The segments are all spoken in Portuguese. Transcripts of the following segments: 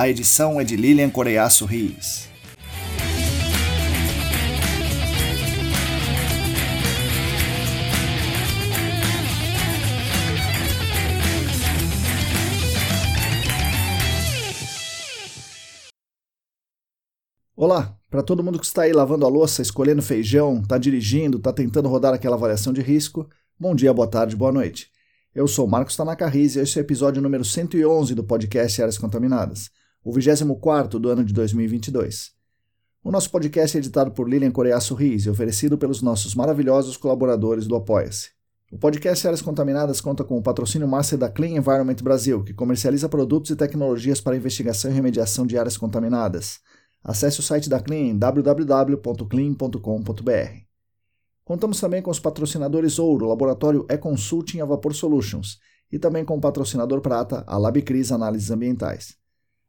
A edição é de Lilian Coreiaço Rios. Olá, para todo mundo que está aí lavando a louça, escolhendo feijão, está dirigindo, está tentando rodar aquela avaliação de risco, bom dia, boa tarde, boa noite. Eu sou Marcos Tanaka Riz e este é o episódio número 111 do podcast Áreas Contaminadas, o 24 do ano de 2022. O nosso podcast é editado por Lilian Coreaço Riz e oferecido pelos nossos maravilhosos colaboradores do Apoia-se. O podcast Áreas Contaminadas conta com o patrocínio master da Clean Environment Brasil, que comercializa produtos e tecnologias para investigação e remediação de áreas contaminadas Acesse o site da Clean www.clean.com.br. Contamos também com os patrocinadores Ouro, Laboratório E-Consulting e a Vapor Solutions, e também com o patrocinador Prata, a LabCris Análises Ambientais.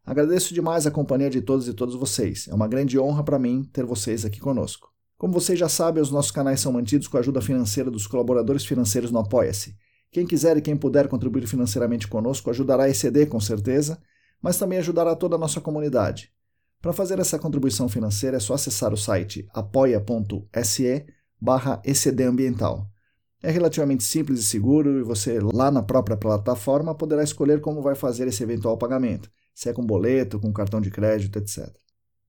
Agradeço demais a companhia de todos e todas vocês. É uma grande honra para mim ter vocês aqui conosco. Como vocês já sabem, os nossos canais são mantidos com a ajuda financeira dos colaboradores financeiros no Apoia-se. Quem quiser e quem puder contribuir financeiramente conosco ajudará a ECD com certeza, mas também ajudará toda a nossa comunidade. Para fazer essa contribuição financeira é só acessar o site apoia.se barra ecdambiental. É relativamente simples e seguro e você, lá na própria plataforma, poderá escolher como vai fazer esse eventual pagamento, se é com boleto, com cartão de crédito, etc.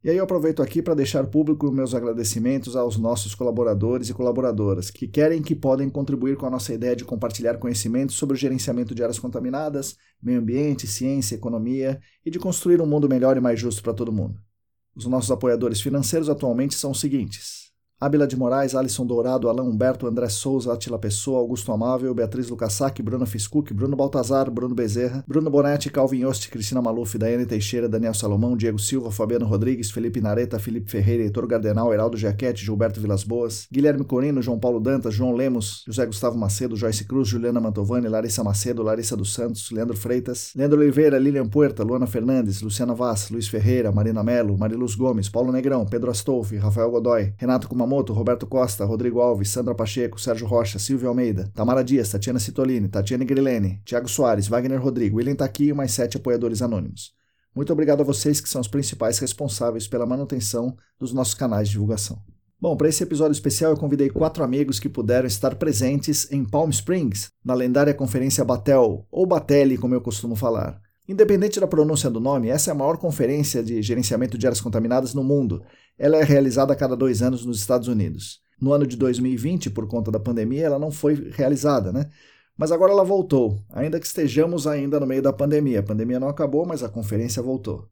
E aí eu aproveito aqui para deixar público meus agradecimentos aos nossos colaboradores e colaboradoras que querem que podem contribuir com a nossa ideia de compartilhar conhecimentos sobre o gerenciamento de áreas contaminadas, meio ambiente, ciência, economia e de construir um mundo melhor e mais justo para todo mundo. Os nossos apoiadores financeiros atualmente são os seguintes: Ábila de Moraes, Alisson Dourado, Alain Humberto, André Souza, Atila Pessoa, Augusto Amável, Beatriz Lucassac, Bruno Fiscuc, Bruno Baltazar, Bruno Bezerra, Bruno Bonetti, Calvin Yost, Cristina Maluf, Daiane Teixeira, Daniel Salomão, Diego Silva, Fabiano Rodrigues, Felipe Nareta, Felipe Ferreira, Heitor Gardenal, Heraldo Jaquete, Gilberto Vilas Boas, Guilherme Corino, João Paulo Dantas, João Lemos, José Gustavo Macedo, Joyce Cruz, Juliana Mantovani, Larissa Macedo, Larissa dos Santos, Leandro Freitas, Leandro Oliveira, Lilian Puerta, Luana Fernandes, Luciana Vaz, Luiz Ferreira, Marina Melo, Mariluz Gomes, Paulo Negrão, Pedro Astolfi, Rafael Godoy, Renato Kumamoto, Roberto Costa, Rodrigo Alves, Sandra Pacheco, Sérgio Rocha, Silvio Almeida, Tamara Dias, Tatiana Citolini, Tatiane Grilene, Thiago Soares, Wagner Rodrigo, William Taqui e mais sete apoiadores anônimos. Muito obrigado a vocês que são os principais responsáveis pela manutenção dos nossos canais de divulgação. Bom, para esse episódio especial eu convidei quatro amigos que puderam estar presentes em Palm Springs, na lendária conferência Batel, ou Batelli, como eu costumo falar. Independente da pronúncia do nome, essa é a maior conferência de gerenciamento de áreas contaminadas no mundo. Ela é realizada a cada dois anos nos Estados Unidos. No ano de 2020, por conta da pandemia, ela não foi realizada, né? Mas agora ela voltou, ainda que estejamos ainda no meio da pandemia. A pandemia não acabou, mas a conferência voltou.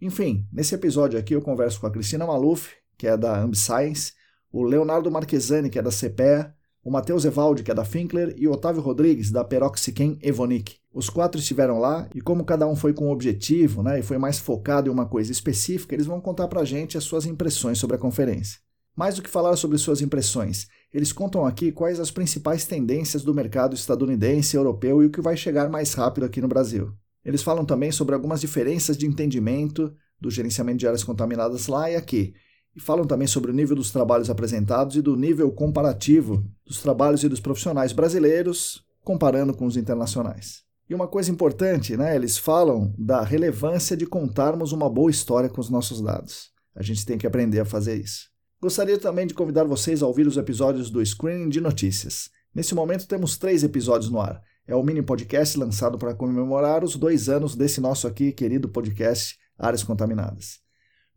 Enfim, nesse episódio aqui eu converso com a Cristina Maluf, que é da AmbiScience, o Leonardo Marquesani, que é da CPEA, o Matheus Evaldi, que é da Finkler, e o Otávio Rodrigues, da Peroxicam Evonik. Os quatro estiveram lá e como cada um foi com um objetivo né, e foi mais focado em uma coisa específica, eles vão contar para a gente as suas impressões sobre a conferência. Mais do que falar sobre suas impressões, eles contam aqui quais as principais tendências do mercado estadunidense, europeu e o que vai chegar mais rápido aqui no Brasil. Eles falam também sobre algumas diferenças de entendimento do gerenciamento de áreas contaminadas lá e aqui, e falam também sobre o nível dos trabalhos apresentados e do nível comparativo dos trabalhos e dos profissionais brasileiros comparando com os internacionais. E uma coisa importante, né, eles falam da relevância de contarmos uma boa história com os nossos dados. A gente tem que aprender a fazer isso. Gostaria também de convidar vocês a ouvir os episódios do Screening de Notícias. Nesse momento temos três episódios no ar. É o mini podcast lançado para comemorar os dois anos desse nosso aqui querido podcast Áreas Contaminadas.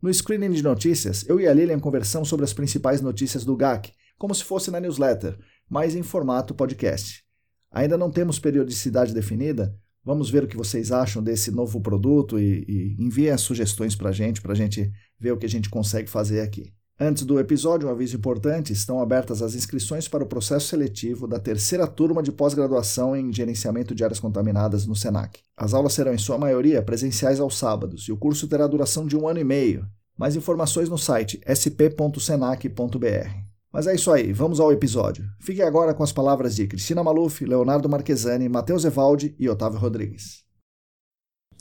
No screening de notícias, eu e a Lilian conversamos sobre as principais notícias do GAC, como se fosse na newsletter, mas em formato podcast. Ainda não temos periodicidade definida, vamos ver o que vocês acham desse novo produto e, e enviem as sugestões para a gente, para a gente ver o que a gente consegue fazer aqui. Antes do episódio, um aviso importante: estão abertas as inscrições para o processo seletivo da terceira turma de pós-graduação em gerenciamento de áreas contaminadas no SENAC. As aulas serão, em sua maioria, presenciais aos sábados e o curso terá duração de um ano e meio. Mais informações no site sp.senac.br. Mas é isso aí, vamos ao episódio. Fique agora com as palavras de Cristina Maluf, Leonardo Marquesani, Matheus Evaldi e Otávio Rodrigues.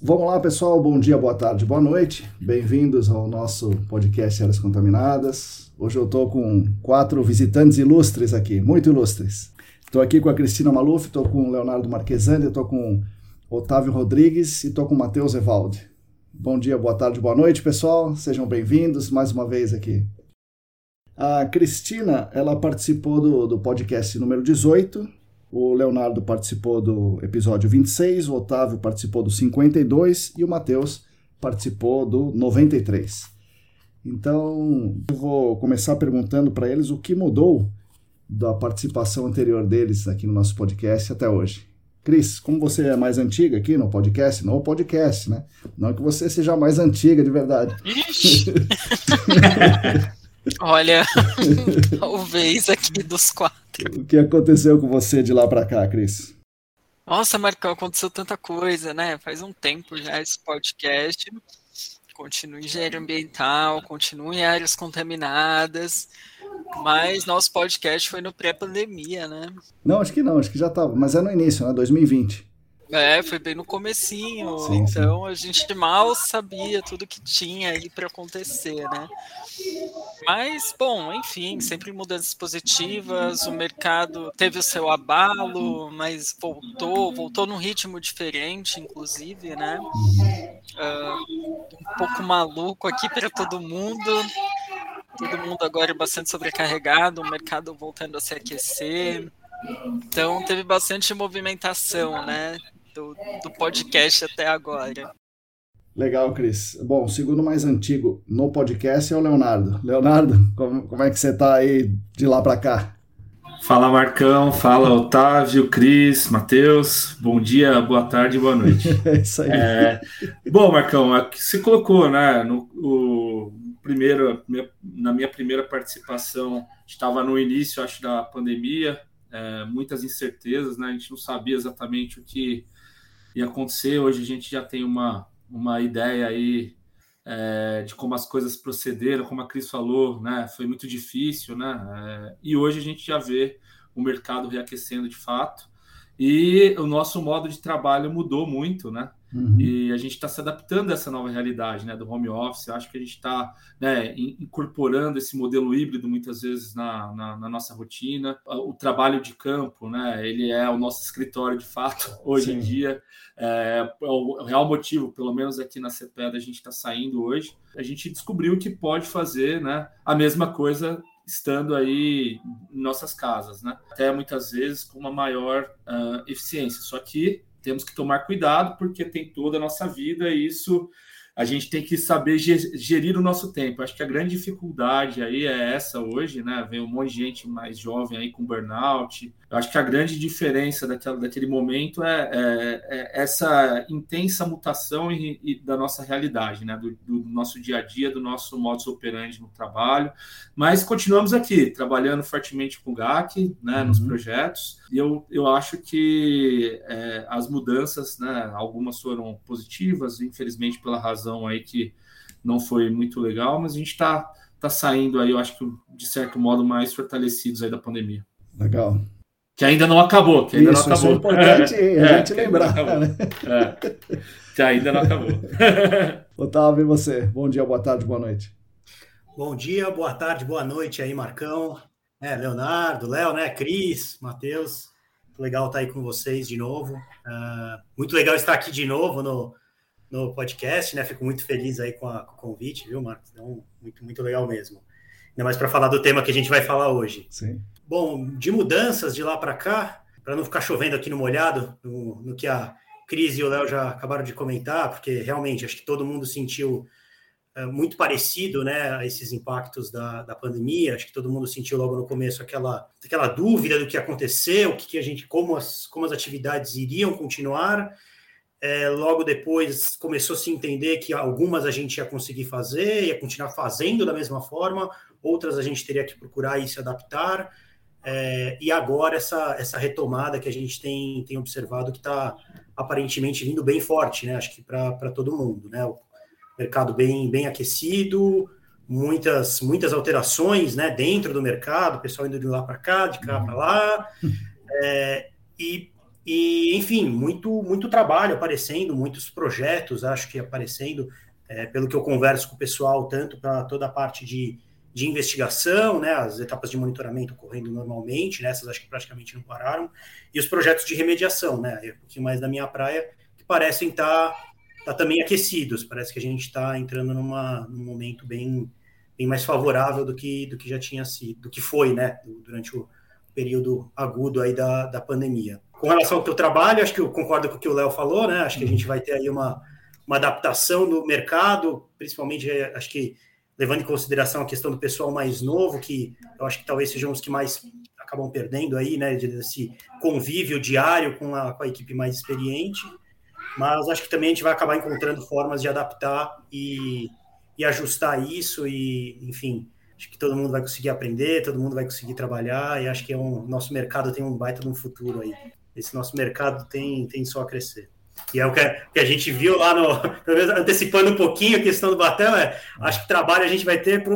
Vamos lá, pessoal. Bom dia, boa tarde, boa noite. Bem-vindos ao nosso podcast Áreas Contaminadas. Hoje eu estou com quatro visitantes ilustres aqui, muito ilustres. Estou aqui com a Cristina Maluf, estou com o Leonardo Marquesani, estou com o Otávio Rodrigues e estou com o Matheus Evaldi. Bom dia, boa tarde, boa noite, pessoal. Sejam bem-vindos mais uma vez aqui. A Cristina, ela participou do, do podcast número 18, o Leonardo participou do episódio 26, o Otávio participou do 52 e o Matheus participou do 93. Então, eu vou começar perguntando para eles o que mudou da participação anterior deles aqui no nosso podcast até hoje. Cris, como você é mais antiga aqui no podcast, no podcast, né? Não que você seja mais antiga de verdade. Olha, talvez aqui dos quatro. O que aconteceu com você de lá para cá, Cris? Nossa, Marcão, aconteceu tanta coisa, né? Faz um tempo já esse podcast. Continua em engenharia ambiental, continua em áreas contaminadas. Mas nosso podcast foi no pré-pandemia, né? Não, acho que não, acho que já estava. Mas é no início, né? 2020. É, foi bem no comecinho, sim, então sim. a gente mal sabia tudo que tinha aí para acontecer, né? Mas, bom, enfim, sempre mudanças positivas, o mercado teve o seu abalo, mas voltou, voltou num ritmo diferente, inclusive, né? Uh, um pouco maluco aqui para todo mundo, todo mundo agora é bastante sobrecarregado, o mercado voltando a se aquecer, então teve bastante movimentação, né? Do, do podcast até agora. Legal, Cris. Bom, o segundo mais antigo no podcast é o Leonardo. Leonardo, como, como é que você está aí de lá para cá? Fala Marcão, fala Otávio, Cris, Matheus, bom dia, boa tarde, boa noite. é isso aí. É, bom, Marcão, você colocou, né, no o primeiro, na minha primeira participação, estava no início, acho, da pandemia, é, muitas incertezas, né, a gente não sabia exatamente o que ia acontecer. Hoje a gente já tem uma, uma ideia aí é, de como as coisas procederam, como a Cris falou, né? Foi muito difícil, né? É, e hoje a gente já vê o mercado reaquecendo de fato. E o nosso modo de trabalho mudou muito, né? Uhum. E a gente está se adaptando a essa nova realidade né, do home office. Acho que a gente está né, incorporando esse modelo híbrido muitas vezes na, na, na, nossa rotina. O trabalho de campo, né, ele é o nosso escritório de fato hoje Sim. em dia. É, é, o real motivo, pelo menos aqui na CEPED, a gente está saindo hoje. A gente descobriu que pode fazer né, a mesma coisa estando aí em nossas casas, né? Até muitas vezes com uma maior uh, eficiência. Só que temos que tomar cuidado porque tem toda a nossa vida e isso a gente tem que saber gerir o nosso tempo. Acho que a grande dificuldade aí é essa hoje, né? Vem um monte de gente mais jovem aí com burnout. Eu acho que a grande diferença daquela, daquele momento é, é, é essa intensa mutação e, e, da nossa realidade, né? Do, do, nosso dia a dia, do nosso modus operandi no trabalho. Mas continuamos aqui, trabalhando fortemente com o GAC, né? Uhum. Nos projetos. E eu, eu acho que é, as mudanças, né? Algumas foram positivas, infelizmente pela razão aí que não foi muito legal, mas a gente está tá saindo aí, eu acho que de certo modo, mais fortalecidos aí da pandemia. Legal. Que ainda não acabou, que ainda isso, não acabou. Isso é importante é, a gente lembrar. Né? É, que ainda não acabou. Otávio, e você? Bom dia, boa tarde, boa noite. Bom dia, boa tarde, boa noite aí, Marcão, é, Leonardo, Léo, né, Cris, Matheus. Legal estar aí com vocês de novo. Uh, muito legal estar aqui de novo no, no podcast, né? Fico muito feliz aí com, a, com o convite, viu, Marcos? Então, muito, muito legal mesmo. Ainda mais para falar do tema que a gente vai falar hoje. Sim. Bom, de mudanças de lá para cá, para não ficar chovendo aqui no molhado, no, no que a Cris e o Léo já acabaram de comentar, porque realmente acho que todo mundo sentiu é, muito parecido né, a esses impactos da, da pandemia. Acho que todo mundo sentiu logo no começo aquela, aquela dúvida do que aconteceu, o que, que a gente, como as, como as atividades iriam continuar. É, logo depois começou a se entender que algumas a gente ia conseguir fazer, ia continuar fazendo da mesma forma, outras a gente teria que procurar e se adaptar. É, e agora essa, essa retomada que a gente tem, tem observado que está aparentemente vindo bem forte, né? Acho que para todo mundo, né? O mercado bem, bem aquecido, muitas, muitas alterações né, dentro do mercado, o pessoal indo de lá para cá, de cá para lá. É, e, e, enfim, muito, muito trabalho aparecendo, muitos projetos, acho que aparecendo, é, pelo que eu converso com o pessoal, tanto para toda a parte de de investigação, né, as etapas de monitoramento ocorrendo normalmente, né, essas acho que praticamente não pararam, e os projetos de remediação, né, um pouquinho mais da minha praia, que parecem estar tá, tá também aquecidos, parece que a gente está entrando numa, num momento bem, bem mais favorável do que, do que já tinha sido, do que foi, né, durante o período agudo aí da, da pandemia. Com relação ao teu trabalho, acho que eu concordo com o que o Léo falou, né, acho que a gente vai ter aí uma, uma adaptação no mercado, principalmente, acho que levando em consideração a questão do pessoal mais novo, que eu acho que talvez sejam os que mais acabam perdendo aí, né, desse convívio diário com a, com a equipe mais experiente, mas acho que também a gente vai acabar encontrando formas de adaptar e, e ajustar isso e, enfim, acho que todo mundo vai conseguir aprender, todo mundo vai conseguir trabalhar e acho que é um, nosso mercado tem um baita de um futuro aí. Esse nosso mercado tem, tem só a crescer. E é o que a, gente viu lá no. antecipando um pouquinho a questão do Batel, é, acho que trabalho a gente vai ter para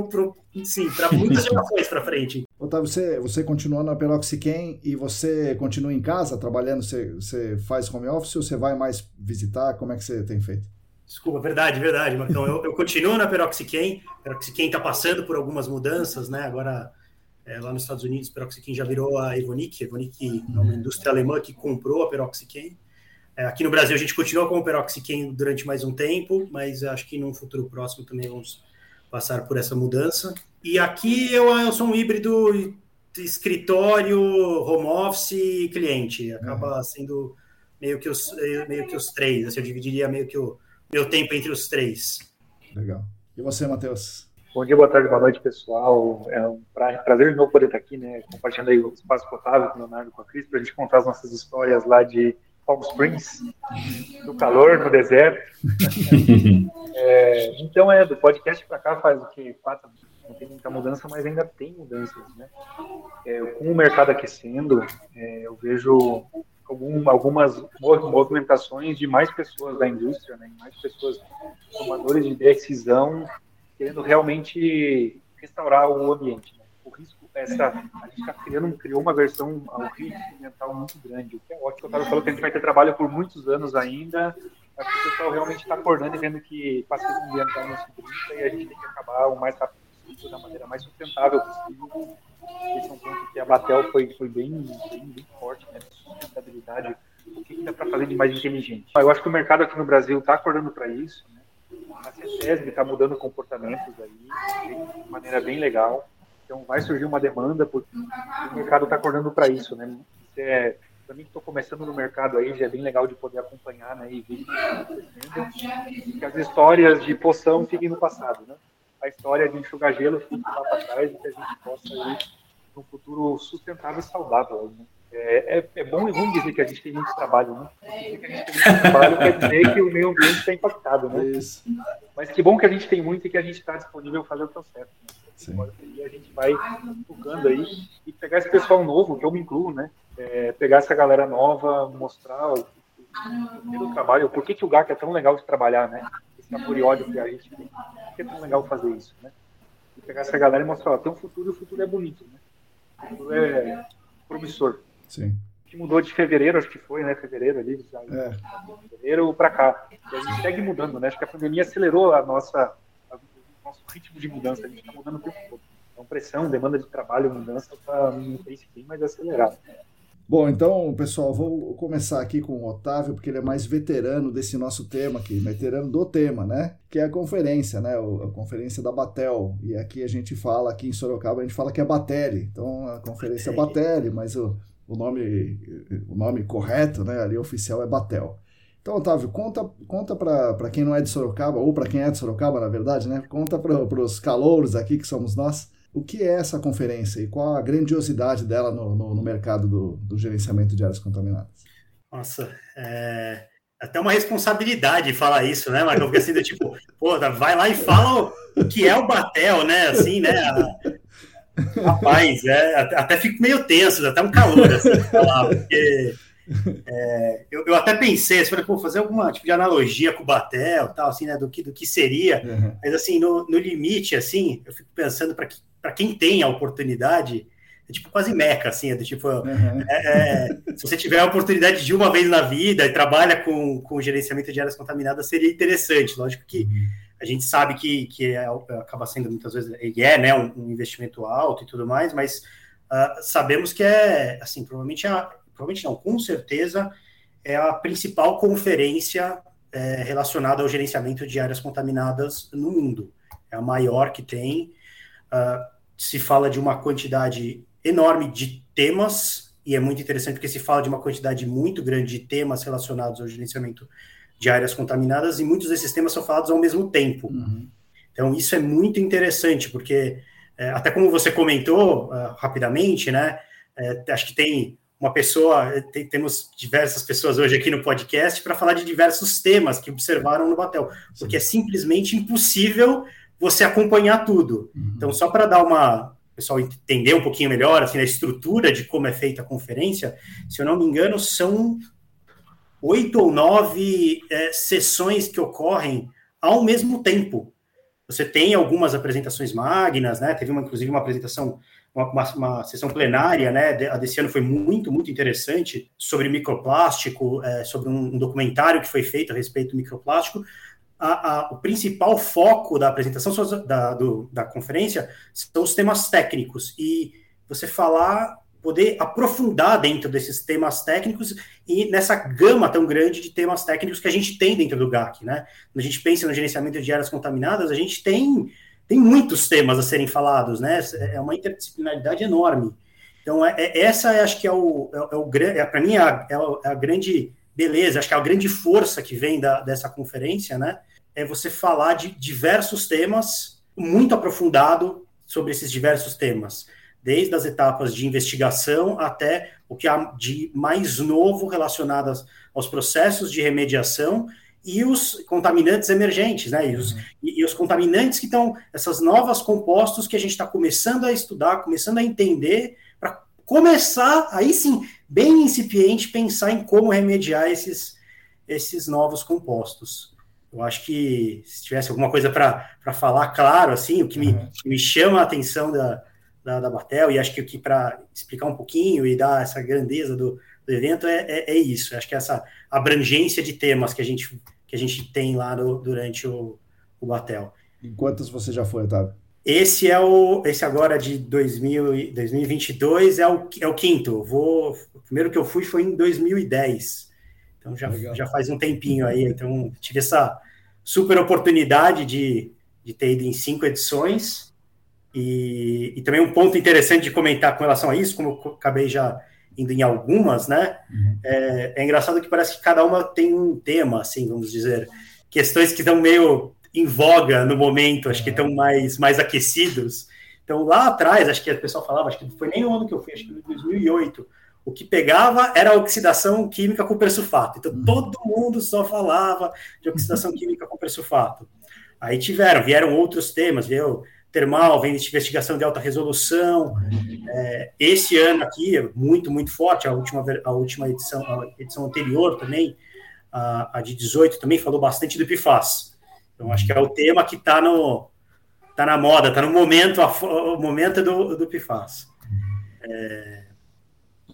muitas gerações para frente. Otávio, você, você continua na Peroxiquem e você continua em casa trabalhando? Você, você faz home office ou você vai mais visitar? Como é que você tem feito? Desculpa, verdade, verdade, Marcão. Eu, eu continuo na Peroxiquem. Peroxiquem está passando por algumas mudanças, né? Agora, é, lá nos Estados Unidos, Peroxiquem já virou a Evonik. Evonik é uma indústria alemã que comprou a Peroxiquem. É, aqui no Brasil a gente continua com o Peroxiquem durante mais um tempo, mas acho que num futuro próximo também vamos passar por essa mudança. E aqui eu, eu sou um híbrido escritório, home office e cliente. Acaba uhum. sendo meio que os, meio que os três. Assim, eu dividiria meio que o meu tempo entre os três. Legal. E você, Matheus? Bom dia, boa tarde, boa noite, pessoal. É um prazer de novo poder estar aqui, né, compartilhando aí o espaço potável com o Leonardo com a Cris, para a gente contar as nossas histórias lá de Palm Springs, no calor, no deserto. é, então, é, do podcast para cá faz o que? Quatro não tem muita mudança, mas ainda tem mudanças, né? É, com o mercado aquecendo, é, eu vejo algum, algumas movimentações de mais pessoas da indústria, né? Mais pessoas tomadores de decisão querendo realmente restaurar o ambiente. Né? O risco essa a gente está criando criou uma versão risco ambiental muito grande, o que é ótimo. O Otávio falou que a gente vai ter trabalho por muitos anos ainda. Que o pessoal realmente está acordando e vendo que passagem ambiental não se brinca e a gente tem que acabar o mais rápido possível, da maneira mais sustentável possível. Esse é um ponto que a Batel foi, foi bem, bem, bem forte, né? Sustentabilidade. O que, que dá para fazer de mais inteligente? Eu acho que o mercado aqui no Brasil está acordando para isso. Né? A CETESB está mudando comportamentos aí de maneira bem legal. Então vai surgir uma demanda, porque o mercado está acordando para isso, né? É, para mim que estou começando no mercado aí, já é bem legal de poder acompanhar, né, e ver que, que as histórias de poção fiquem no passado, né? A história de enxugar gelo fique lá para trás e que a gente possa ir num futuro sustentável e saudável. Né? É, é, é, bom e ruim dizer que a gente tem muito trabalho, né? Dizer que a gente tem muito trabalho quer dizer que o meio ambiente está impactado, né? Isso. Mas que bom que a gente tem muito e que a gente está disponível fazer o processo. Né? E a gente vai tocando aí e pegar esse pessoal novo, que eu me incluo, né? É, pegar essa galera nova, mostrar o, o, o trabalho, por que, que o GAC é tão legal de trabalhar, né? Esse amor e ódio que a gente tem. Por que é tão legal fazer isso, né? E pegar essa galera e mostrar, ó, tem um futuro e o futuro é bonito, né? O futuro é promissor. Sim. Que mudou de fevereiro, acho que foi, né? Fevereiro ali, já, é. fevereiro para cá. E a gente segue mudando, né? Acho que a pandemia acelerou a nossa nosso ritmo de mudança, a gente está mudando o tempo todo. Então, pressão, demanda de trabalho, mudança está num pace bem mais acelerado. Bom, então, pessoal, vou começar aqui com o Otávio, porque ele é mais veterano desse nosso tema aqui, veterano do tema, né? Que é a conferência, né? A conferência da Batel. E aqui a gente fala, aqui em Sorocaba, a gente fala que é Batelli. Então, a conferência é Batelli, mas o, o, nome, o nome correto, né? Ali oficial é Batel. Então, Otávio, conta, conta para quem não é de Sorocaba, ou para quem é de Sorocaba, na verdade, né? Conta para os calouros aqui, que somos nós, o que é essa conferência e qual a grandiosidade dela no, no, no mercado do, do, gerenciamento de áreas contaminadas? Nossa, é até uma responsabilidade falar isso, né, Marcão? Porque assim, do tipo, pô, vai lá e fala o que é o Batel, né? Assim, né? Rapaz, é, até fico meio tenso, até um calor assim, falar, porque é, eu, eu, até pensei, falei, pô, fazer alguma tipo de analogia com o Batel, tal, assim, né, do que, do que seria, uhum. mas assim, no, no limite, assim, eu fico pensando para que, quem tem a oportunidade, é tipo quase meca, assim, é do tipo, uhum. é, se você tiver a oportunidade de uma vez na vida e trabalha com, com gerenciamento de áreas contaminadas, seria interessante, lógico que uhum. A gente sabe que, que é, acaba sendo muitas vezes, e é, né, um, um, investimento alto e tudo mais, mas uh, sabemos que é, assim, provavelmente a provavelmente não, com certeza, é a principal conferência é, relacionada ao gerenciamento de áreas contaminadas no mundo. É a maior que tem. Uh, se fala de uma quantidade enorme de temas, e é muito interessante porque se fala de uma quantidade muito grande de temas relacionados ao gerenciamento de áreas contaminadas, e muitos desses temas são falados ao mesmo tempo. Uhum. Então, isso é muito interessante, porque, é, até como você comentou uh, rapidamente, né, é, acho que tem uma pessoa, tem, temos diversas pessoas hoje aqui no podcast para falar de diversos temas que observaram no Batel, porque é simplesmente impossível você acompanhar tudo. Uhum. Então, só para dar uma o pessoal entender um pouquinho melhor assim a estrutura de como é feita a conferência, se eu não me engano, são oito ou nove é, sessões que ocorrem ao mesmo tempo. Você tem algumas apresentações magnas, né? Teve uma, inclusive uma apresentação uma, uma, uma, sessão plenária, né, a desse ano foi muito, muito interessante, sobre microplástico, é, sobre um, um, documentário que foi feito a respeito do microplástico. A, a, o principal foco da apresentação da, do, da conferência são os temas técnicos, e você falar, poder aprofundar dentro desses temas técnicos e nessa gama tão grande de temas técnicos que a gente tem dentro do GAC, né? Quando a gente pensa no gerenciamento de áreas contaminadas, a gente tem tem muitos temas a serem falados, né? É uma interdisciplinaridade enorme. Então, é, é essa acho que é o, é, é o é, para mim, é a, é a, é grande beleza, acho que é a grande força que vem da, dessa conferência, né? É você falar de diversos temas, muito aprofundado sobre esses diversos temas, desde as etapas de investigação até o que há de mais novo relacionado aos processos de remediação e os contaminantes emergentes, né? E os, e, e os contaminantes que estão, essas novas compostos que a gente está começando a estudar, começando a entender, para começar, aí sim, bem incipiente, pensar em como remediar esses, esses novos compostos. Eu acho que se tivesse alguma coisa para falar, claro, assim, o que me, uhum. que me chama a atenção da, da, da Batel, e acho que, que para explicar um pouquinho e dar essa grandeza do, do evento é, é, é, isso. Acho que essa abrangência de temas que a gente que a gente tem lá no, durante o, o Batel. E quantos você já foi, Otávio? Esse é o esse agora de 2000, 2022 é o, é o quinto. Vou, o primeiro que eu fui foi em 2010. Então já, já faz um tempinho aí. Então tive essa super oportunidade de, de ter ido em cinco edições. E, e também um ponto interessante de comentar com relação a isso, como eu acabei já indo em algumas, né? Uhum. É, é, engraçado que parece que cada uma tem um tema, assim, vamos dizer, questões que estão meio em voga no momento, acho que estão uhum. mais, mais aquecidos. Então, lá atrás, acho que o pessoal falava, acho que não foi nem o ano que eu fui, acho que foi 2008, o que pegava era a oxidação química com persulfato. Então, uhum. todo mundo só falava de oxidação química com persulfato. Aí tiveram, vieram outros temas, viu? Termal, vem de investigação de alta resolução. É, esse ano aqui é muito, muito forte, a última, a última edição, a edição anterior também, a, a de 18 também falou bastante do PFAS. Então, acho que é o tema que está no tá na moda, está no momento, a, o momento do, do PFAS. É,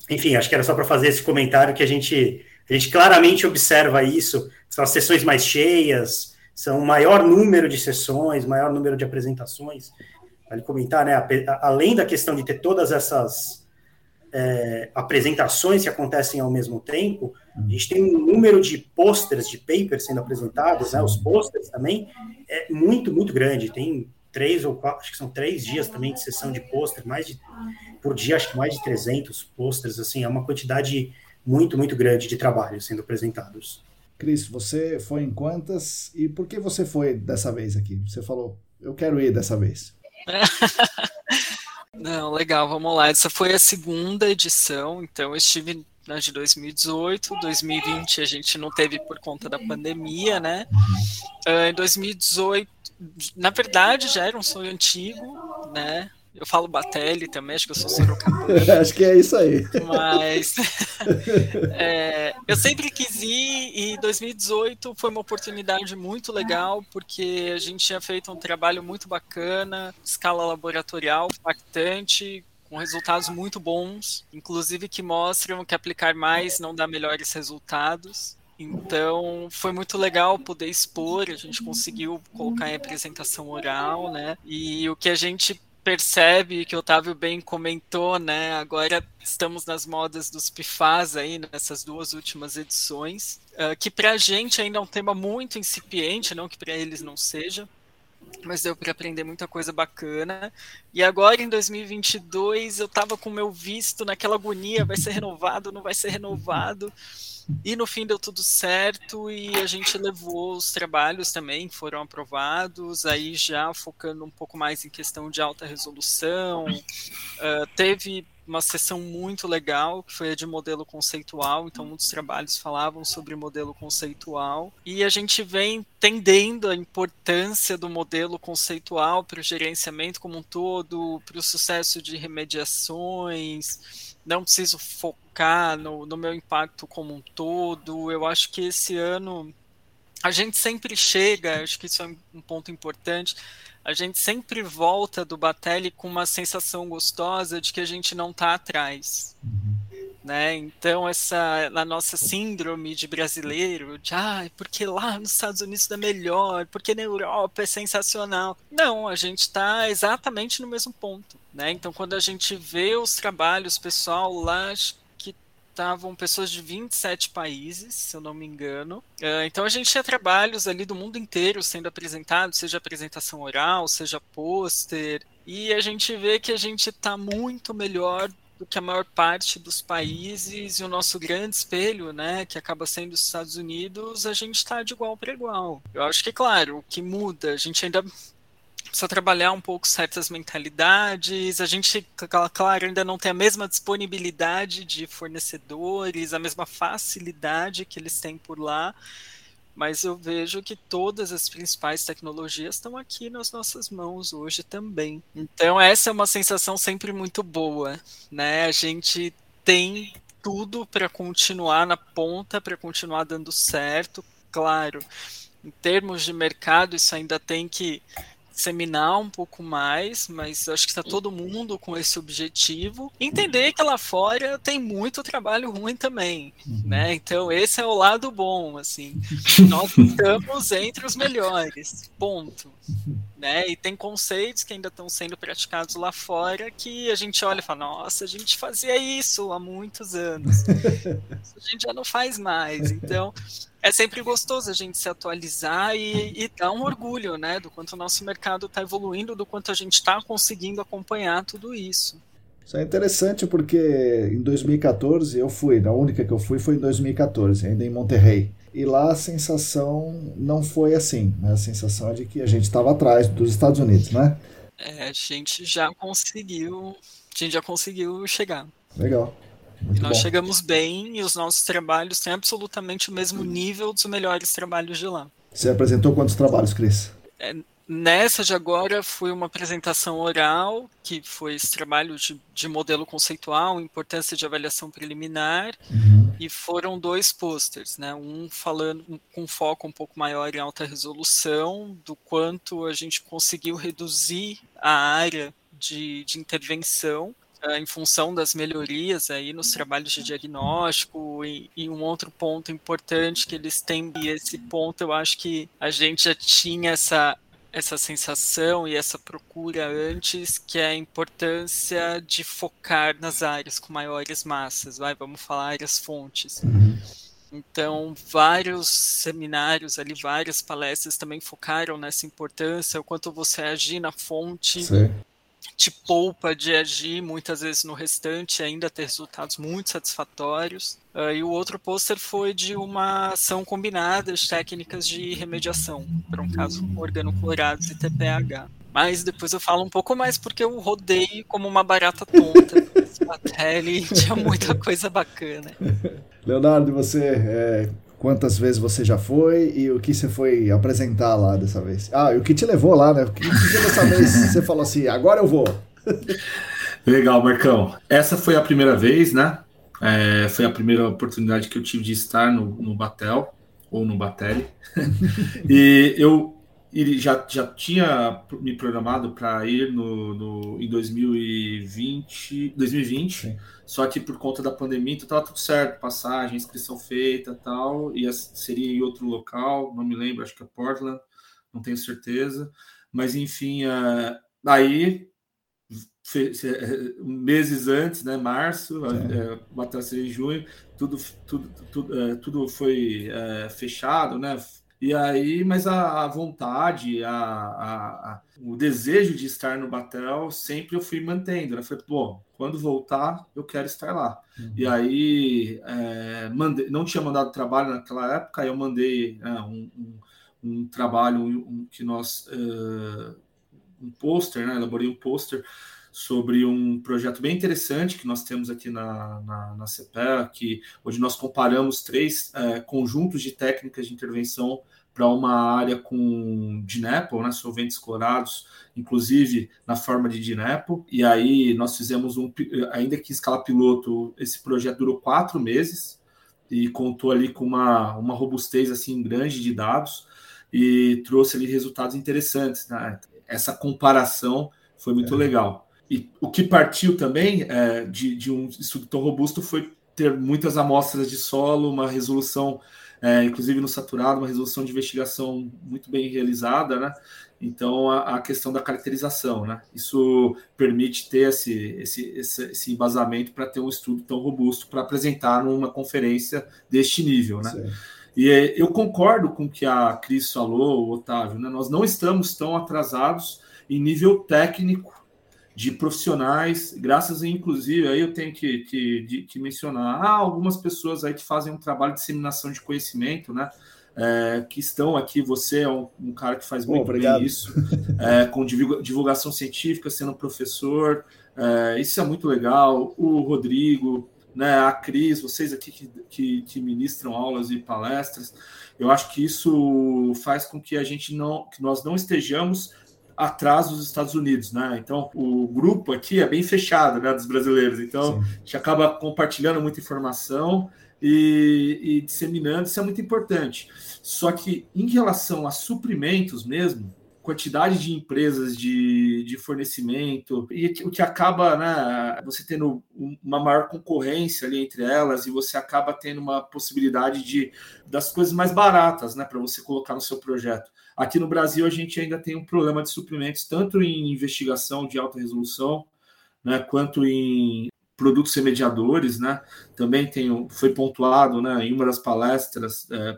enfim, acho que era só para fazer esse comentário que a gente, a gente claramente observa isso, são as sessões mais cheias, são maior número de sessões, maior número de apresentações. Vale comentar, né? Além da questão de ter todas essas é, apresentações que acontecem ao mesmo tempo, a gente tem um número de posters, de papers sendo apresentados, né? Os posters também é muito, muito grande. Tem três ou quatro, acho que são três dias também de sessão de pôster, mais de, por dia, acho que mais de 300 posters, assim, é uma quantidade muito, muito grande de trabalho sendo apresentados. Cris, você foi em quantas e por que você foi dessa vez aqui? Você falou, eu quero ir dessa vez. Não, legal, vamos lá. Essa foi a segunda edição, então eu estive na de 2018, 2020 a gente não teve por conta da pandemia, né? Uh, em 2018, na verdade já era um sonho antigo, né? Eu falo Batelli também, acho que eu sou sorocabana. acho que é isso aí. Mas é, eu sempre quis ir e 2018 foi uma oportunidade muito legal, porque a gente tinha feito um trabalho muito bacana, escala laboratorial impactante, com resultados muito bons, inclusive que mostram que aplicar mais não dá melhores resultados. Então, foi muito legal poder expor, a gente conseguiu colocar em apresentação oral, né? E o que a gente percebe que o Otávio bem comentou, né? Agora estamos nas modas dos pifás aí nessas duas últimas edições, uh, que para a gente ainda é um tema muito incipiente, não que para eles não seja, mas deu para aprender muita coisa bacana. E agora em 2022 eu estava com meu visto naquela agonia, vai ser renovado, não vai ser renovado. E no fim deu tudo certo e a gente levou os trabalhos também, foram aprovados, aí já focando um pouco mais em questão de alta resolução. Uh, teve uma sessão muito legal, que foi a de modelo conceitual, então muitos trabalhos falavam sobre modelo conceitual, e a gente vem entendendo a importância do modelo conceitual para o gerenciamento como um todo, para o sucesso de remediações, não preciso focar no, no meu impacto como um todo, eu acho que esse ano a gente sempre chega, acho que isso é um ponto importante, a gente sempre volta do Batelli com uma sensação gostosa de que a gente não está atrás. Uhum. Né? Então, essa na nossa síndrome de brasileiro, de ah, porque lá nos Estados Unidos é melhor, porque na Europa é sensacional. Não, a gente está exatamente no mesmo ponto. Né? Então, quando a gente vê os trabalhos, pessoal lá estavam pessoas de 27 países, se eu não me engano. Uh, então a gente tinha trabalhos ali do mundo inteiro sendo apresentados, seja apresentação oral, seja pôster, e a gente vê que a gente está muito melhor do que a maior parte dos países e o nosso grande espelho, né, que acaba sendo os Estados Unidos, a gente está de igual para igual. Eu acho que, claro, o que muda, a gente ainda precisa trabalhar um pouco certas mentalidades. A gente, claro, ainda não tem a mesma disponibilidade de fornecedores, a mesma facilidade que eles têm por lá, mas eu vejo que todas as principais tecnologias estão aqui nas nossas mãos hoje também. Então essa é uma sensação sempre muito boa, né? A gente tem tudo para continuar na ponta, para continuar dando certo, claro. Em termos de mercado, isso ainda tem que disseminar um pouco mais, mas acho que está todo mundo com esse objetivo. Entender que lá fora tem muito trabalho ruim também, uhum. né? Então esse é o lado bom, assim. Nós estamos entre os melhores, ponto. Né? E tem conceitos que ainda estão sendo praticados lá fora que a gente olha e fala, nossa, a gente fazia isso há muitos anos. a gente já não faz mais. Então, é sempre gostoso a gente se atualizar e, e dar um orgulho, né, do quanto o nosso mercado está evoluindo, do quanto a gente está conseguindo acompanhar tudo isso. Isso é interessante porque em 2014 eu fui, a única que eu fui foi em 2014, ainda em Monterrey. E lá a sensação não foi assim, né? a sensação é de que a gente estava atrás dos Estados Unidos, né? É, a gente já conseguiu, a gente já conseguiu chegar. Legal. Muito nós bom. chegamos bem e os nossos trabalhos têm absolutamente o mesmo nível dos melhores trabalhos de lá. Você apresentou quantos trabalhos, Cris? É, nessa de agora foi uma apresentação oral, que foi esse trabalho de, de modelo conceitual, importância de avaliação preliminar, uhum. e foram dois posters, né? Um falando com foco um pouco maior em alta resolução, do quanto a gente conseguiu reduzir a área de, de intervenção uh, em função das melhorias aí nos trabalhos de diagnóstico e, e, um outro ponto importante que eles têm e esse ponto eu acho que a gente já tinha essa essa sensação e essa procura antes, que é a importância de focar nas áreas com maiores massas, vai, vamos falar áreas fontes. Uhum. Então, vários seminários ali, várias palestras também focaram nessa importância, o quanto você agir na fonte Sim te poupa de agir muitas vezes no restante ainda ter resultados muito satisfatórios. Uh, e o outro pôster foi de uma ação combinada de técnicas de remediação para um caso organoclorados e TPH. Mas depois eu falo um pouco mais porque eu rodei como uma barata tonta e tinha muita coisa bacana. Leonardo, você é, quantas vezes você já foi e o que você foi apresentar lá dessa vez? Ah, e o que te levou lá, né? O que, dessa vez você falou assim, agora eu vou? Legal, Marcão. Essa foi a primeira vez, né? É, foi a primeira oportunidade que eu tive de estar no, no Batel, ou no Batelli. e eu ele já, já tinha me programado para ir no, no, em 2020, 2020 Sim. só que por conta da pandemia, então estava tudo certo, passagem, inscrição feita tal, e seria em outro local, não me lembro, acho que é Portland, não tenho certeza, mas enfim, uh, aí meses antes, né, março, é, bateu em junho, tudo, tudo, tudo, tudo foi fechado, né, e aí, mas a, a vontade, a, a, o desejo de estar no Batel, sempre eu fui mantendo. Né? Falei, bom, quando voltar, eu quero estar lá. Uhum. E aí, é, mandei, não tinha mandado trabalho naquela época, aí eu mandei é, um, um, um, trabalho um, que nós. Uh, um pôster, né? Elaborei um pôster sobre um projeto bem interessante que nós temos aqui na, na, na CPE, que, onde nós comparamos três é, conjuntos de técnicas de intervenção para uma área com DINEPO, né, solventes clorados, inclusive na forma de DINEPO, e aí nós fizemos um, ainda que escala piloto, esse projeto durou quatro meses, e contou ali com uma, uma robustez assim grande de dados, e trouxe ali resultados interessantes. Né? Essa comparação foi muito é. legal. E o que partiu também é, de, de um estudo tão robusto foi ter muitas amostras de solo, uma resolução, é, inclusive no saturado, uma resolução de investigação muito bem realizada, né? Então, a, a questão da caracterização, né? Isso permite ter esse, esse, esse, esse embasamento para ter um estudo tão robusto para apresentar numa conferência deste nível, né? E é, eu concordo com o que a Cris falou, o Otávio, né? Nós não estamos tão atrasados em nível técnico de profissionais, graças a, inclusive, aí eu tenho que, que, que mencionar ah, algumas pessoas aí que fazem um trabalho de disseminação de conhecimento, né? É, que estão aqui, você é um, um cara que faz muito bem isso, é, com divulgação científica, sendo professor, é, isso é muito legal. O Rodrigo, né, a Cris, vocês aqui que, que, que, ministram aulas e palestras, eu acho que isso faz com que a gente não, que nós não estejamos atrás dos Estados Unidos, né? Então, o grupo aqui é bem fechado, né, dos brasileiros. Então, Sim. a gente acaba compartilhando muita informação e, e, disseminando, isso é muito importante. Só que, em relação a suprimentos mesmo, quantidade de empresas de, de fornecimento, e o que acaba, né, você tendo uma maior concorrência ali entre elas, e você acaba tendo uma possibilidade de das coisas mais baratas, né, para você colocar no seu projeto. Aqui no Brasil, a gente ainda tem um problema de suprimentos, tanto em investigação de alta resolução, né, quanto em produtos remediadores, né? Também tem, foi pontuado, né, em uma das palestras, é,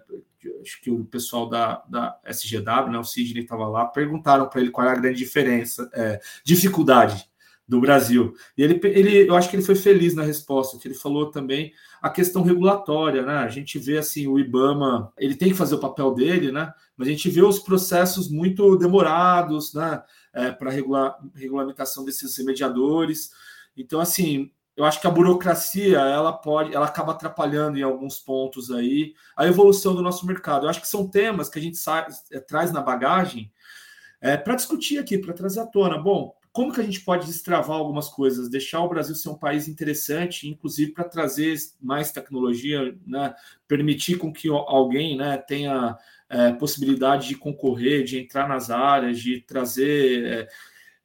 acho que o pessoal da, da SGW, né, o Sidney estava lá, perguntaram para ele qual é a grande diferença, é, dificuldade do Brasil. E ele, ele, eu acho que ele foi feliz na resposta, que ele falou também a questão regulatória, né? A gente vê assim, o IBAMA, ele tem que fazer o papel dele, né? Mas a gente vê os processos muito demorados, né? É, para regular regulamentação desses remediadores. Então, assim, eu acho que a burocracia ela pode, ela acaba atrapalhando em alguns pontos aí a evolução do nosso mercado. Eu acho que são temas que a gente sai, é, traz na bagagem é, para discutir aqui, para trazer à tona. Bom, como que a gente pode destravar algumas coisas, deixar o Brasil ser um país interessante, inclusive para trazer mais tecnologia, né, permitir com que alguém né, tenha é, possibilidade de concorrer, de entrar nas áreas, de trazer é,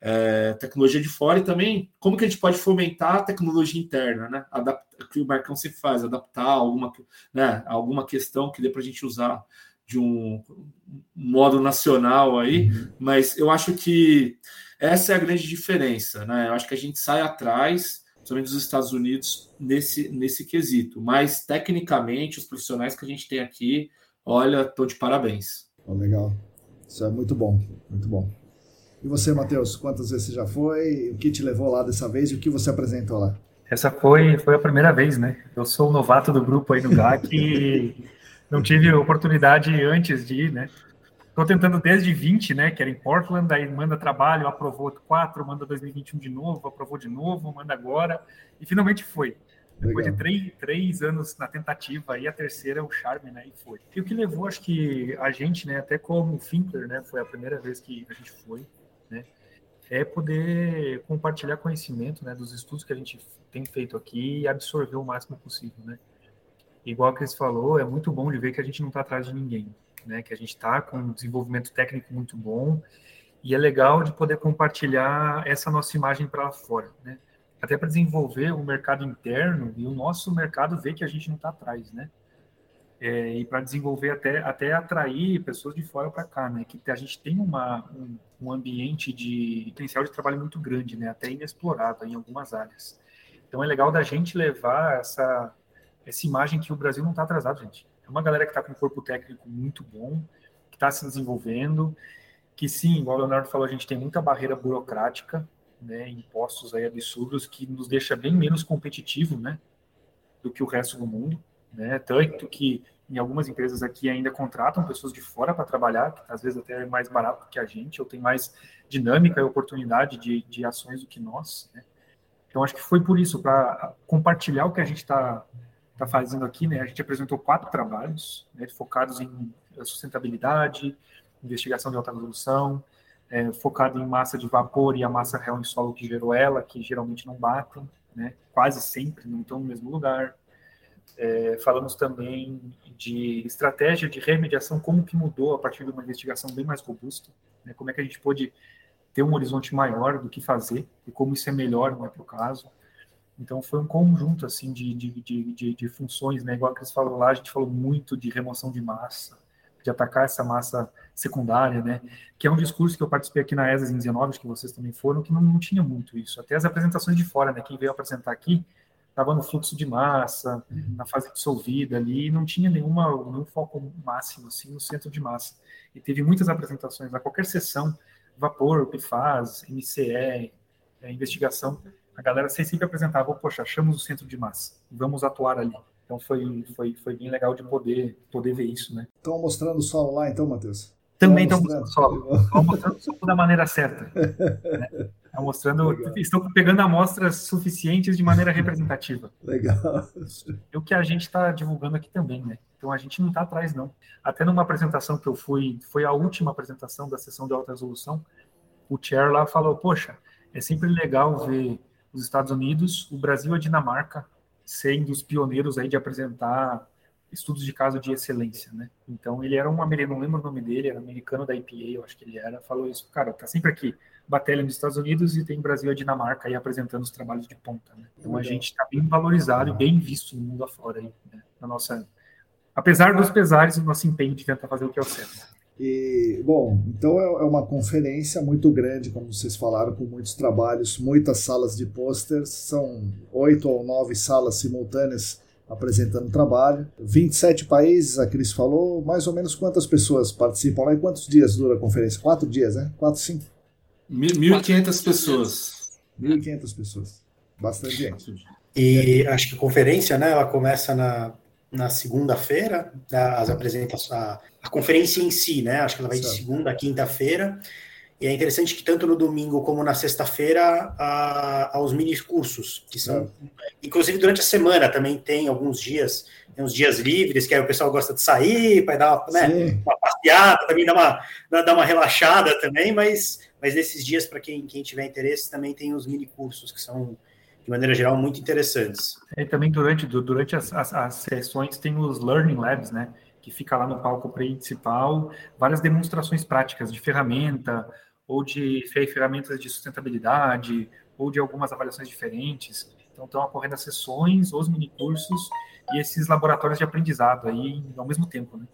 é, tecnologia de fora e também como que a gente pode fomentar a tecnologia interna, né? Adaptar, que o Marcão sempre faz, adaptar alguma, né, alguma questão que dê para a gente usar de um modo nacional aí, uhum. mas eu acho que essa é a grande diferença, né? Eu acho que a gente sai atrás, principalmente dos Estados Unidos, nesse, nesse quesito. Mas, tecnicamente, os profissionais que a gente tem aqui, olha, estou de parabéns. Oh, legal. Isso é muito bom, muito bom. E você, Matheus, quantas vezes você já foi? O que te levou lá dessa vez e o que você apresentou lá? Essa foi, foi a primeira vez, né? Eu sou o novato do grupo aí no GAC e não tive oportunidade antes de ir, né? Estou tentando desde 20, né? Que era em Portland, aí manda trabalho, aprovou 4, manda 2021 de novo, aprovou de novo, manda agora, e finalmente foi. Depois Legal. de três, três anos na tentativa, aí a terceira é o charme, né? E foi. E o que levou, acho que a gente, né, até como Finkler, né, foi a primeira vez que a gente foi, né, é poder compartilhar conhecimento, né, dos estudos que a gente tem feito aqui e absorver o máximo possível, né. Igual que Cris falou, é muito bom de ver que a gente não está atrás de ninguém, né, que a gente está com um desenvolvimento técnico muito bom e é legal de poder compartilhar essa nossa imagem para fora, né até para desenvolver o mercado interno e o nosso mercado ver que a gente não está atrás, né? É, e para desenvolver até, até atrair pessoas de fora para cá, né? Que a gente tem uma, um, um, ambiente de potencial de trabalho muito grande, né? Até inexplorado em algumas áreas. Então é legal da gente levar essa, essa imagem que o Brasil não está atrasado, gente. É uma galera que está com um corpo técnico muito bom, que está se desenvolvendo, que sim, igual o Leonardo falou, a gente tem muita barreira burocrática, né, impostos aí absurdos que nos deixa bem menos competitivo, né, do que o resto do mundo, né, tanto que em algumas empresas aqui ainda contratam pessoas de fora para trabalhar, que às vezes até é mais barato que a gente, ou tem mais dinâmica e oportunidade de, de ações do que nós, né. Então acho que foi por isso, para compartilhar o que a gente está tá fazendo aqui, né, a gente apresentou quatro trabalhos, né, focados em sustentabilidade, investigação de alta resolução, é, focado em massa de vapor e a massa real em solo que gerou ela, que geralmente não batem, né? quase sempre não estão no mesmo lugar. É, falamos também de estratégia de remediação, como que mudou a partir de uma investigação bem mais robusta, né? como é que a gente pôde ter um horizonte maior do que fazer e como isso é melhor não é para o caso. Então foi um conjunto assim de, de, de, de, de funções, né? igual que eles falaram lá, a gente falou muito de remoção de massa, de atacar essa massa secundária, né? Que é um discurso que eu participei aqui na ESAS em 19, que vocês também foram, que não, não tinha muito isso. Até as apresentações de fora, né? Quem veio apresentar aqui estava no fluxo de massa, uhum. na fase dissolvida ali, e não tinha nenhuma, nenhum foco máximo, assim, no centro de massa. E teve muitas apresentações, a qualquer sessão, vapor, PFAS, MCE, é, investigação, a galera sempre apresentava, poxa, achamos o centro de massa, vamos atuar ali. Então foi, foi, foi bem legal de poder, poder ver isso, né? Estão mostrando o sol lá então, Matheus? Também estão mostrando o sol. Estão mostrando o sol da maneira certa. Né? Estão mostrando, legal. estão pegando amostras suficientes de maneira representativa. Legal. É o que a gente está divulgando aqui também, né? Então a gente não está atrás, não. Até numa apresentação que eu fui, foi a última apresentação da sessão de alta resolução, o chair lá falou, poxa, é sempre legal ver os Estados Unidos, o Brasil e a Dinamarca sendo os pioneiros aí de apresentar estudos de caso de excelência, né? Então ele era um americano, não lembro o nome dele, era americano da IPA, eu acho que ele era, falou isso, cara, tá sempre aqui, batalha nos Estados Unidos e tem Brasil e Dinamarca aí apresentando os trabalhos de ponta, né? Então a gente está bem valorizado e bem visto no mundo afora aí, né? Na nossa, apesar dos pesares, o nosso empenho de tentar fazer o que é o certo. E, bom, então é, é uma conferência muito grande, como vocês falaram, com muitos trabalhos, muitas salas de posters, são oito ou nove salas simultâneas apresentando trabalho. 27 países, a Cris falou, mais ou menos quantas pessoas participam lá e quantos dias dura a conferência? Quatro dias, né? Quatro, cinco? 1.500 pessoas. 1.500 pessoas. Bastante gente. E acho que a conferência, né, ela começa na na segunda-feira, as apresentações, a, a, conferência em si, né? Acho que ela vai de segunda a quinta-feira. E é interessante que tanto no domingo como na sexta-feira há, os mini cursos, que são, inclusive durante a semana também tem alguns dias, tem uns dias livres, que aí o pessoal gosta de sair, para dar uma, né, uma passeada, também dar uma, dar uma relaxada também, mas, mas nesses dias, para quem, quem tiver interesse, também tem os mini cursos, que são de maneira geral, muito interessantes. E também durante, durante as, as, as, sessões tem os Learning Labs, né? Que fica lá no palco principal, várias demonstrações práticas de ferramenta, ou de ferramentas de sustentabilidade, ou de algumas avaliações diferentes. Então, estão ocorrendo as sessões, os minicursos e esses laboratórios de aprendizado aí ao mesmo tempo, né?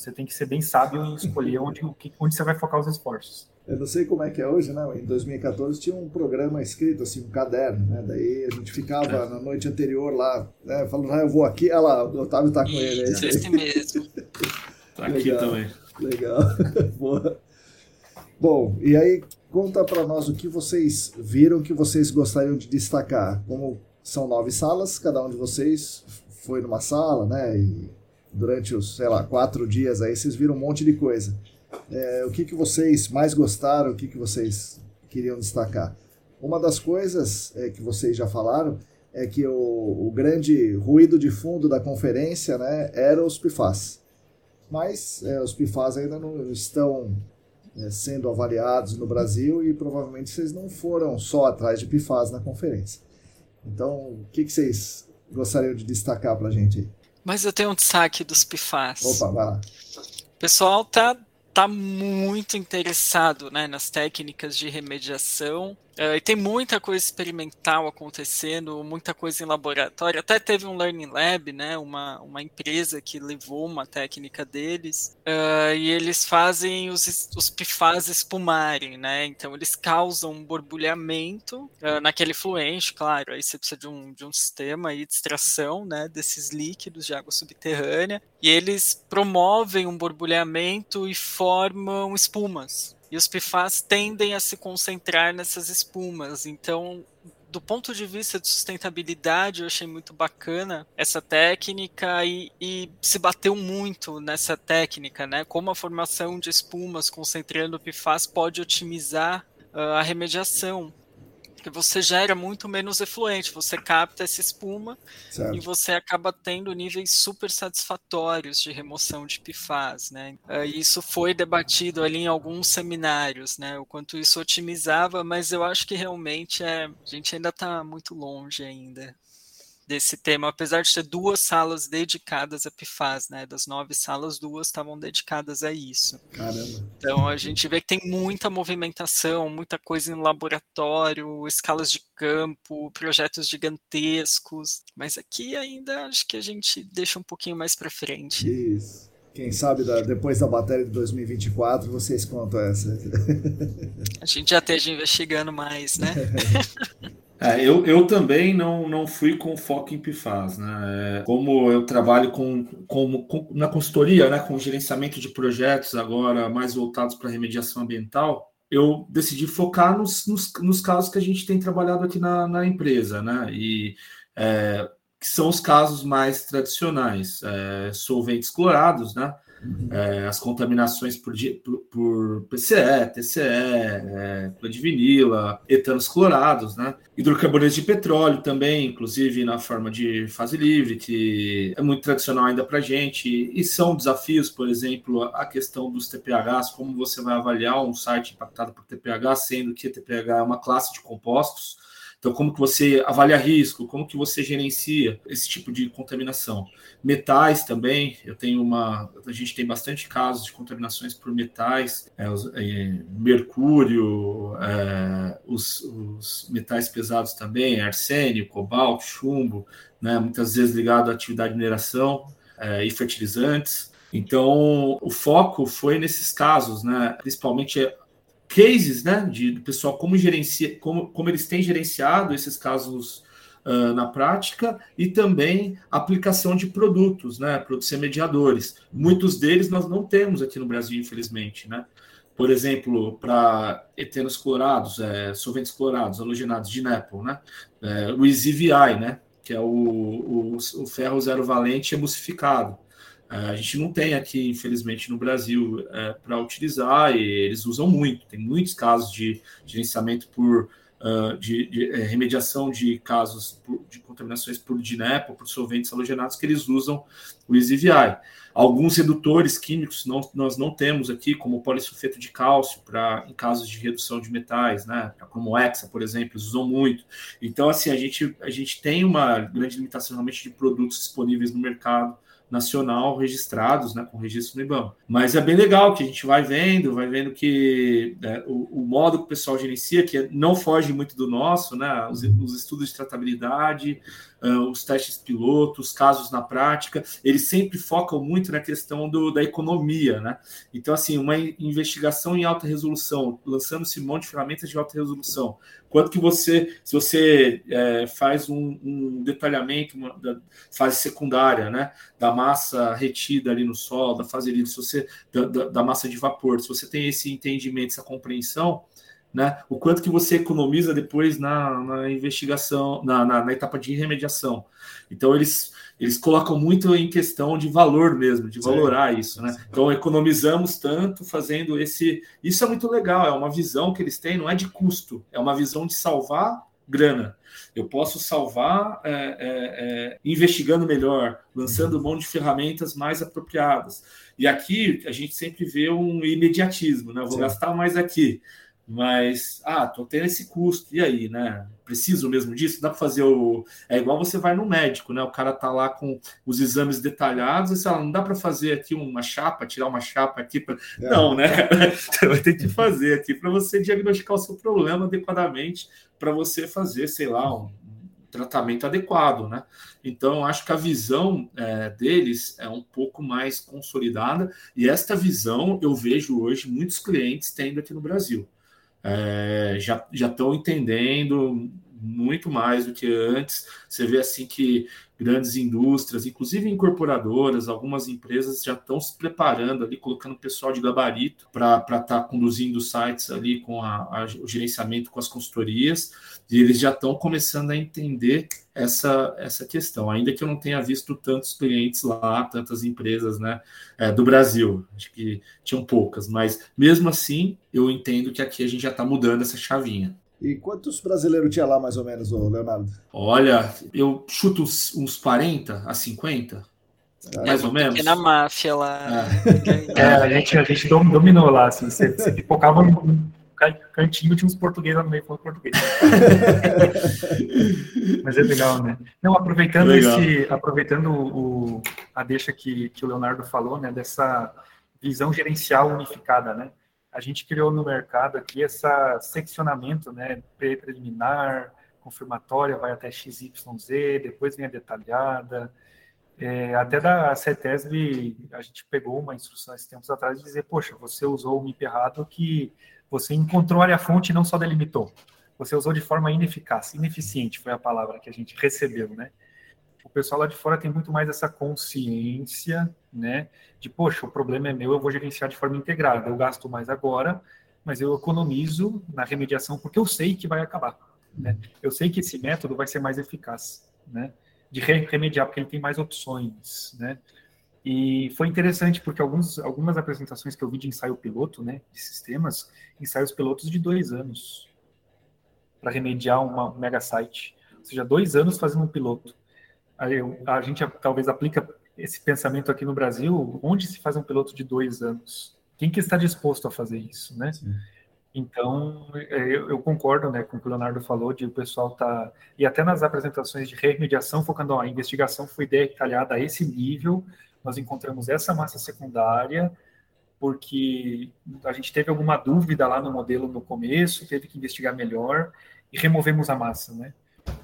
Você tem que ser bem sábio e escolher onde, onde você vai focar os esforços. Eu não sei como é que é hoje, né? Em 2014 tinha um programa escrito, assim, um caderno, né? Daí a gente ficava é. na noite anterior lá, né? Falando, ah, eu vou aqui, olha lá, o Otávio tá com ele. É esse mesmo. tá aqui também. Legal. Boa. Bom, e aí conta para nós o que vocês viram que vocês gostariam de destacar. Como são nove salas, cada um de vocês foi numa sala, né? E durante os, sei lá, quatro dias aí vocês viram um monte de coisa. É, o que, que vocês mais gostaram, o que, que vocês queriam destacar? Uma das coisas é, que vocês já falaram é que o, o, grande ruído de fundo da conferência né, era os PFAS. Mas é, os PFAS ainda não estão é, sendo avaliados no Brasil e provavelmente vocês não foram só atrás de PFAS na conferência. Então, o que, que vocês gostariam de destacar para a gente aí? Mas eu tenho um destaque dos PFAS. Opa, vai lá. O pessoal tá, tá muito interessado né, nas técnicas de remediação Uh, e tem muita coisa experimental acontecendo, muita coisa em laboratório. Até teve um Learning Lab, né, uma, uma empresa que levou uma técnica deles, uh, e eles fazem os, os PFAS espumarem, né? Então eles causam um borbulhamento uh, naquele fluente, claro. Aí você precisa de um, de um sistema aí de extração né, desses líquidos de água subterrânea, e eles promovem um borbulhamento e formam espumas. E os PFAS tendem a se concentrar nessas espumas. Então, do ponto de vista de sustentabilidade, eu achei muito bacana essa técnica e, e, se bateu muito nessa técnica, né? Como a formação de espumas concentrando PFAS pode otimizar uh, a remediação porque você gera muito menos efluente, você capta essa espuma certo. e você acaba tendo níveis super satisfatórios de remoção de PFAS, né? Uh, isso foi debatido ali em alguns seminários, né? O quanto isso otimizava, mas eu acho que realmente é, a gente ainda está muito longe ainda desse tema, apesar de ter duas salas dedicadas a PFAS, né? Das nove salas, duas estavam dedicadas a isso. Caramba. Então a gente vê que tem muita movimentação, muita coisa em laboratório, escalas de campo, projetos gigantescos, mas aqui ainda acho que a gente deixa um pouquinho mais para frente. Isso. Quem sabe da, depois da bateria de 2024 vocês contam essa. A gente já esteja investigando mais, né? É, eu, eu também não, não fui com foco em PFAS, né? É, como eu trabalho com, com, com, na consultoria, né, com gerenciamento de projetos agora mais voltados para remediação ambiental, eu decidi focar nos, nos, nos, casos que a gente tem trabalhado aqui na, na empresa, né? E é, que são os casos mais tradicionais, é, solventes clorados, né? É, as contaminações por, por, por PCE, TCE, é, vinila, etanos clorados, né? Hidrocarbonetos de petróleo também, inclusive na forma de fase livre, que é muito tradicional ainda para a gente. E são desafios, por exemplo, a questão dos TPHs, como você vai avaliar um site impactado por TPH, sendo que TPH é uma classe de compostos então, como que você avalia risco, como que você gerencia esse tipo de contaminação? Metais também, eu tenho uma, a gente tem bastante casos de contaminações por metais, é, é, mercúrio, é, os, os, metais pesados também, arsênio, cobalto, chumbo, né, muitas vezes ligado à atividade de mineração é, e fertilizantes. Então, o foco foi nesses casos, né? principalmente cases, né, de do pessoal como gerencia, como, como eles têm gerenciado esses casos uh, na prática e também aplicação de produtos, né, produtos remediadores. Muitos deles nós não temos aqui no Brasil, infelizmente, né. Por exemplo, para etenos clorados, é, solventes clorados, halogenados de NEPL, né, é, o EasyVI, né, que é o, o, o ferro zero valente emulsificado. A gente não tem aqui, infelizmente, no Brasil é, para utilizar e eles usam muito. Tem muitos casos de gerenciamento por uh, de, de é, remediação de casos por, de contaminações por DINEP ou por solventes halogenados que eles usam o EasyVI. Alguns redutores químicos não, nós não temos aqui, como o polissulfeto de cálcio, para em casos de redução de metais, né? Como Hexa, por exemplo, eles usam muito. Então, assim, a gente, a gente tem uma grande limitação realmente de produtos disponíveis no mercado nacional registrados, né, com registro no IBAMA. Mas é bem legal que a gente vai vendo, vai vendo que né, o, o, modo que o pessoal gerencia, que não foge muito do nosso, né, os, os estudos de tratabilidade, os testes pilotos, casos na prática, eles sempre focam muito na questão do, da economia, né? Então, assim, uma investigação em alta resolução, lançando-se um monte de ferramentas de alta resolução, Quanto que você, se você é, faz um, um detalhamento, uma, da fase secundária, né, da massa retida ali no solo, da fase livre, se você da, da, da massa de vapor, se você tem esse entendimento, essa compreensão, né? O quanto que você economiza depois na, na investigação, na, na, na, etapa de remediação. Então eles eles colocam muito em questão de valor mesmo, de valorar Sim. isso, né? Então economizamos tanto fazendo esse. Isso é muito legal, é uma visão que eles têm, não é de custo, é uma visão de salvar grana. Eu posso salvar é, é, é, investigando melhor, lançando mão de ferramentas mais apropriadas. E aqui a gente sempre vê um imediatismo, né? Eu vou Sim. gastar mais aqui. Mas, ah, tô tendo esse custo, e aí, né? Preciso mesmo disso? Dá para fazer o. É igual você vai no médico, né? O cara tá lá com os exames detalhados, e você fala, não dá para fazer aqui uma chapa, tirar uma chapa aqui para. É. Não, né, cara? Você vai ter que fazer aqui para você diagnosticar o seu problema adequadamente, para você fazer, sei lá, um tratamento adequado, né? Então, acho que a visão é, deles é um pouco mais consolidada, e esta visão eu vejo hoje muitos clientes tendo aqui no Brasil é, já estão entendendo muito mais do que antes. Você vê assim que grandes indústrias, inclusive incorporadoras, algumas empresas já estão se preparando ali, colocando pessoal de gabarito para estar tá conduzindo sites ali com a, a, o gerenciamento com as consultorias, e eles já estão começando a entender essa, essa questão, ainda que eu não tenha visto tantos clientes lá, tantas empresas né, é, do Brasil, acho que tinham poucas, mas mesmo assim eu entendo que aqui a gente já está mudando essa chavinha. E quantos brasileiros tinha lá, mais ou menos, Leonardo? Olha, eu chuto uns, uns 40 a 50. É, mais ou menos. na máfia lá. É. é, a, gente, a gente dominou lá, assim, você, você pipocava num cantinho, tinha uns portugueses lá no meio falando português. Mas é legal, né? Não, aproveitando legal. esse, aproveitando o, a deixa que, que o Leonardo falou, né, dessa visão gerencial unificada, né? A gente criou no mercado aqui esse seccionamento, né, preliminar, confirmatória, vai até XYZ, depois vem a detalhada. É, até da CETESB, a gente pegou uma instrução esses tempos atrás de dizer, poxa, você usou o MIP errado que você encontrou área-fonte e não só delimitou. Você usou de forma ineficaz, ineficiente foi a palavra que a gente recebeu, né? O pessoal lá de fora tem muito mais essa consciência, né, de, poxa, o problema é meu, eu vou gerenciar de forma integrada, eu gasto mais agora, mas eu economizo na remediação porque eu sei que vai acabar, né? Eu sei que esse método vai ser mais eficaz, né, de remediar porque ele tem mais opções, né? E foi interessante porque alguns, algumas apresentações que eu vi de ensaio piloto, né, de sistemas, ensaios pilotos de dois anos para remediar uma, um mega site, ou seja, dois anos fazendo um piloto a gente talvez aplica esse pensamento aqui no Brasil, onde se faz um piloto de dois anos? Quem que está disposto a fazer isso, né? Sim. Então, é, eu, eu, concordo né, com o que o Leonardo falou, de o pessoal tá E até nas apresentações de remediação, focando, ó, a investigação foi detalhada a esse nível, nós encontramos essa massa secundária, porque a gente teve alguma dúvida lá no modelo no começo, teve que investigar melhor, e removemos a massa, né?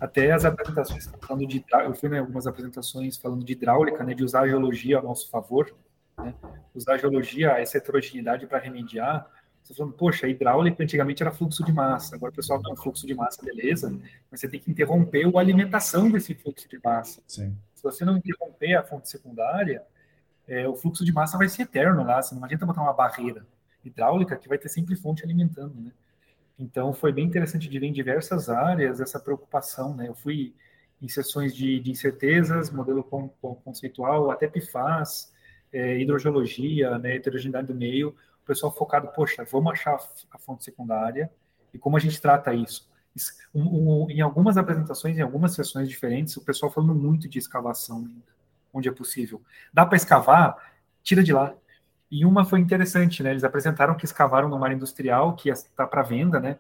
Até as apresentações falando de eu fui em algumas apresentações falando de hidráulica, né, de usar a geologia a nosso favor, né, usar a geologia, essa heterogeneidade para remediar. Você falando, poxa, hidráulica antigamente era fluxo de massa, agora o pessoal tem um fluxo de massa, beleza, mas você tem que interromper a alimentação desse fluxo de massa. Sim. Se você não interromper a fonte secundária, é, o fluxo de massa vai ser eterno lá, você não adianta botar uma barreira hidráulica que vai ter sempre fonte alimentando, né? Então, foi bem interessante de ver em diversas áreas essa preocupação. Né? Eu fui em sessões de, de incertezas, modelo conceitual, até PFAS, é, hidrogeologia, né, heterogeneidade do meio, o pessoal focado, poxa, vamos achar a fonte secundária e como a gente trata isso. Um, um, em algumas apresentações, em algumas sessões diferentes, o pessoal falando muito de escavação, onde é possível. Dá para escavar? Tira de lá. E uma foi interessante, né? Eles apresentaram que escavaram no mar industrial, que está para venda, né?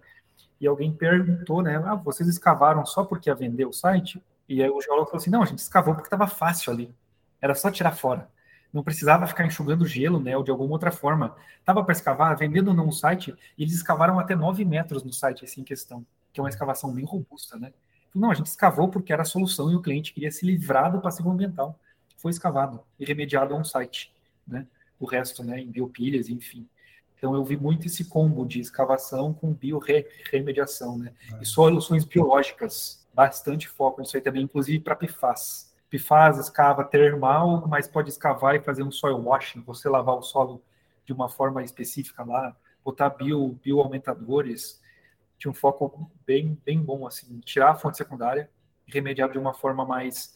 E alguém perguntou, né? Ah, vocês escavaram só porque ia vender o site? E aí o geólogo falou assim: não, a gente escavou porque estava fácil ali. Era só tirar fora. Não precisava ficar enxugando gelo, né? Ou de alguma outra forma. Tava para escavar, vendendo num site, e eles escavaram até 9 metros no site, assim, em questão, que é uma escavação bem robusta, né? Não, a gente escavou porque era a solução e o cliente queria se livrar do passivo ambiental. Foi escavado e remediado a um site, né? O resto, né, em biopilhas, enfim. Então eu vi muito esse combo de escavação com biorremediação, né? E soluções biológicas, bastante foco nisso aí também, inclusive para PFAS. PFAS escava termal, mas pode escavar e fazer um soil washing, você lavar o solo de uma forma específica lá, botar bio, bioaumentadores, tinha um foco bem, bem bom, assim, tirar a fonte secundária e remediar de uma forma mais,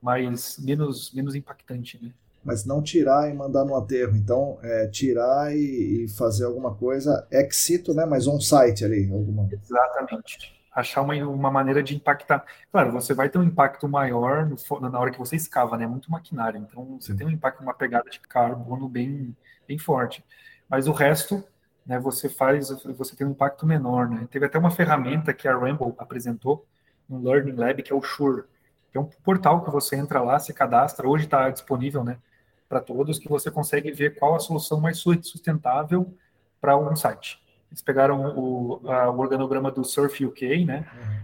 mais menos, menos impactante, né? Mas não tirar e mandar no aterro. Então, é, tirar e, e, fazer alguma coisa ex situ, né? Mas on-site ali. Alguma... Exatamente. Achar uma, uma maneira de impactar. Claro, você vai ter um impacto maior no, na hora que você escava, né? Muito maquinário. Então, você tem um impacto, uma pegada de carbono bem, bem forte. Mas o resto, né? Você faz, você tem um impacto menor, né? Teve até uma ferramenta que a Rambo apresentou, um Learning Lab, que é o Shure, que é um portal que você entra lá, se cadastra, hoje está disponível, né? Para todos, que você consegue ver qual a solução mais sustentável para um site. Eles pegaram o, a, o organograma do Surf UK, né? Uhum.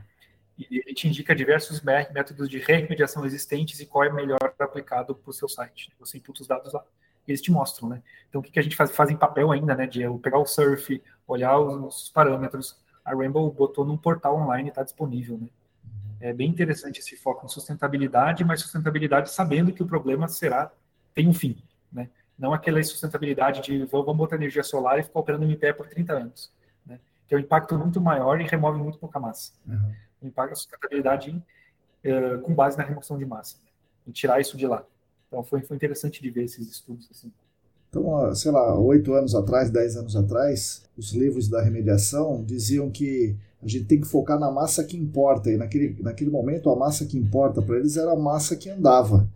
E ele te indica diversos métodos de remediação existentes e qual é melhor aplicado para o seu site. Você imputa os dados lá eles te mostram, né? Então, o que, que a gente faz, faz em papel ainda, né? De pegar o surf, olhar os, os parâmetros. A Rainbow botou num portal online está disponível, né? É bem interessante esse foco em sustentabilidade, mas sustentabilidade sabendo que o problema será, tem um fim, né? Não aquela sustentabilidade de vamos botar energia solar e ficar operando em pé por 30 anos, né? Que é um impacto muito maior e remove muito pouca massa. Uhum. O impacto da sustentabilidade uh, com base na remoção de massa, né? e tirar isso de lá. Então foi, foi interessante de ver esses estudos assim. Então, sei lá, oito anos atrás, dez anos atrás, os livros da remediação diziam que a gente tem que focar na massa que importa. E naquele, naquele momento, a massa que importa para eles era a massa que andava.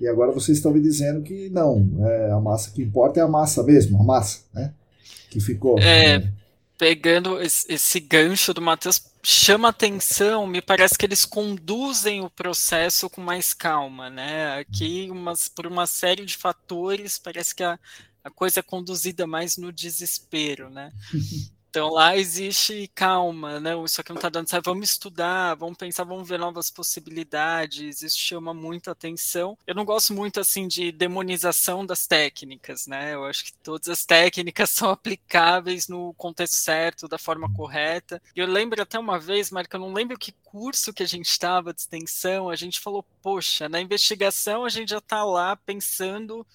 E agora vocês estão me dizendo que não, é, a massa que importa é a massa mesmo, a massa, né? Que ficou. É, né? pegando esse, gancho do Matheus, chama atenção, me parece que eles conduzem o processo com mais calma, né? Aqui, umas, por uma série de fatores, parece que a, a coisa é conduzida mais no desespero, né? Então lá existe calma, né? Isso aqui não está dando certo, vamos estudar, vamos pensar, vamos ver novas possibilidades. Isso chama muito atenção. Eu não gosto muito assim de demonização das técnicas, né? Eu acho que todas as técnicas são aplicáveis no contexto certo, da forma correta. E eu lembro até uma vez, Marca, eu não lembro que curso que a gente estava de extensão, a gente falou, poxa, na investigação a gente já está lá pensando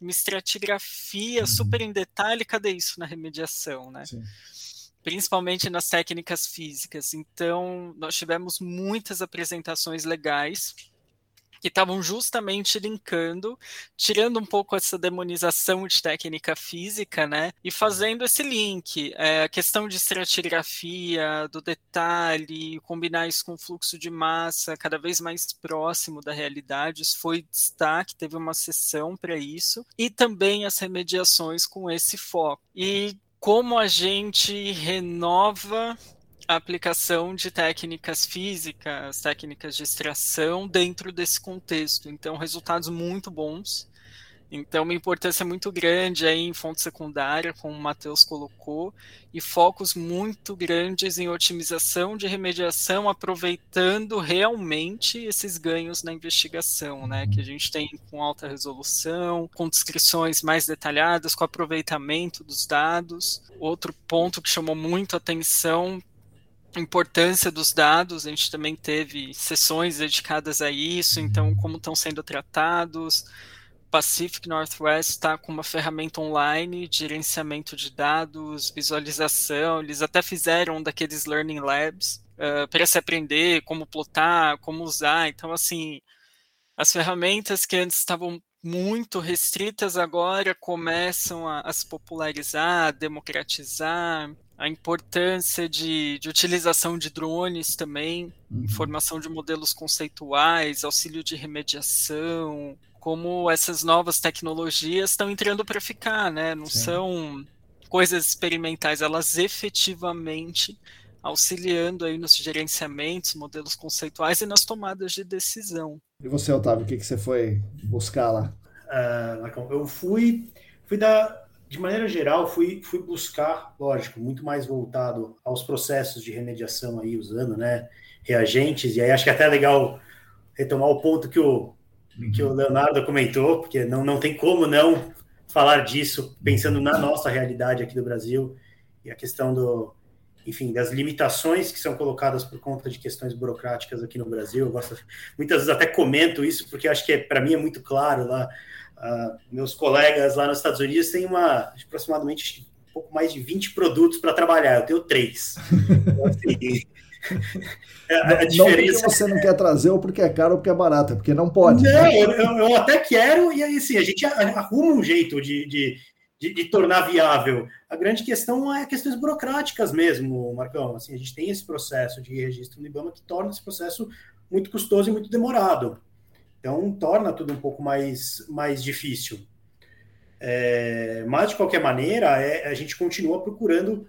em estratigrafia super em detalhe, cadê isso na remediação, né? Sim principalmente nas técnicas físicas. Então, nós tivemos muitas apresentações legais que estavam justamente linkando, tirando um pouco essa demonização de técnica física, né, e fazendo esse link, é, a questão de estratigrafia, do detalhe, combinar isso com fluxo de massa cada vez mais próximo da realidade, isso foi destaque, teve uma sessão para isso, e também as remediações com esse foco. E como a gente renova a aplicação de técnicas físicas, técnicas de extração dentro desse contexto. Então, resultados muito bons. Então, uma importância muito grande aí em fonte secundária, como o Matheus colocou, e focos muito grandes em otimização de remediação, aproveitando realmente esses ganhos na investigação, né? Que a gente tem com alta resolução, com descrições mais detalhadas, com aproveitamento dos dados. Outro ponto que chamou muito atenção importância dos dados, a gente também teve sessões dedicadas a isso, então como estão sendo tratados, Pacific Northwest está com uma ferramenta online de gerenciamento de dados, visualização. Eles até fizeram um daqueles learning labs uh, para se aprender como plotar, como usar. Então, assim, as ferramentas que antes estavam muito restritas agora começam a, a se popularizar, a democratizar. A importância de, de utilização de drones também, uhum. informação de modelos conceituais, auxílio de remediação, como essas novas tecnologias estão entrando para ficar, né? Não Sim. são coisas experimentais, elas efetivamente auxiliando aí nos gerenciamentos, modelos conceituais e nas tomadas de decisão. E você, Otávio, o que, que você foi buscar lá? Uh, eu fui, fui da, de maneira geral, fui, fui buscar, lógico, muito mais voltado aos processos de remediação aí, usando, né, reagentes, e aí acho que é até legal retomar o ponto que o, que o Leonardo comentou, porque não, não tem como não falar disso, pensando na nossa realidade aqui do Brasil e a questão do, enfim, das limitações que são colocadas por conta de questões burocráticas aqui no Brasil. Eu gosto, muitas vezes até comento isso porque acho que é, para mim é muito claro lá. Uh, meus colegas lá nos Estados Unidos têm uma aproximadamente um pouco mais de 20 produtos para trabalhar. Eu tenho três. Então, assim, a, a diferença... Não porque você não quer trazer ou porque é caro ou porque é barato, é porque não pode. Não, né? eu, eu, até quero, e aí sim, a gente arruma um jeito de, de, de, de, tornar viável. A grande questão é questões burocráticas mesmo, Marcão. Assim, a gente tem esse processo de registro no IBAMA que torna esse processo muito custoso e muito demorado. Então, torna tudo um pouco mais, mais difícil. É, mas, de qualquer maneira, é, a gente continua procurando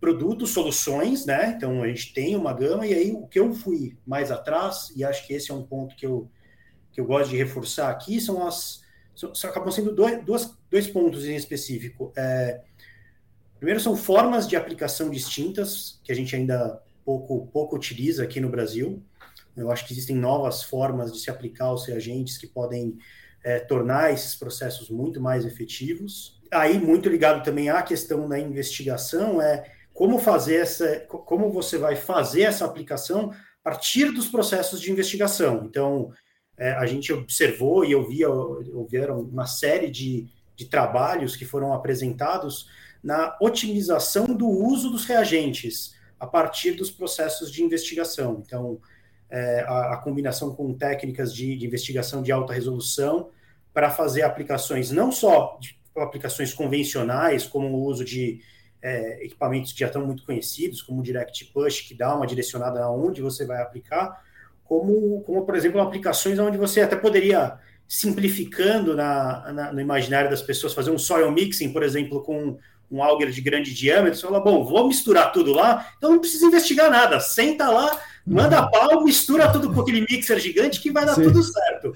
produtos, soluções, né? Então, a gente tem uma gama, e aí o que eu fui mais atrás, e acho que esse é um ponto que eu, que eu gosto de reforçar aqui, são as só acabam sendo dois, dois, dois pontos em específico. É, primeiro, são formas de aplicação distintas, que a gente ainda pouco, pouco utiliza aqui no Brasil. Eu acho que existem novas formas de se aplicar aos reagentes que podem é, tornar esses processos muito mais efetivos. Aí, muito ligado também à questão da investigação, é como fazer essa, como você vai fazer essa aplicação a partir dos processos de investigação. Então, é, a gente observou e eu via, houveram uma série de, de trabalhos que foram apresentados na otimização do uso dos reagentes a partir dos processos de investigação. Então, é, a, a, combinação com técnicas de, de, investigação de alta resolução para fazer aplicações não só de aplicações convencionais, como o uso de é, equipamentos que já estão muito conhecidos, como o Direct Push, que dá uma direcionada aonde você vai aplicar, como, como por exemplo, aplicações onde você até poderia, simplificando na, na, no imaginário das pessoas, fazer um soil mixing, por exemplo, com um auger de grande diâmetro, você fala, bom, vou misturar tudo lá, então não precisa investigar nada, senta lá, manda pau, mistura tudo com aquele mixer gigante que vai dar Sim. tudo certo.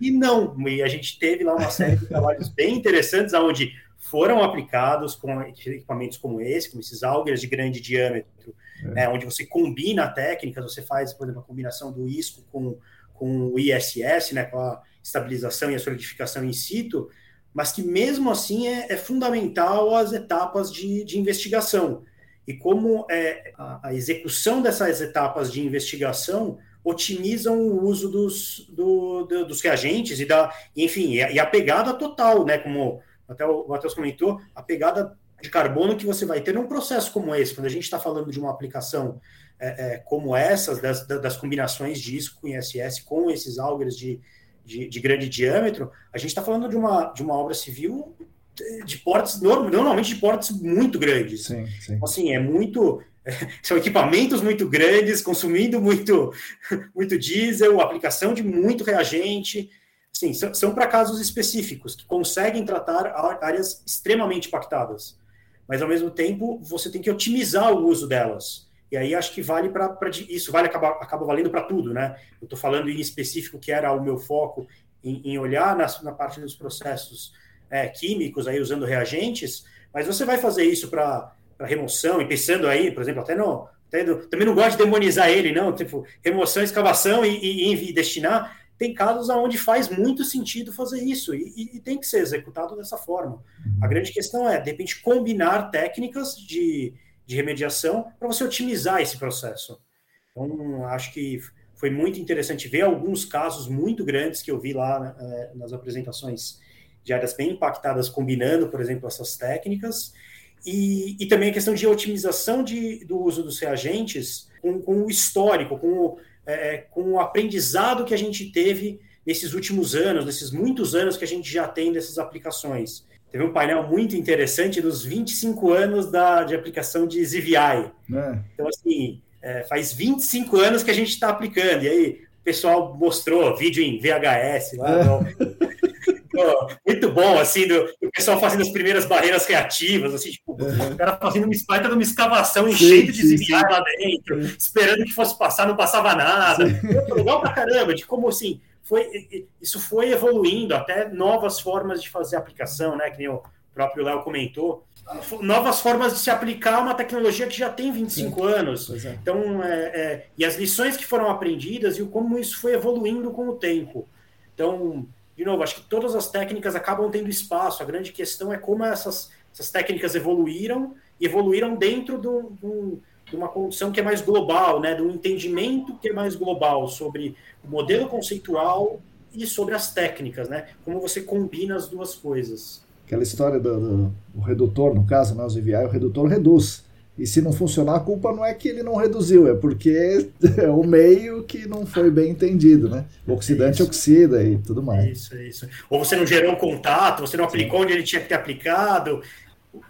E não, e a gente teve lá uma série de trabalhos bem interessantes, onde foram aplicados com equipamentos como esse, com esses augers de grande diâmetro, é. Né, onde você combina técnicas, você faz, por exemplo, a combinação do ISCO com, com o ISS, né, com a estabilização e a solidificação in situ, mas que mesmo assim é, é fundamental as etapas de, de investigação. E como é, a, a, execução dessas etapas de investigação otimizam o uso dos, do, do, dos reagentes e da, enfim, e a, e a pegada total, né? Como até o Matheus comentou, a pegada de carbono que você vai ter num processo como esse, quando a gente está falando de uma aplicação é, é, como essas, das, das, combinações de ISO com ISS, com esses álgebras de, de, de, grande diâmetro, a gente está falando de uma, de uma obra civil de portes, normalmente de portes muito grandes. Sim, sim. Então, assim, é muito. São equipamentos muito grandes, consumindo muito, muito diesel, aplicação de muito reagente. Sim, são, são para casos específicos que conseguem tratar áreas extremamente impactadas mas ao mesmo tempo você tem que otimizar o uso delas. E aí acho que vale para isso, vale acaba, acaba valendo para tudo, né? Eu estou falando em específico que era o meu foco em, em olhar na, na, parte dos processos é, químicos, aí usando reagentes, mas você vai fazer isso para remoção e pensando aí, por exemplo, até no. Até do, também não gosto de demonizar ele, não, tipo, remoção, escavação e, e, e destinar tem casos onde faz muito sentido fazer isso e, e, tem que ser executado dessa forma. A grande questão é, de repente, combinar técnicas de, de remediação para você otimizar esse processo. Então, acho que foi muito interessante ver alguns casos muito grandes que eu vi lá é, nas apresentações de áreas bem impactadas, combinando, por exemplo, essas técnicas. E, e também a questão de otimização de, do uso dos reagentes com, com o histórico, com o é, é, com o aprendizado que a gente teve nesses últimos anos, nesses muitos anos que a gente já tem dessas aplicações. Teve um painel muito interessante dos 25 anos da, de aplicação de ZVI. É. Então, assim, é, faz 25 anos que a gente está aplicando. E aí, o pessoal mostrou vídeo em VHS lá. É muito bom, assim, do, do, pessoal fazendo as primeiras barreiras reativas, assim, tipo, uhum. o cara fazendo uma espalha de uma escavação enchendo de ziviar lá dentro, esperando que fosse passar, não passava nada. Legal pra caramba, de como assim, foi, isso foi evoluindo até novas formas de fazer aplicação, né? Que nem o próprio Léo comentou. Novas formas de se aplicar uma tecnologia que já tem 25 Sim. anos. É. Então, é, é, e as lições que foram aprendidas e como isso foi evoluindo com o tempo. Então, de novo, acho que todas as técnicas acabam tendo espaço. A grande questão é como essas, essas técnicas evoluíram e evoluíram dentro do, do, de uma condição que é mais global, né? de um entendimento que é mais global sobre o modelo conceitual e sobre as técnicas, né? Como você combina as duas coisas. Aquela história do, do, redutor, no caso, né, os EVI, o redutor reduz. E se não funcionar, a culpa não é que ele não reduziu, é porque é o meio que não foi bem entendido, né? O oxidante isso. oxida e tudo mais. Isso, isso. Ou você não gerou contato, você não aplicou Sim. onde ele tinha que ter aplicado.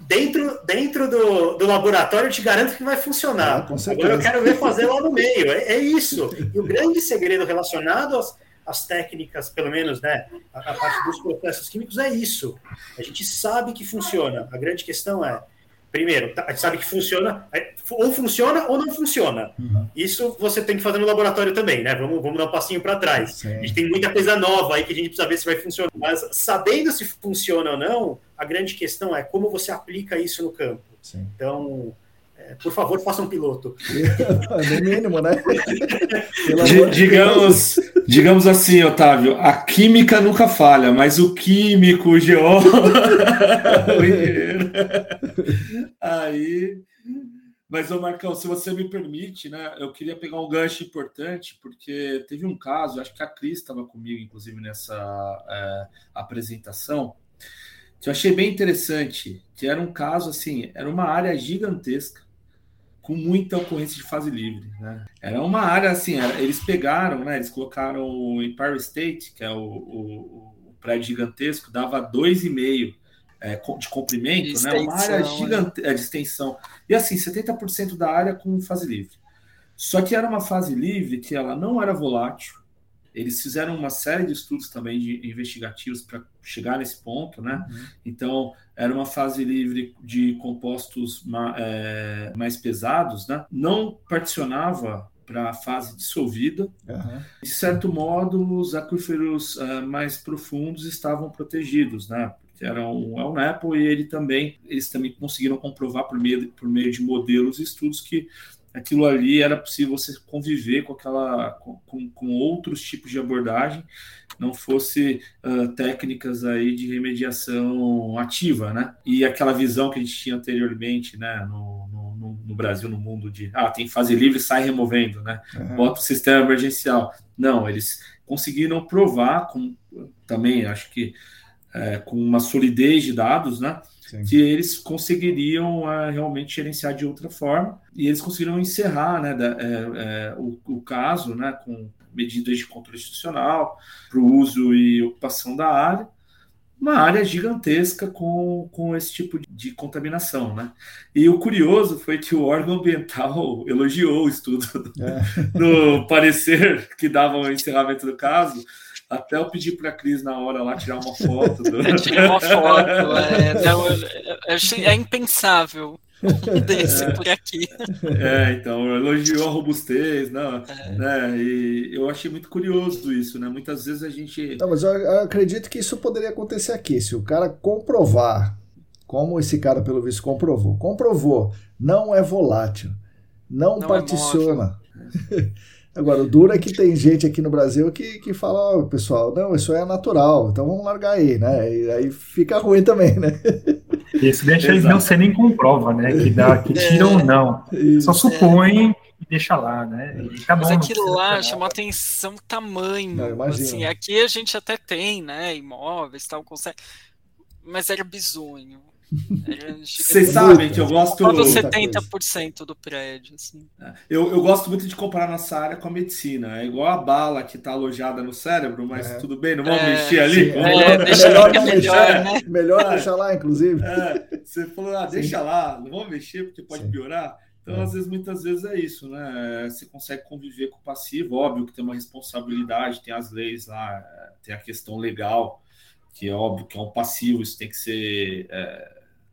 Dentro, dentro do, do laboratório, eu te garanto que vai funcionar. Ah, Agora eu quero ver fazer lá no meio. É, é isso. E o grande segredo relacionado às, às técnicas, pelo menos, né? A, a parte dos processos químicos é isso. A gente sabe que funciona. A grande questão é Primeiro, tá, a gente sabe que funciona, é, ou funciona ou não funciona. Uhum. Isso você tem que fazer no laboratório também, né? Vamos, vamos dar um passinho para trás. Sim. A gente tem muita coisa nova aí que a gente precisa ver se vai funcionar. Mas sabendo se funciona ou não, a grande questão é como você aplica isso no campo. Sim. Então, é, por favor, faça um piloto. no mínimo, né? digamos, digamos assim, Otávio, a química nunca falha, mas o químico, o geólogo, Aí. Mas, ô Marcão, se você me permite, né? Eu queria pegar um gancho importante, porque teve um caso, acho que a Cris estava comigo, inclusive, nessa é, apresentação, que eu achei bem interessante, que era um caso assim, era uma área gigantesca com muita ocorrência de fase livre. Né? Era uma área assim, era, eles pegaram, né, eles colocaram o Empire State, que é o, o, o prédio gigantesco, dava 2,5 é, de comprimento, de né? uma área gigante é, de extensão. E assim, 70% da área com fase livre. Só que era uma fase livre que ela não era volátil, eles fizeram uma série de estudos também de investigativos para chegar nesse ponto, né? Uhum. Então, era uma fase livre de compostos é, mais pesados, né? Não particionava para a fase dissolvida. Uhum. De certo modo, os aquíferos uh, mais profundos estavam protegidos, né? Porque era um, é Apple e ele também, eles também conseguiram comprovar por meio, por meio de modelos e estudos que aquilo ali era possível você conviver com aquela com, com outros tipos de abordagem, não fosse uh, técnicas aí de remediação ativa, né? E aquela visão que a gente tinha anteriormente, né, no, no, no Brasil, no mundo de ah, tem fase livre, sai removendo, né? Uhum. Bota o sistema emergencial. Não, eles conseguiram provar com também, acho que é, com uma solidez de dados, né? Sim. que eles conseguiriam uh, realmente gerenciar de outra forma e eles conseguiram encerrar né, da, é, é, o, o, caso né, com medidas de controle institucional para o uso e ocupação da área, uma área gigantesca com, com esse tipo de, de contaminação. Né? E o curioso foi que o órgão ambiental elogiou o estudo é. no parecer que dava o encerramento do caso, até eu pedi para a Cris na hora lá tirar uma foto. Do... tirar uma foto, é, não, é impensável um desse é, por aqui. É, então, elogiou a robustez, não, é. né? E eu achei muito curioso isso, né? Muitas vezes a gente. Não, mas eu acredito que isso poderia acontecer aqui. Se o cara comprovar, como esse cara, pelo visto, comprovou, comprovou, não é volátil, não, não é particiona. É Agora, o duro é que tem gente aqui no Brasil que, que fala, oh, pessoal, não, isso é natural, então vamos largar aí, né? E aí fica ruim também, né? Isso deixa eles não ser nem comprova, né? Que, dá, que tira é, ou não. Só supõe e deixa lá, né? E tá bom, Mas aquilo lá chama atenção tamanho. Não, assim, aqui a gente até tem, né? Imóveis tal, consegue. Mas era bizonho. Vocês sabem que eu gosto. Quase 70% do prédio. Assim. É, eu, eu gosto muito de comparar nossa área com a medicina. É igual a bala que está alojada no cérebro, mas é. tudo bem, não vamos é, mexer ali. É, deixa melhor, melhor, né? melhor deixar lá, inclusive. É, você falou, ah, deixa lá, não vamos mexer porque pode Sim. piorar. Então, às vezes, muitas vezes é isso, né? Você consegue conviver com o passivo, óbvio que tem uma responsabilidade, tem as leis lá, tem a questão legal, que é óbvio que é um passivo, isso tem que ser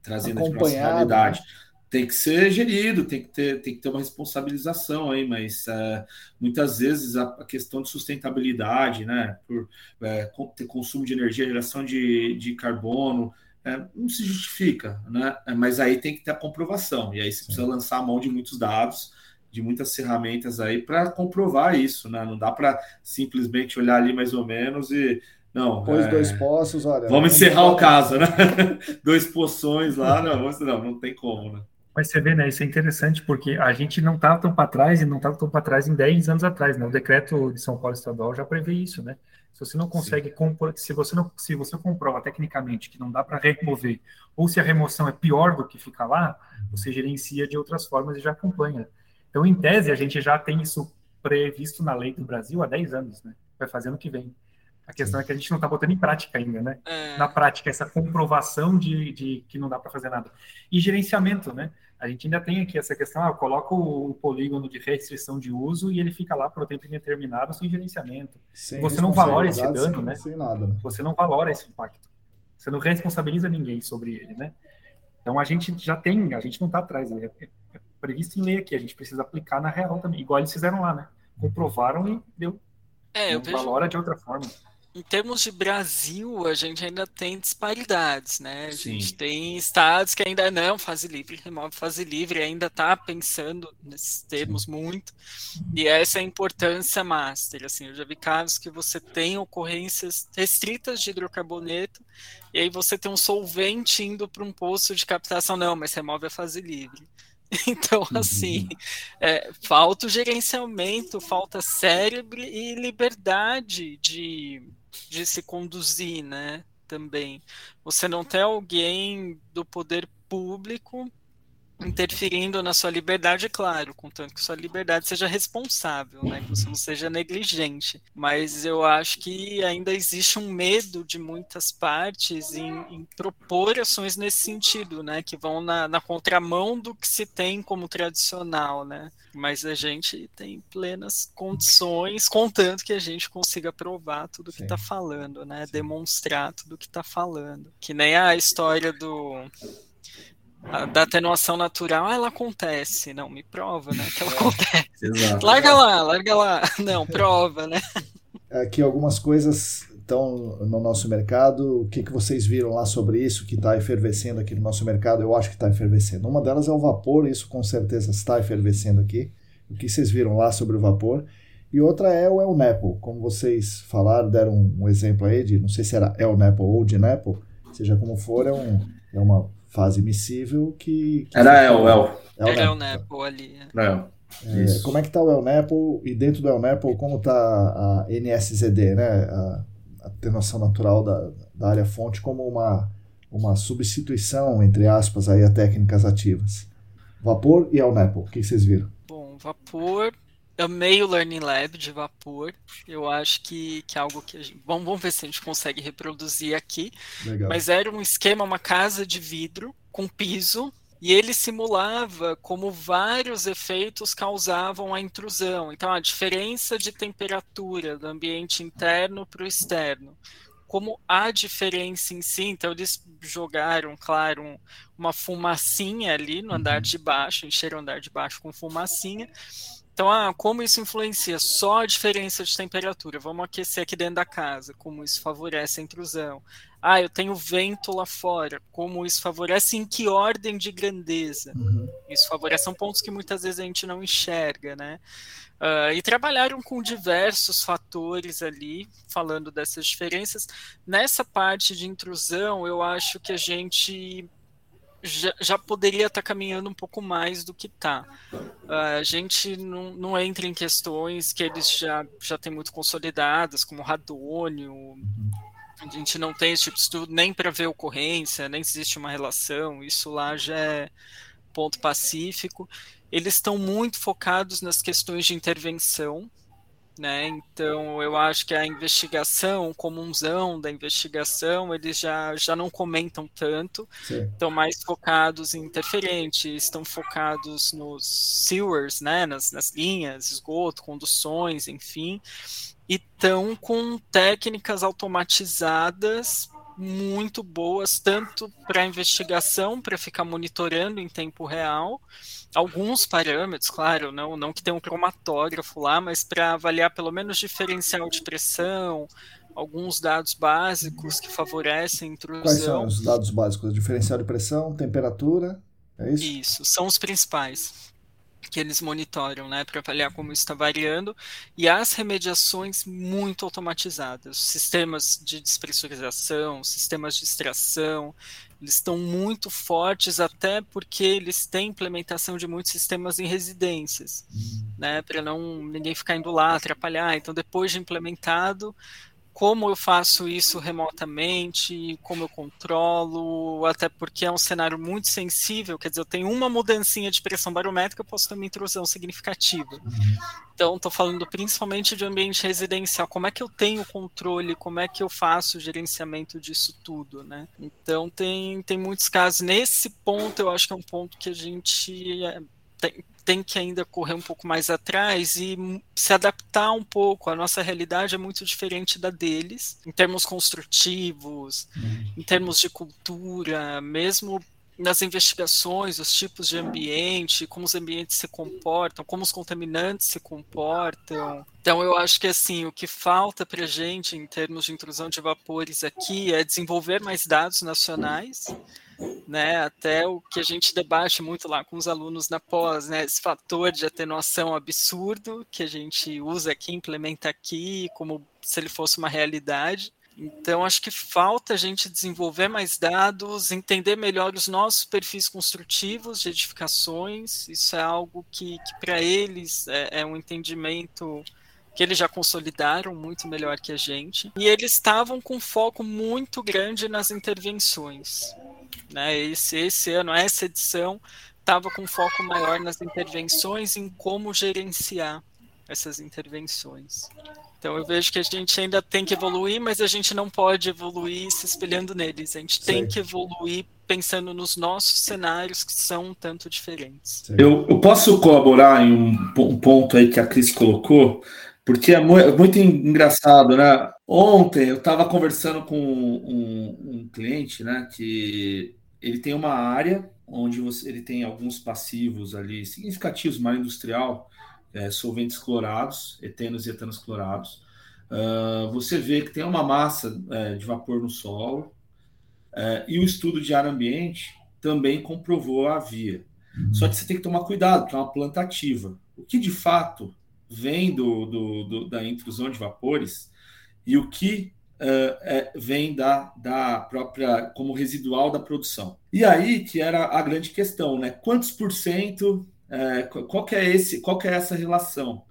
é, trazendo a responsabilidade. Né? Tem que ser gerido, tem que ter, tem que ter uma responsabilização aí, mas uh, muitas vezes a, a, questão de sustentabilidade, né, por uh, ter consumo de energia, geração de, de carbono, uh, não se justifica, né? Mas aí tem que ter a comprovação, e aí você precisa lançar a mão de muitos dados, de muitas ferramentas aí para comprovar isso, né? Não dá para simplesmente olhar ali mais ou menos e Não, Pôs é... dois poços, olha. Vamos encerrar o caso, né? dois poções lá, não, não, não tem como, né? Mas você vê, né? Isso é interessante porque a gente não estava tão para trás e não estava tão para trás em 10 anos atrás, né? O decreto de São Paulo Estadual já prevê isso, né? Se você não consegue compor, se você não, se você comprova tecnicamente que não dá para remover, ou se a remoção é pior do que ficar lá, você gerencia de outras formas e já acompanha. Então, em tese, a gente já tem isso previsto na lei do Brasil há 10 anos, né? Vai fazer ano que vem. A questão é que a gente não está botando em prática ainda, né? É. Na prática, essa comprovação de, de que não dá para fazer nada. E gerenciamento, né? A gente ainda tem aqui essa questão, ah, eu coloco o polígono de restrição de uso e ele fica lá por tempo indeterminado sem gerenciamento. Sem você não valora esse dano, né? Sem nada. Você não valora esse impacto. Você não responsabiliza ninguém sobre ele, né? Então a gente já tem, a gente não está atrás, é, é previsto em lei aqui, a gente precisa aplicar na real também, igual eles fizeram lá, né? Comprovaram e deu. É, eu vejo... valora de outra forma em termos de Brasil, a gente ainda tem disparidades, né? A Sim. gente tem estados que ainda não fase livre, remove fase livre, ainda está pensando nesses termos Sim. muito. E essa é a importância master. Assim, eu já vi casos que você tem ocorrências restritas de hidrocarboneto, e aí você tem um solvente indo para um poço de captação, não, mas remove a fase livre. Então, uhum. assim, é, falta o gerenciamento, falta cérebro e liberdade de de se conduzir, né? Também. Você não tem alguém do poder público interferindo na sua liberdade, é claro, contanto que sua liberdade seja responsável, né, que você não seja negligente. Mas eu acho que ainda existe um medo de muitas partes em, em propor ações nesse sentido, né, que vão na, na, contramão do que se tem como tradicional, né. Mas a gente tem plenas condições, contanto que a gente consiga provar tudo que está falando, né, demonstrar tudo que está falando. Que nem a história do da atenuação natural, ela acontece. Não, me prova, né? Que ela é, acontece. Exato. Larga lá, larga lá. Não, prova, né? Aqui algumas coisas estão no nosso mercado. O que, que vocês viram lá sobre isso que está efervescendo aqui no nosso mercado? Eu acho que está efervescendo. Uma delas é o vapor, isso com certeza está efervescendo aqui. O que vocês viram lá sobre o vapor? E outra é o El Nepo, como vocês falaram, deram um exemplo aí de, não sei se era El Nepo ou de Nepo, seja como for, é, um, é uma fase miscível que. que Era El, El. Era El Nepo ali. É. É, como é que está o El Nepo e dentro do El Nepo como está a NSZD, né? A atenuação natural da, da área fonte como uma, uma substituição, entre aspas, aí a técnicas ativas. Vapor e El Nepo, o que vocês viram? Bom, vapor amei o Learning Lab de vapor. Eu acho que, que é algo que a gente. Vamos, vamos ver se a gente consegue reproduzir aqui. Legal. Mas era um esquema, uma casa de vidro com piso. E ele simulava como vários efeitos causavam a intrusão. Então, a diferença de temperatura do ambiente interno para o externo. Como a diferença em si, então eles jogaram, claro, uma fumacinha ali no andar uhum. de baixo, encheram o andar de baixo com fumacinha, então, ah, como isso influencia? Só a diferença de temperatura. Vamos aquecer aqui dentro da casa, como isso favorece a intrusão. Ah, eu tenho vento lá fora, como isso favorece, em que ordem de grandeza? Uhum. Isso favorece, são pontos que muitas vezes a gente não enxerga, né? Uh, e trabalharam com diversos fatores ali, falando dessas diferenças. Nessa parte de intrusão, eu acho que a gente já, já poderia estar tá caminhando um pouco mais do que está. A gente não, não entra em questões que eles já, já têm muito consolidadas, como radônio. A gente não tem esse tipo de estudo nem para ver ocorrência, nem existe uma relação. Isso lá já é ponto pacífico. Eles estão muito focados nas questões de intervenção, né? Então eu acho que a investigação, o comunzão da investigação, eles já, já não comentam tanto, Sim. estão mais focados em interferentes, estão focados nos sewers, né? nas, nas linhas, esgoto, conduções, enfim, e estão com técnicas automatizadas muito boas, tanto para investigação, para ficar monitorando em tempo real, alguns parâmetros, claro, não, não que tenha um cromatógrafo lá, mas para avaliar pelo menos diferencial de pressão, alguns dados básicos que favorecem a intrusão. Quais são os dados básicos? Diferencial de pressão, temperatura, é isso? Isso, são os principais. Que eles monitoram, né, para avaliar como está variando, e as remediações muito automatizadas, sistemas de despressurização, sistemas de extração, eles estão muito fortes até porque eles têm implementação de muitos sistemas em residências, uhum. né, para não ninguém ficar indo lá atrapalhar. Então, depois de implementado, como eu faço isso remotamente, como eu controlo, até porque é um cenário muito sensível, quer dizer, eu tenho uma mudancinha de pressão barométrica, eu posso ter uma intrusão significativa. Então, estou falando principalmente de ambiente residencial, como é que eu tenho controle, como é que eu faço o gerenciamento disso tudo, né? Então, tem, tem muitos casos. Nesse ponto, eu acho que é um ponto que a gente é, tem, tem que ainda correr um pouco mais atrás e se adaptar um pouco. A nossa realidade é muito diferente da deles, em termos construtivos, uhum. em termos de cultura, mesmo nas investigações, os tipos de ambiente, como os ambientes se comportam, como os contaminantes se comportam. Então, eu acho que assim, o que falta para a gente em termos de intrusão de vapores aqui é desenvolver mais dados nacionais né? Até o que a gente debate muito lá com os alunos na pós, né? Esse fator de atenuação absurdo que a gente usa aqui, implementa aqui, como se ele fosse uma realidade. Então, acho que falta a gente desenvolver mais dados, entender melhor os nossos perfis construtivos de edificações. Isso é algo que, que para eles, é, é um entendimento que eles já consolidaram muito melhor que a gente. E eles estavam com foco muito grande nas intervenções. Né? Esse, esse ano, essa edição, estava com foco maior nas intervenções, em como gerenciar essas intervenções. Então eu vejo que a gente ainda tem que evoluir, mas a gente não pode evoluir se espelhando neles. A gente Sim. tem que evoluir pensando nos nossos cenários que são um tanto diferentes. Eu, eu posso colaborar em um, um, ponto aí que a Cris colocou, porque é muito, muito engraçado, né? Ontem eu estava conversando com um, um cliente, né, que ele tem uma área onde você, ele tem alguns passivos ali significativos, mar industrial, é, solventes clorados, etenos e etanos clorados. Uh, você vê que tem uma massa é, de vapor no solo é, e o estudo de ar ambiente também comprovou a via. Uhum. Só que você tem que tomar cuidado, para é uma planta ativa. O que de fato vem do, do, do, da intrusão de vapores e o que uh, é, vem da, da própria, como residual da produção. E aí que era a grande questão, né? Quantos por cento, uh, qual que é esse, qual que é essa relação?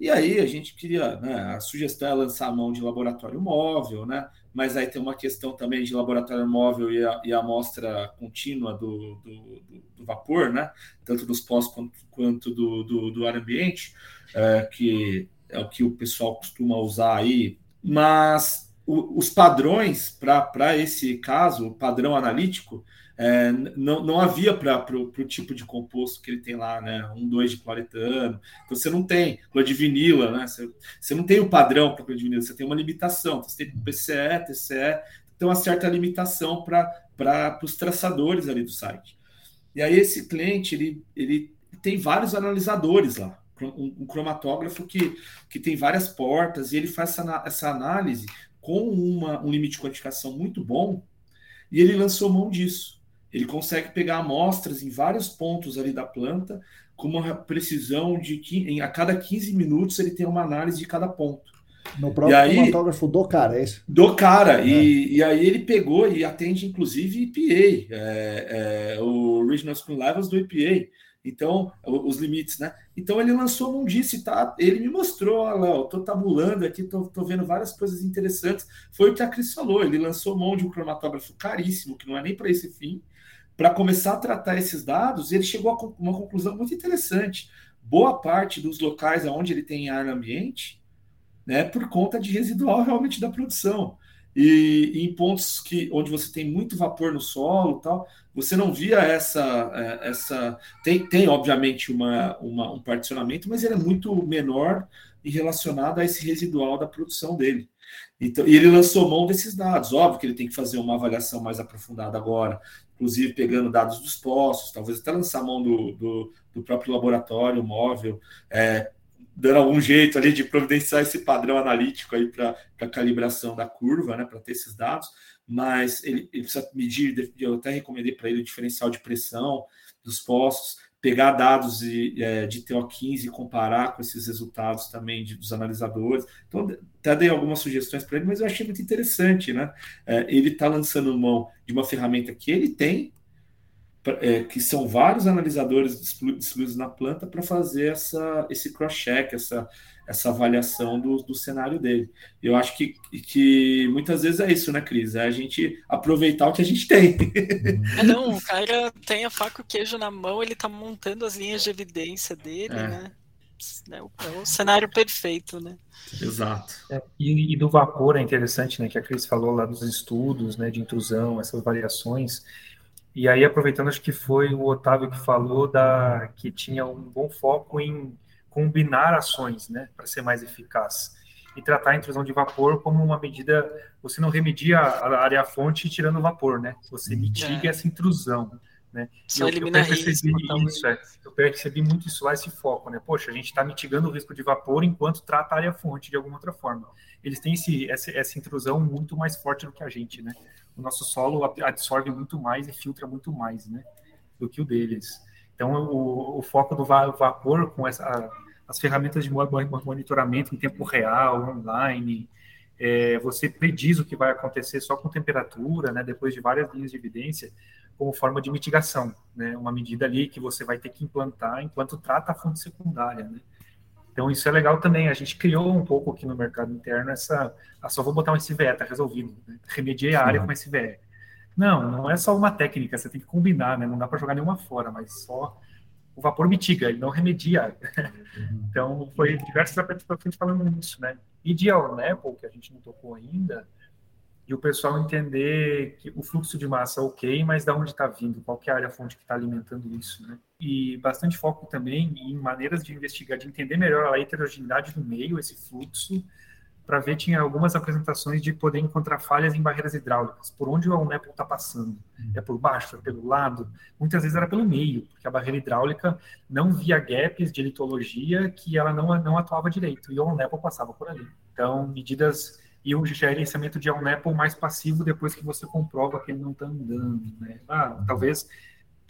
E aí a gente queria, né, a sugestão é lançar a mão de laboratório móvel, né? Mas aí tem uma questão também de laboratório móvel e a, e a amostra contínua do, do, do, vapor, né? Tanto dos pós quanto, quanto do, do, do ar ambiente, é, que é o que o pessoal costuma usar aí. Mas os padrões para esse caso, o padrão analítico, é, não, não havia para o tipo de composto que ele tem lá, né? Um 2 de cloretano. Então você não tem clodivinila, né? Você, você não tem o padrão para clodivinila, você tem uma limitação. Então, você tem PCE, TCE, tem uma certa limitação para os traçadores ali do site. E aí esse cliente, ele, ele tem vários analisadores lá. Um, um cromatógrafo que, que tem várias portas e ele faz essa, essa análise com uma, um limite de quantificação muito bom, e ele lançou mão disso. Ele consegue pegar amostras em vários pontos ali da planta, com uma precisão de que em, a cada 15 minutos ele tem uma análise de cada ponto. No próprio aí, cromatógrafo do cara, é isso? Do cara. É. E, e aí ele pegou e atende, inclusive, EPA, é, é, o Regional Screen Levels do EPA. Então, os limites, né? Então ele lançou um disse, tá? Ele me mostrou, olha, Léo, tô tabulando aqui, tô, tô vendo várias coisas interessantes. Foi o que a Cris falou, ele lançou mão de um cromatógrafo caríssimo, que não é nem para esse fim, para começar a tratar esses dados, ele chegou a uma conclusão muito interessante. Boa parte dos locais onde ele tem ar no ambiente, né, por conta de residual realmente da produção. E, e, em pontos que onde você tem muito vapor no solo tal você não via essa é, essa tem, tem obviamente uma, uma, um particionamento mas ele é muito menor e relacionado a esse residual da produção dele então e ele lançou mão desses dados. Óbvio que ele tem que fazer uma avaliação mais aprofundada agora inclusive pegando dados dos postos talvez até lançar mão do, do, do próprio laboratório móvel é, dando algum jeito ali de providenciar esse padrão analítico aí para a calibração da curva, né, para ter esses dados, mas ele, ele, precisa medir, eu até recomendei para ele o diferencial de pressão dos postos, pegar dados de, é, de TO15 e comparar com esses resultados também de, dos analisadores. Então, até dei algumas sugestões para ele, mas eu achei muito interessante, né? É, ele está lançando mão de uma ferramenta que ele tem, é, que são vários analisadores distribuídos na planta para fazer essa, esse cross-check, essa, essa avaliação do, do cenário dele. Eu acho que, que muitas vezes é isso, né, Cris? É a gente aproveitar o que a gente tem. É, não, o cara tem a faca e o queijo na mão, ele está montando as linhas de evidência dele, é. né? É o, é o, cenário perfeito, né? Exato. É, e, e, do vapor é interessante, né? Que a Cris falou lá dos estudos, né? De intrusão, essas variações. E aí, aproveitando, acho que foi o Otávio que falou da que tinha um bom foco em combinar ações, né, para ser mais eficaz. E tratar a intrusão de vapor como uma medida, você não remedia a área fonte tirando vapor, né? Você uhum. mitiga é. essa intrusão, né? Só eu, elimina eu percebi risco, isso, é, eu percebi muito isso lá, esse foco, né? Poxa, a gente está mitigando o risco de vapor enquanto trata a área fonte de alguma outra forma. Eles têm esse, essa, essa intrusão muito mais forte do que a gente, né? O nosso solo absorve muito mais e filtra muito mais, né, do que o deles. Então, o, o foco do vapor com essa, as ferramentas de monitoramento em tempo real, online, é, você prediz o que vai acontecer só com temperatura, né, depois de várias linhas de evidência, como forma de mitigação, né, uma medida ali que você vai ter que implantar enquanto trata a fonte secundária, né. Então isso é legal também. A gente criou um pouco aqui no mercado interno essa. Ah, só vou botar um SVE, tá resolvido. Né? Remediei a área com SVE. Não, não é só uma técnica, você tem que combinar, né? Não dá para jogar nenhuma fora, mas só o vapor mitiga, ele não remedia. Uhum. então foi diversas apresentações falando nisso, né? E de Apple, que a gente não tocou ainda, e o pessoal entender que o fluxo de massa ok, mas da onde está vindo, qual é a área fonte que está alimentando isso, né? E bastante foco também em maneiras de investigar, de entender melhor a heterogeneidade do meio, esse fluxo, para ver tinha algumas apresentações de poder encontrar falhas em barreiras hidráulicas, por onde o Unapple está passando, hum. é por baixo, é pelo lado, muitas vezes era pelo meio, porque a barreira hidráulica não via gaps de litologia que ela não, não atuava direito, e o Unapple passava por ali. Então, medidas e o gerenciamento de um Apple mais passivo depois que você comprova que ele não está andando, né? Ah, talvez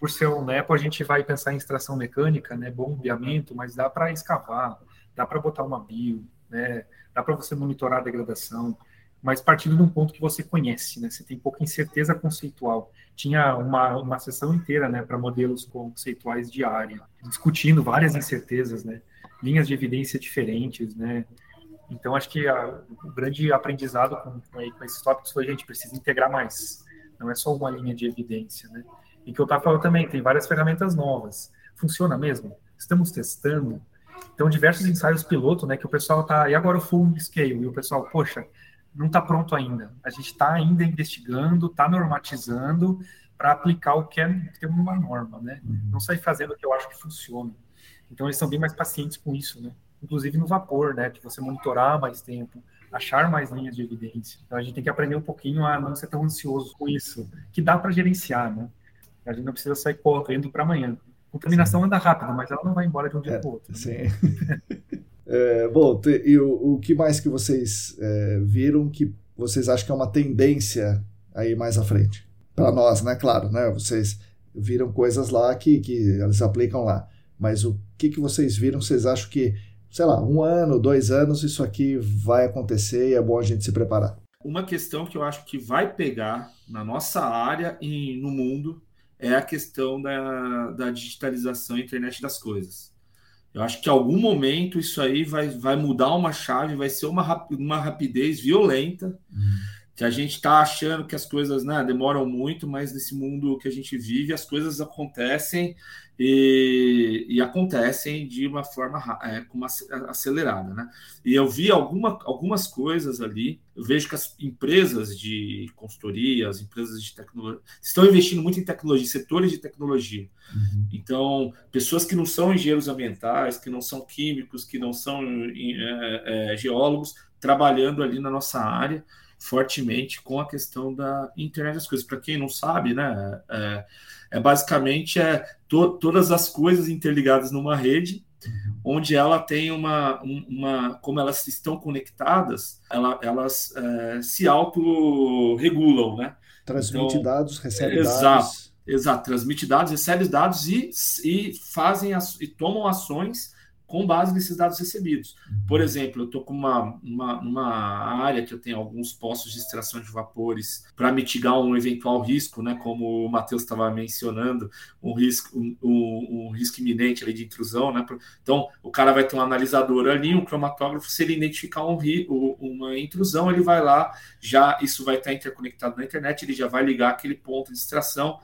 por ser um Apple a gente vai pensar em extração mecânica, né, bombeamento, mas dá para escavar, dá para botar uma bio, né, dá para você monitorar a degradação, mas partindo de um ponto que você conhece, né, você tem pouca incerteza conceitual. Tinha uma, uma sessão inteira, né, para modelos conceituais de área, discutindo várias incertezas, né, linhas de evidência diferentes, né, então, acho que a, o grande aprendizado com, com, com esses tópicos foi a gente precisa integrar mais. Não é só uma linha de evidência, né? E que eu estava falando também, tem várias ferramentas novas. Funciona mesmo? Estamos testando. Então, diversos ensaios piloto, né? Que o pessoal tá. E agora o full scale? E o pessoal, poxa, não está pronto ainda. A gente está ainda investigando, está normatizando para aplicar o que é ter uma norma, né? Uhum. Não sair fazendo o que eu acho que funciona. Então, eles são bem mais pacientes com isso, né? inclusive no vapor, né? De você monitorar mais tempo, achar mais linhas de evidência. Então a gente tem que aprender um pouquinho a não ser tão ansioso com isso, que dá para gerenciar, né? A gente não precisa sair correndo para amanhã. A contaminação sim. anda rápido, mas ela não vai embora de um dia é, para o outro. Né? Sim. é, bom, e o, o que mais que vocês é, viram que vocês acham que é uma tendência aí mais à frente? Para nós, né? Claro, né? Vocês viram coisas lá que, que eles aplicam lá. Mas o que, que vocês viram, vocês acham que sei lá, um ano, dois anos, isso aqui vai acontecer e é bom a gente se preparar. Uma questão que eu acho que vai pegar na nossa área e no mundo é a questão da, da digitalização e internet das coisas. Eu acho que em algum momento isso aí vai, vai mudar uma chave, vai ser uma, uma rapidez violenta. Uhum que a gente está achando que as coisas né, demoram muito, mas nesse mundo que a gente vive, as coisas acontecem e, e acontecem de uma forma é, uma acelerada. Né? E eu vi alguma, algumas coisas ali, eu vejo que as empresas de consultoria, as empresas de tecnologia, estão investindo muito em tecnologia, setores de tecnologia. Uhum. Então, pessoas que não são engenheiros ambientais, que não são químicos, que não são é, é, geólogos, trabalhando ali na nossa área fortemente com a questão da internet das coisas. Para quem não sabe, né, é, é basicamente é to, todas as coisas interligadas numa rede, onde ela tem uma, uma como elas estão conectadas, ela, elas é, se autorregulam, né? Transmite então, dados, recebe exato, dados. Exato, transmite dados, recebe os dados e, e fazem as, e tomam ações com base nesses dados recebidos. Por exemplo, eu estou com uma, uma, uma, área que eu tenho alguns postos de extração de vapores para mitigar um eventual risco, né, como o Matheus estava mencionando, um risco, um, um, um, risco iminente ali de intrusão. Né? Então, o cara vai ter um analisador ali, um cromatógrafo, se ele identificar um, uma intrusão, ele vai lá, já isso vai estar interconectado na internet, ele já vai ligar aquele ponto de extração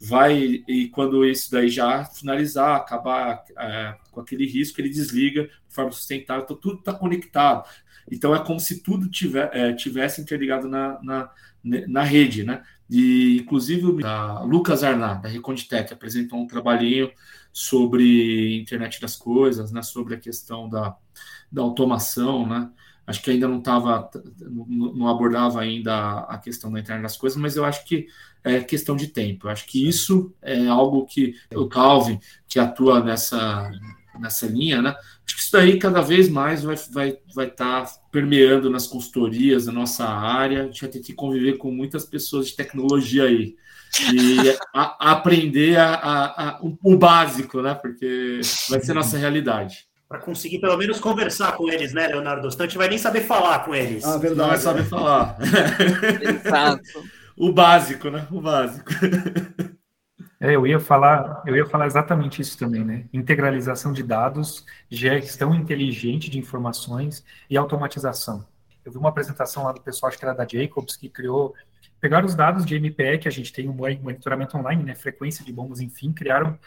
vai e quando isso daí já finalizar, acabar é, com aquele risco, ele desliga de forma sustentável, então tudo está conectado. Então é como se tudo tiver, é, tivesse interligado na, na, na rede, né? E inclusive a Lucas Arná, da Reconditec, apresentou um trabalhinho sobre internet das coisas, né? Sobre a questão da, da automação, né? Acho que ainda não estava, não abordava ainda a questão da internet das coisas, mas eu acho que é questão de tempo. Eu acho que isso é algo que o Calvin, que atua nessa, nessa linha, né? Acho que isso daí cada vez mais vai estar vai, vai tá permeando nas consultorias da nossa área. A gente vai ter que conviver com muitas pessoas de tecnologia aí. E a, a aprender a, a, o básico, né? Porque vai ser nossa realidade para conseguir pelo menos conversar com eles, né, Leonardo? Senão a gente vai nem saber falar com eles. Ah, verdade. Não vai saber falar. Exato. o básico, né? O básico. É, eu ia falar, eu ia falar exatamente isso também, né? Integralização de dados, gestão inteligente de informações e automatização. Eu vi uma apresentação lá do pessoal, acho que era da Jacobs, que criou, pegaram os dados de MPE, que a gente tem um monitoramento online, né? Frequência de bombas, enfim, criaram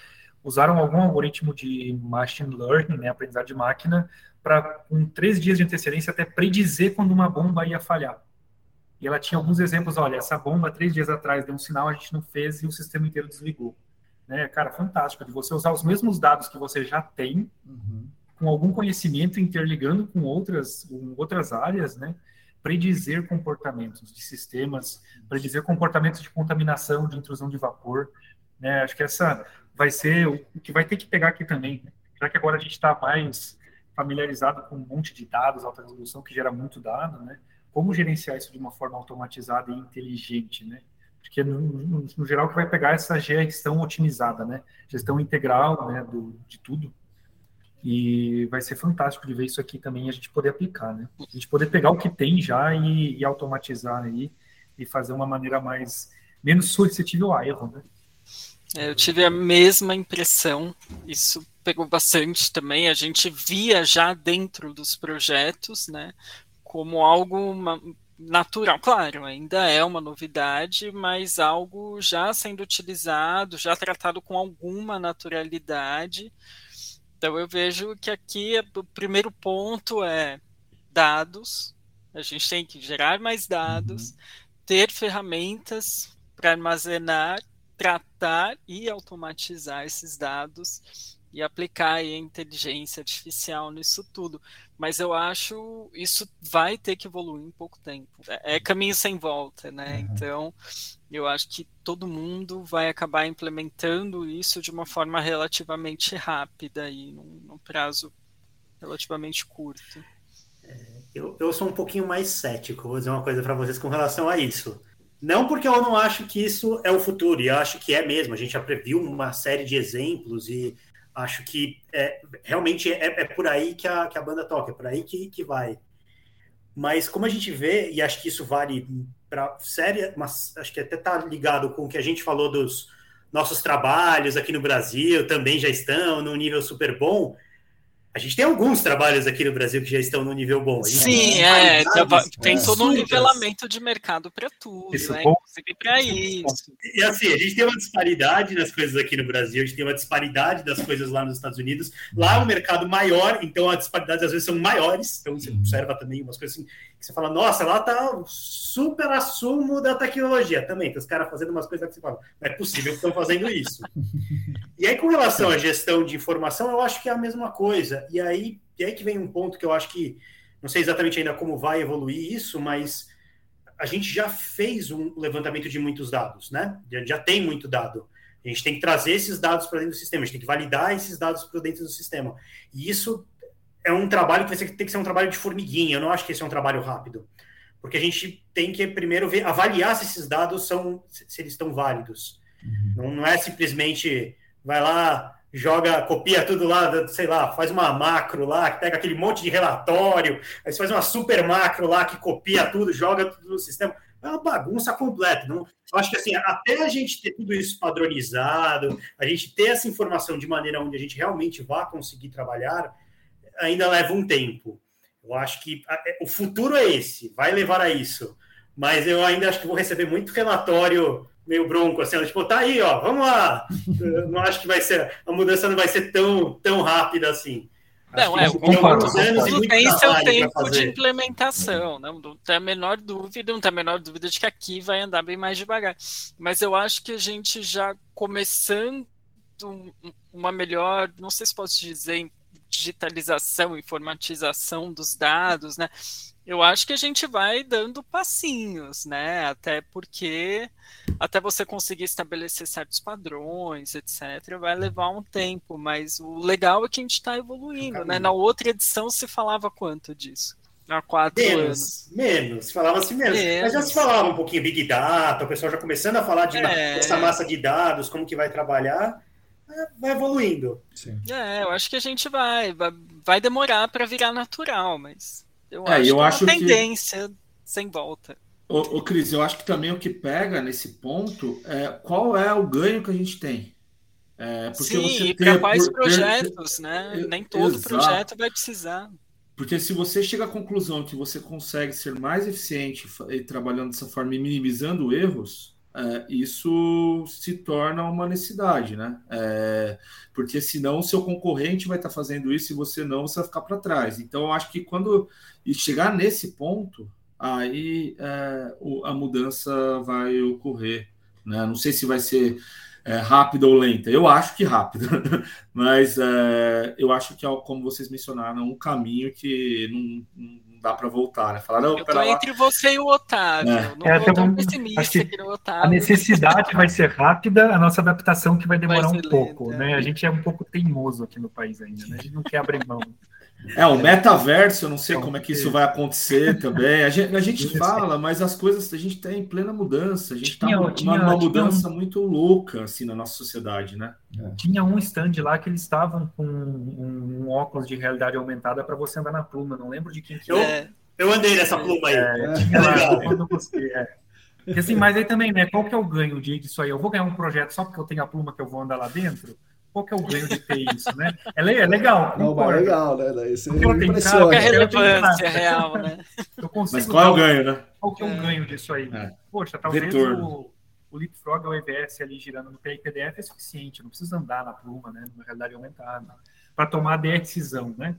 usaram algum algoritmo de machine learning, né, aprendizado de máquina, para com três dias de antecedência até predizer quando uma bomba ia falhar. E ela tinha alguns exemplos, olha, essa bomba três dias atrás deu um sinal, a gente não fez e o sistema inteiro desligou. Né? Cara, fantástico, de você usar os mesmos dados que você já tem, uhum. com algum conhecimento interligando com outras, com outras áreas, né? predizer comportamentos de sistemas, predizer comportamentos de contaminação, de intrusão de vapor. Né? Acho que essa vai ser o que vai ter que pegar aqui também, né? já que agora a gente está mais familiarizado com um monte de dados, alta resolução, que gera muito dado, né? Como gerenciar isso de uma forma automatizada e inteligente, né? Porque, no, no, no geral, que vai pegar essa gestão otimizada, né? Gestão integral, né, do, de tudo. E vai ser fantástico de ver isso aqui também, a gente poder aplicar, né? A gente poder pegar o que tem já e, e automatizar aí e fazer uma maneira mais menos suscetível a erro, né? É, eu tive a mesma impressão, isso pegou bastante também. A gente via já dentro dos projetos, né, como algo natural. Claro, ainda é uma novidade, mas algo já sendo utilizado, já tratado com alguma naturalidade. Então eu vejo que aqui o primeiro ponto é dados. A gente tem que gerar mais dados, uhum. ter ferramentas para armazenar tratar e automatizar esses dados e aplicar a inteligência artificial nisso tudo. Mas eu acho isso vai ter que evoluir em pouco tempo. É, é caminho sem volta, né? Uhum. Então, eu acho que todo mundo vai acabar implementando isso de uma forma relativamente rápida e num, num prazo relativamente curto. É, eu, eu sou um pouquinho mais cético, vou dizer uma coisa para vocês com relação a isso. Não porque eu não acho que isso é o futuro, e eu acho que é mesmo. A gente já previu uma série de exemplos e acho que é, realmente é, é, por aí que a, que a banda toca, é por aí que, que vai. Mas como a gente vê, e acho que isso vale para série, mas acho que até está ligado com o que a gente falou dos nossos trabalhos aqui no Brasil, também já estão no nível super bom. A gente tem alguns trabalhos aqui no Brasil que já estão no nível bom. Sim, é, tem todo um nivelamento de mercado para tudo, isso, né? inclusive para isso. E assim, a gente tem uma disparidade nas coisas aqui no Brasil, a gente tem uma disparidade das coisas lá nos Estados Unidos. Lá é um mercado maior, então as disparidades às vezes são maiores, então você observa também umas coisas assim, que você fala, nossa, lá tá o super assumo da tecnologia. Também, tem os caras fazendo umas coisas que você fala, não é possível que estão fazendo isso. e aí, com relação à gestão de informação, eu acho que é a mesma coisa. E aí, e aí que vem um ponto que eu acho que não sei exatamente ainda como vai evoluir isso, mas a gente já fez um levantamento de muitos dados, né? Já, já tem muito dado. A gente tem que trazer esses dados para dentro do sistema, a gente tem que validar esses dados para dentro do sistema. E isso é um trabalho que tem que ser um trabalho de formiguinha. Eu não acho que esse é um trabalho rápido, porque a gente tem que primeiro ver, avaliar se esses dados são, se eles estão válidos. Uhum. Não, não é simplesmente vai lá, joga, copia tudo lá, sei lá, faz uma macro lá, que pega aquele monte de relatório, aí você faz uma super macro lá que copia tudo, joga tudo no sistema. É uma bagunça completa. Não, eu acho que assim, até a gente ter tudo isso padronizado, a gente ter essa informação de maneira onde a gente realmente vá conseguir trabalhar, ainda leva um tempo. Eu acho que é, o futuro é esse, vai levar a isso. Mas eu ainda acho que vou receber muito relatório meio bronco, assim, tipo, tá aí, ó, vamos lá. Eu não acho que vai ser, a mudança não vai ser tão, tão rápida assim. Não, é, concordo, tudo tem seu tempo de implementação, não, não tem a menor dúvida, não tem a menor dúvida de que aqui vai andar bem mais devagar. Mas eu acho que a gente já começando uma melhor, não sei se posso dizer, digitalização, informatização dos dados, né? Eu acho que a gente vai dando passinhos, né? Até porque até você conseguir estabelecer certos padrões, etc., vai levar um tempo, mas o legal é que a gente está evoluindo, né? Na outra edição se falava quanto disso? Há quatro menos, anos. Menos, falava-se menos. menos. Mas já se falava um pouquinho Big Data, o pessoal já começando a falar de é... essa massa de dados, como que vai trabalhar, vai evoluindo. Sim. É, eu acho que a gente vai, vai, demorar para virar natural, mas eu é, acho eu que acho é uma tendência que... sem volta. Ô, ô, Cris, eu acho que também o que pega nesse ponto é qual é o ganho que a gente tem. É, porque Sim, e para quais por, projetos, né? Nem todo exato. projeto vai precisar. Porque se você chega à conclusão que você consegue ser mais eficiente trabalhando dessa forma e minimizando erros, é, isso se torna uma necessidade, né? É, porque senão o seu concorrente vai estar fazendo isso e você não, você vai ficar para trás. Então, eu acho que quando chegar nesse ponto, aí é, a mudança vai ocorrer. Né? Não sei se vai ser é, rápida ou lenta. Eu acho que rápida, mas é, eu acho que, como vocês mencionaram, um caminho que não dá para voltar, né? Falar, não, eu tô entre você e o Otávio. É. Não é, vou tão pessimista que, que Otávio. A necessidade vai ser rápida, a nossa adaptação que vai demorar vai um pouco, lenta, né? A gente é um pouco teimoso aqui no país ainda, né? A gente não quer abrir mão. É, o metaverso, eu não sei como é que isso vai acontecer também. A gente, a gente fala, mas as coisas a gente está em plena mudança. A gente está numa, numa mudança um... muito louca assim na nossa sociedade, né? É. Tinha um stand lá que eles estavam com um, um óculos de realidade aumentada para você andar na pluma. Não lembro de quem que eu, é. eu andei nessa pluma aí. É, tinha lá, quando você, é. Assim, mas aí também, né? Qual que é o ganho disso aí? Eu vou ganhar um projeto só porque eu tenho a pluma que eu vou andar lá dentro? Qual que é o ganho de ter isso, né? É, é legal. Não, mas é legal, né? Daí você qual que é a relevância real, né? mas qual é o ganho, né? Qual que é o ganho disso aí? É. Poxa, talvez o, o Leapfrog o EVS ali girando no PDF é suficiente, não precisa andar na pluma, né? Na realidade aumentada, para tomar a decisão, né?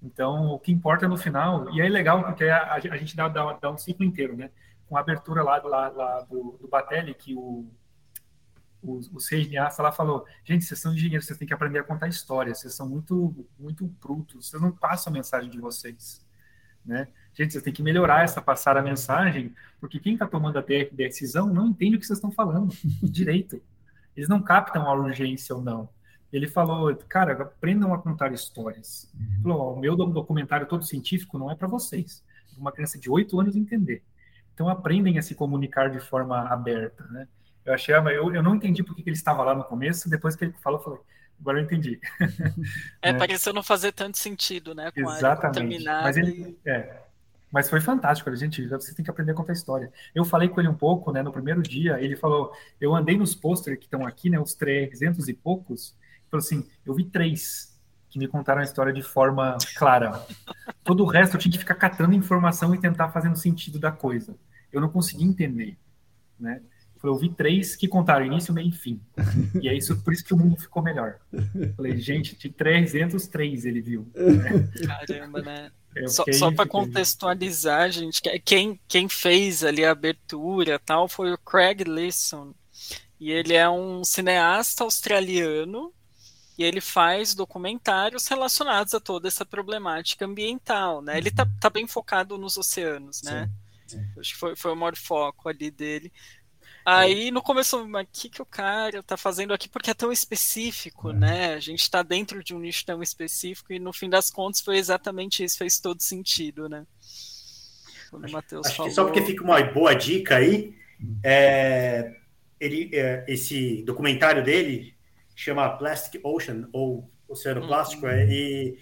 Então, o que importa no final, e é legal porque a, a gente dá, dá, dá, um ciclo inteiro, né? Com a abertura lá, lá, lá do, do Batelli, que o o, o CNA lá falou, gente, vocês são engenheiros, vocês têm que aprender a contar histórias, vocês são muito, muito brutos, vocês não passam a mensagem de vocês, né? Gente, vocês têm que melhorar essa passar a mensagem, porque quem está tomando a decisão não entende o que vocês estão falando direito. Eles não captam a urgência ou não. Ele falou, cara, aprendam a contar histórias. Ele falou, o meu documentário todo científico não é para vocês. Uma criança de 8 anos entender. Então aprendem a se comunicar de forma aberta, né? Eu achei, eu, eu não entendi porque que ele estava lá no começo, depois que ele falou, eu falei, agora eu entendi. É, é, pareceu não fazer tanto sentido, né? Com Exatamente. Mas, ele, é, mas foi fantástico, gente. Você tem que aprender a contar história. Eu falei com ele um pouco, né? No primeiro dia, ele falou: eu andei nos pôsteres que estão aqui, né? Os 300 e poucos. Ele falou assim: eu vi três que me contaram a história de forma clara. Todo o resto eu tinha que ficar catando informação e tentar fazendo sentido da coisa. Eu não conseguia entender, né? Eu vi três que contaram início, meio e fim. E é isso, por isso que o mundo ficou melhor. Falei, gente, de 303 ele viu. Né? Caramba, né? Só, só para contextualizar, gente, quem, quem fez ali a abertura tal foi o Craig Leeson. E ele é um cineasta australiano e ele faz documentários relacionados a toda essa problemática ambiental, né? Ele tá, tá bem focado nos oceanos, né? Sim, sim. Acho que foi, foi o maior foco ali dele. Aí no começo, mas o que, que o cara tá fazendo aqui? Porque é tão específico, é. né? A gente tá dentro de um nicho tão específico e no fim das contas foi exatamente isso, fez todo sentido, né? Quando acho, acho falou... que só porque fica uma boa dica aí, é, ele, é, esse documentário dele chama Plastic Ocean, ou Oceano Plástico, uhum. e,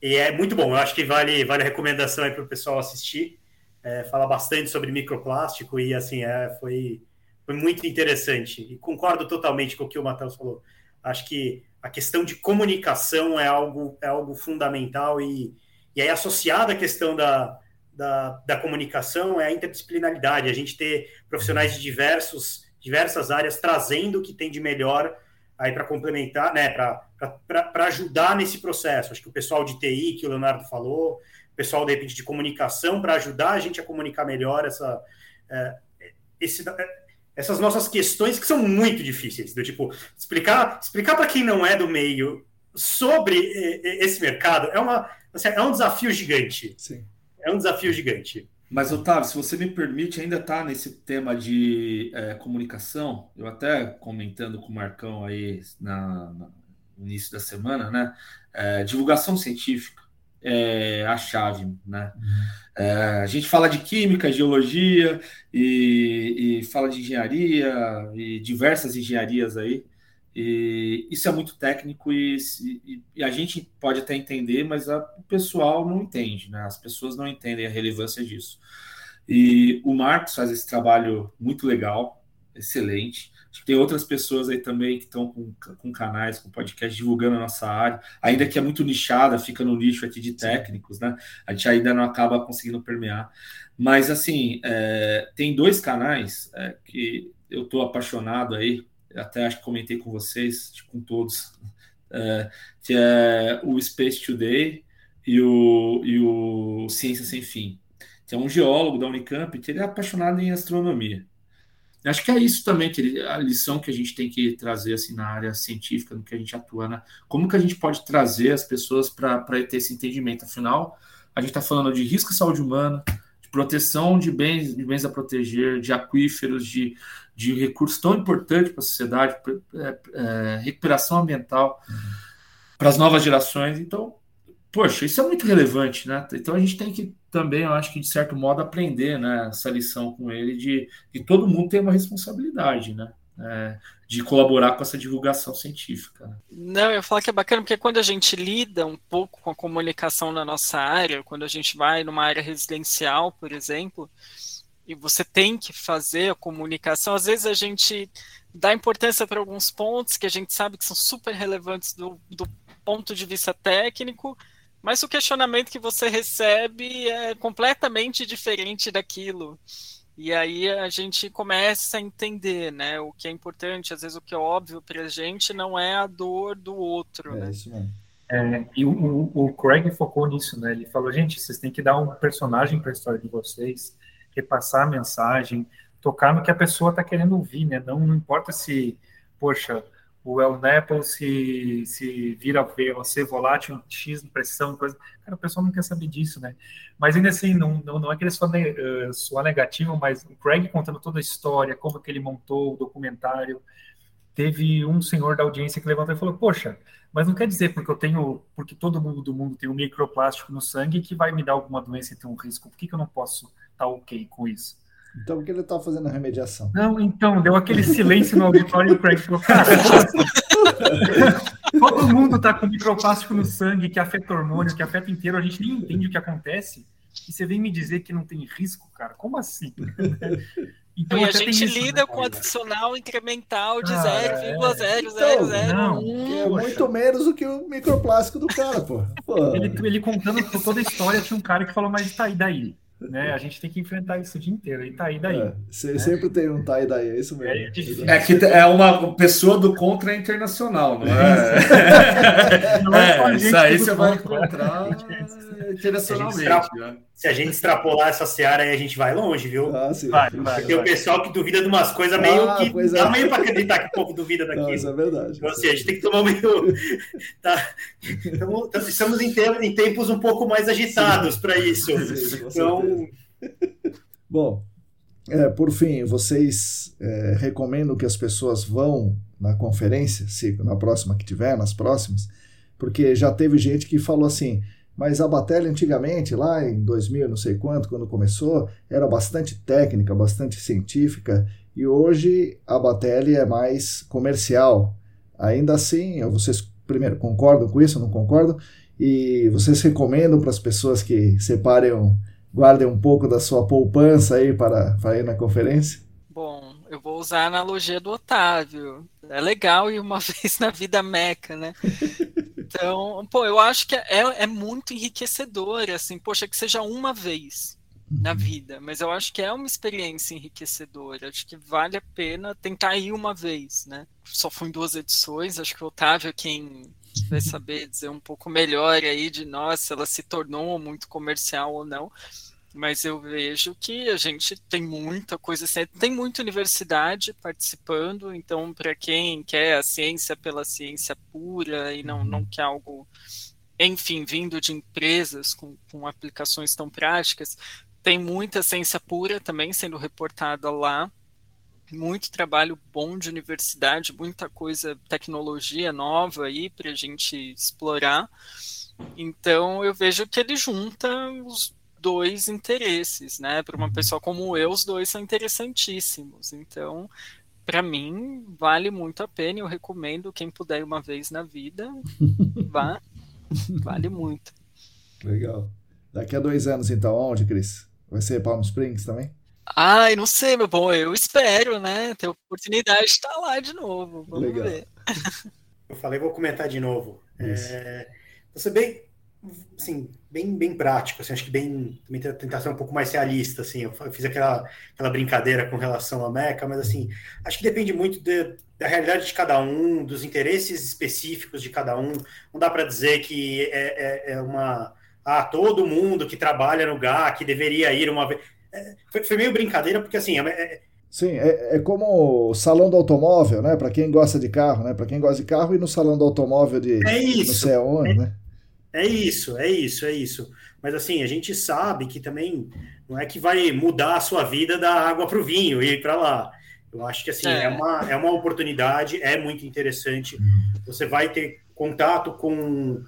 e, é muito bom. Eu acho que vale, vale a recomendação aí para o pessoal assistir. É, fala bastante sobre microplástico e, assim, é, foi, foi muito interessante. E concordo totalmente com o que o Matheus falou. Acho que a questão de comunicação é algo, é algo fundamental e, e aí associada à questão da, da, da comunicação é a interdisciplinaridade, a gente ter profissionais de diversos, diversas áreas trazendo o que tem de melhor aí para complementar, né, para ajudar nesse processo. Acho que o pessoal de TI, que o Leonardo falou, o pessoal, de repente, de comunicação, para ajudar a gente a comunicar melhor essa, é, esse, essas nossas questões que são muito difíceis, do tipo, explicar, explicar para quem não é do meio sobre esse mercado é, uma, assim, é um desafio gigante. Sim. É um desafio gigante. Mas, Otávio, se você me permite, ainda está nesse tema de é, comunicação, eu até comentando com o Marcão aí na, na, no início da semana, né? É, divulgação científica é a chave, né? É, a gente fala de química, geologia e, e, fala de engenharia e diversas engenharias aí. E isso é muito técnico e, e, e a gente pode até entender, mas a, o pessoal não entende, né? As pessoas não entendem a relevância disso. E o Marcos faz esse trabalho muito legal, excelente. Acho que tem outras pessoas aí também que estão com, com canais, com podcast, divulgando a nossa área, ainda que é muito nichada, fica no nicho aqui de técnicos, né? A gente ainda não acaba conseguindo permear. Mas, assim, é, tem dois canais é, que eu estou apaixonado aí, até acho que comentei com vocês, tipo, com todos, é, que é o Space Today e o, e o Ciência Sem Fim. Que é um geólogo da Unicamp que ele é apaixonado em astronomia. Acho que é isso também, que a lição que a gente tem que trazer assim na área científica, no que a gente atua, né? Como que a gente pode trazer as pessoas para ter esse entendimento? Afinal, a gente está falando de risco à saúde humana, de proteção de bens, de bens a proteger, de aquíferos, de, de recursos tão importantes para a sociedade, é, é, recuperação ambiental uhum. para as novas gerações. Então, poxa, isso é muito relevante, né? Então a gente tem que também, eu acho que de certo modo, aprender né, essa lição com ele de que todo mundo tem uma responsabilidade, né? É, de colaborar com essa divulgação científica. Né? Não, eu falar que é bacana, porque quando a gente lida um pouco com a comunicação na nossa área, quando a gente vai numa área residencial, por exemplo, e você tem que fazer a comunicação, às vezes a gente dá importância para alguns pontos que a gente sabe que são super relevantes do, do ponto de vista técnico, mas o questionamento que você recebe é completamente diferente daquilo. E aí a gente começa a entender, né? O que é importante, às vezes o que é óbvio para a gente não é a dor do outro. É né? isso mesmo. É, e o, o, Craig focou nisso, né? Ele falou, gente, vocês têm que dar um personagem para a história de vocês, repassar a mensagem, tocar no que a pessoa está querendo ouvir, né? Não, não importa se, poxa, o El Nepo se, se vira VOC volátil, X pressão, coisa. Cara, o pessoal não quer saber disso, né? Mas ainda assim, não, não, não é que ele soa, uh, soa negativo, mas o Craig contando toda a história, como que ele montou o documentário. Teve um senhor da audiência que levantou e falou: Poxa, mas não quer dizer porque eu tenho, porque todo mundo do mundo tem um microplástico no sangue que vai me dar alguma doença e ter um risco. Por que, que eu não posso estar tá ok com isso? Então, o que ele está fazendo a remediação? Não, então, deu aquele silêncio no auditório e o Craig falou, cara, todo mundo está com microplástico no sangue, que afeta hormônio, que afeta inteiro, a gente nem entende o que acontece. E você vem me dizer que não tem risco, cara? Como assim? Então, e a gente isso, lida né? com adicional incremental de ah, 0,0001. É. Então, é muito menos do que o microplástico do cara, pô. pô. Ele, ele contando toda a história, tinha um cara que falou, mas tá, e daí? Né? A gente tem que enfrentar isso o dia inteiro. E tá aí daí. É, né? Sempre tem um tá aí daí, é isso mesmo. É, é, que é uma pessoa do contra internacional, não é? não é, é isso aí você vai encontrar internacionalmente. Né? Se a gente extrapolar essa seara aí, a gente vai longe, viu? Ah, sim. Vai, vai, vai. o pessoal que duvida de umas coisas meio ah, que dá é. meio para acreditar que o povo duvida daquilo. isso é verdade. Então, assim, a gente tem que tomar meio. tá. Estamos, estamos em, tempos, em tempos um pouco mais agitados para isso. Sim, então. Bom, é, por fim, vocês é, recomendam que as pessoas vão na conferência, se na próxima que tiver, nas próximas, porque já teve gente que falou assim: mas a batalha antigamente, lá em 2000, não sei quanto, quando começou, era bastante técnica, bastante científica, e hoje a Batelli é mais comercial. Ainda assim, vocês primeiro concordam com isso, não concordam? E vocês recomendam para as pessoas que separem, guardem um pouco da sua poupança aí para, para ir na conferência? Bom, eu vou usar a analogia do Otávio. É legal ir uma vez na vida meca, né? Então, pô, eu acho que é, é muito enriquecedor, assim, poxa, que seja uma vez na uhum. vida, mas eu acho que é uma experiência enriquecedora, acho que vale a pena tentar ir uma vez, né? Só fui em duas edições, acho que o Otávio é quem vai saber dizer um pouco melhor aí de nós, se ela se tornou muito comercial ou não, mas eu vejo que a gente tem muita coisa, assim, tem muita universidade participando, então para quem quer a ciência pela ciência pura e não, não uhum. quer algo, enfim, vindo de empresas com, com aplicações tão práticas, tem muita ciência pura também sendo reportada lá, muito trabalho bom de universidade, muita coisa, tecnologia nova aí para a gente explorar. Então eu vejo que ele junta os dois interesses, né? Para uma uhum. pessoa como eu, os dois são interessantíssimos. Então, para mim, vale muito a pena. Eu recomendo quem puder uma vez na vida, vá. Vale muito. Legal. Daqui a dois anos, então, onde, Cris? Vai ser Palm Springs também? Ai, não sei, meu bom. Eu espero, né? Ter oportunidade de estar lá de novo. Vamos Legal. ver. Eu falei, vou comentar de novo. É, você bem, assim, bem, bem prático, assim, acho que bem, também tentar ser um pouco mais realista, assim, eu fiz aquela, aquela brincadeira com relação à Meca, mas assim, acho que depende muito de, da realidade de cada um, dos interesses específicos de cada um, não dá para dizer que é, é, é, uma, ah, todo mundo que trabalha no GAC deveria ir uma vez, é, foi, foi, meio brincadeira, porque assim, é, é Sim, é, é, como o salão do automóvel, né? Para quem gosta de carro, né? Para quem gosta de carro e no salão do automóvel de é isso, não sei aonde, é, né? É isso, é isso, é isso. Mas assim, a gente sabe que também não é que vai mudar a sua vida da água para o vinho e ir para lá. Eu acho que assim, é. é. uma, é uma oportunidade, é muito interessante. Você vai ter contato com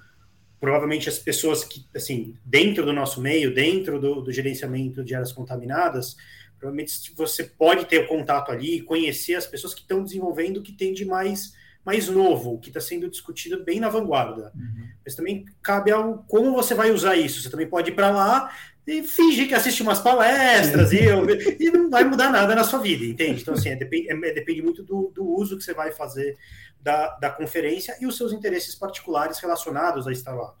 provavelmente as pessoas que, assim, dentro do nosso meio, dentro do, do gerenciamento de áreas contaminadas, provavelmente você pode ter o contato ali, conhecer as pessoas que estão desenvolvendo o que tem de mais mais novo, que está sendo discutido bem na vanguarda. Uhum. Mas também cabe ao como você vai usar isso. Você também pode ir para lá e fingir que assiste umas palestras e, e, não vai mudar nada na sua vida, entende? Então, assim, é, depende, é, depende muito do, do, uso que você vai fazer da, da conferência e os seus interesses particulares relacionados a estar lá.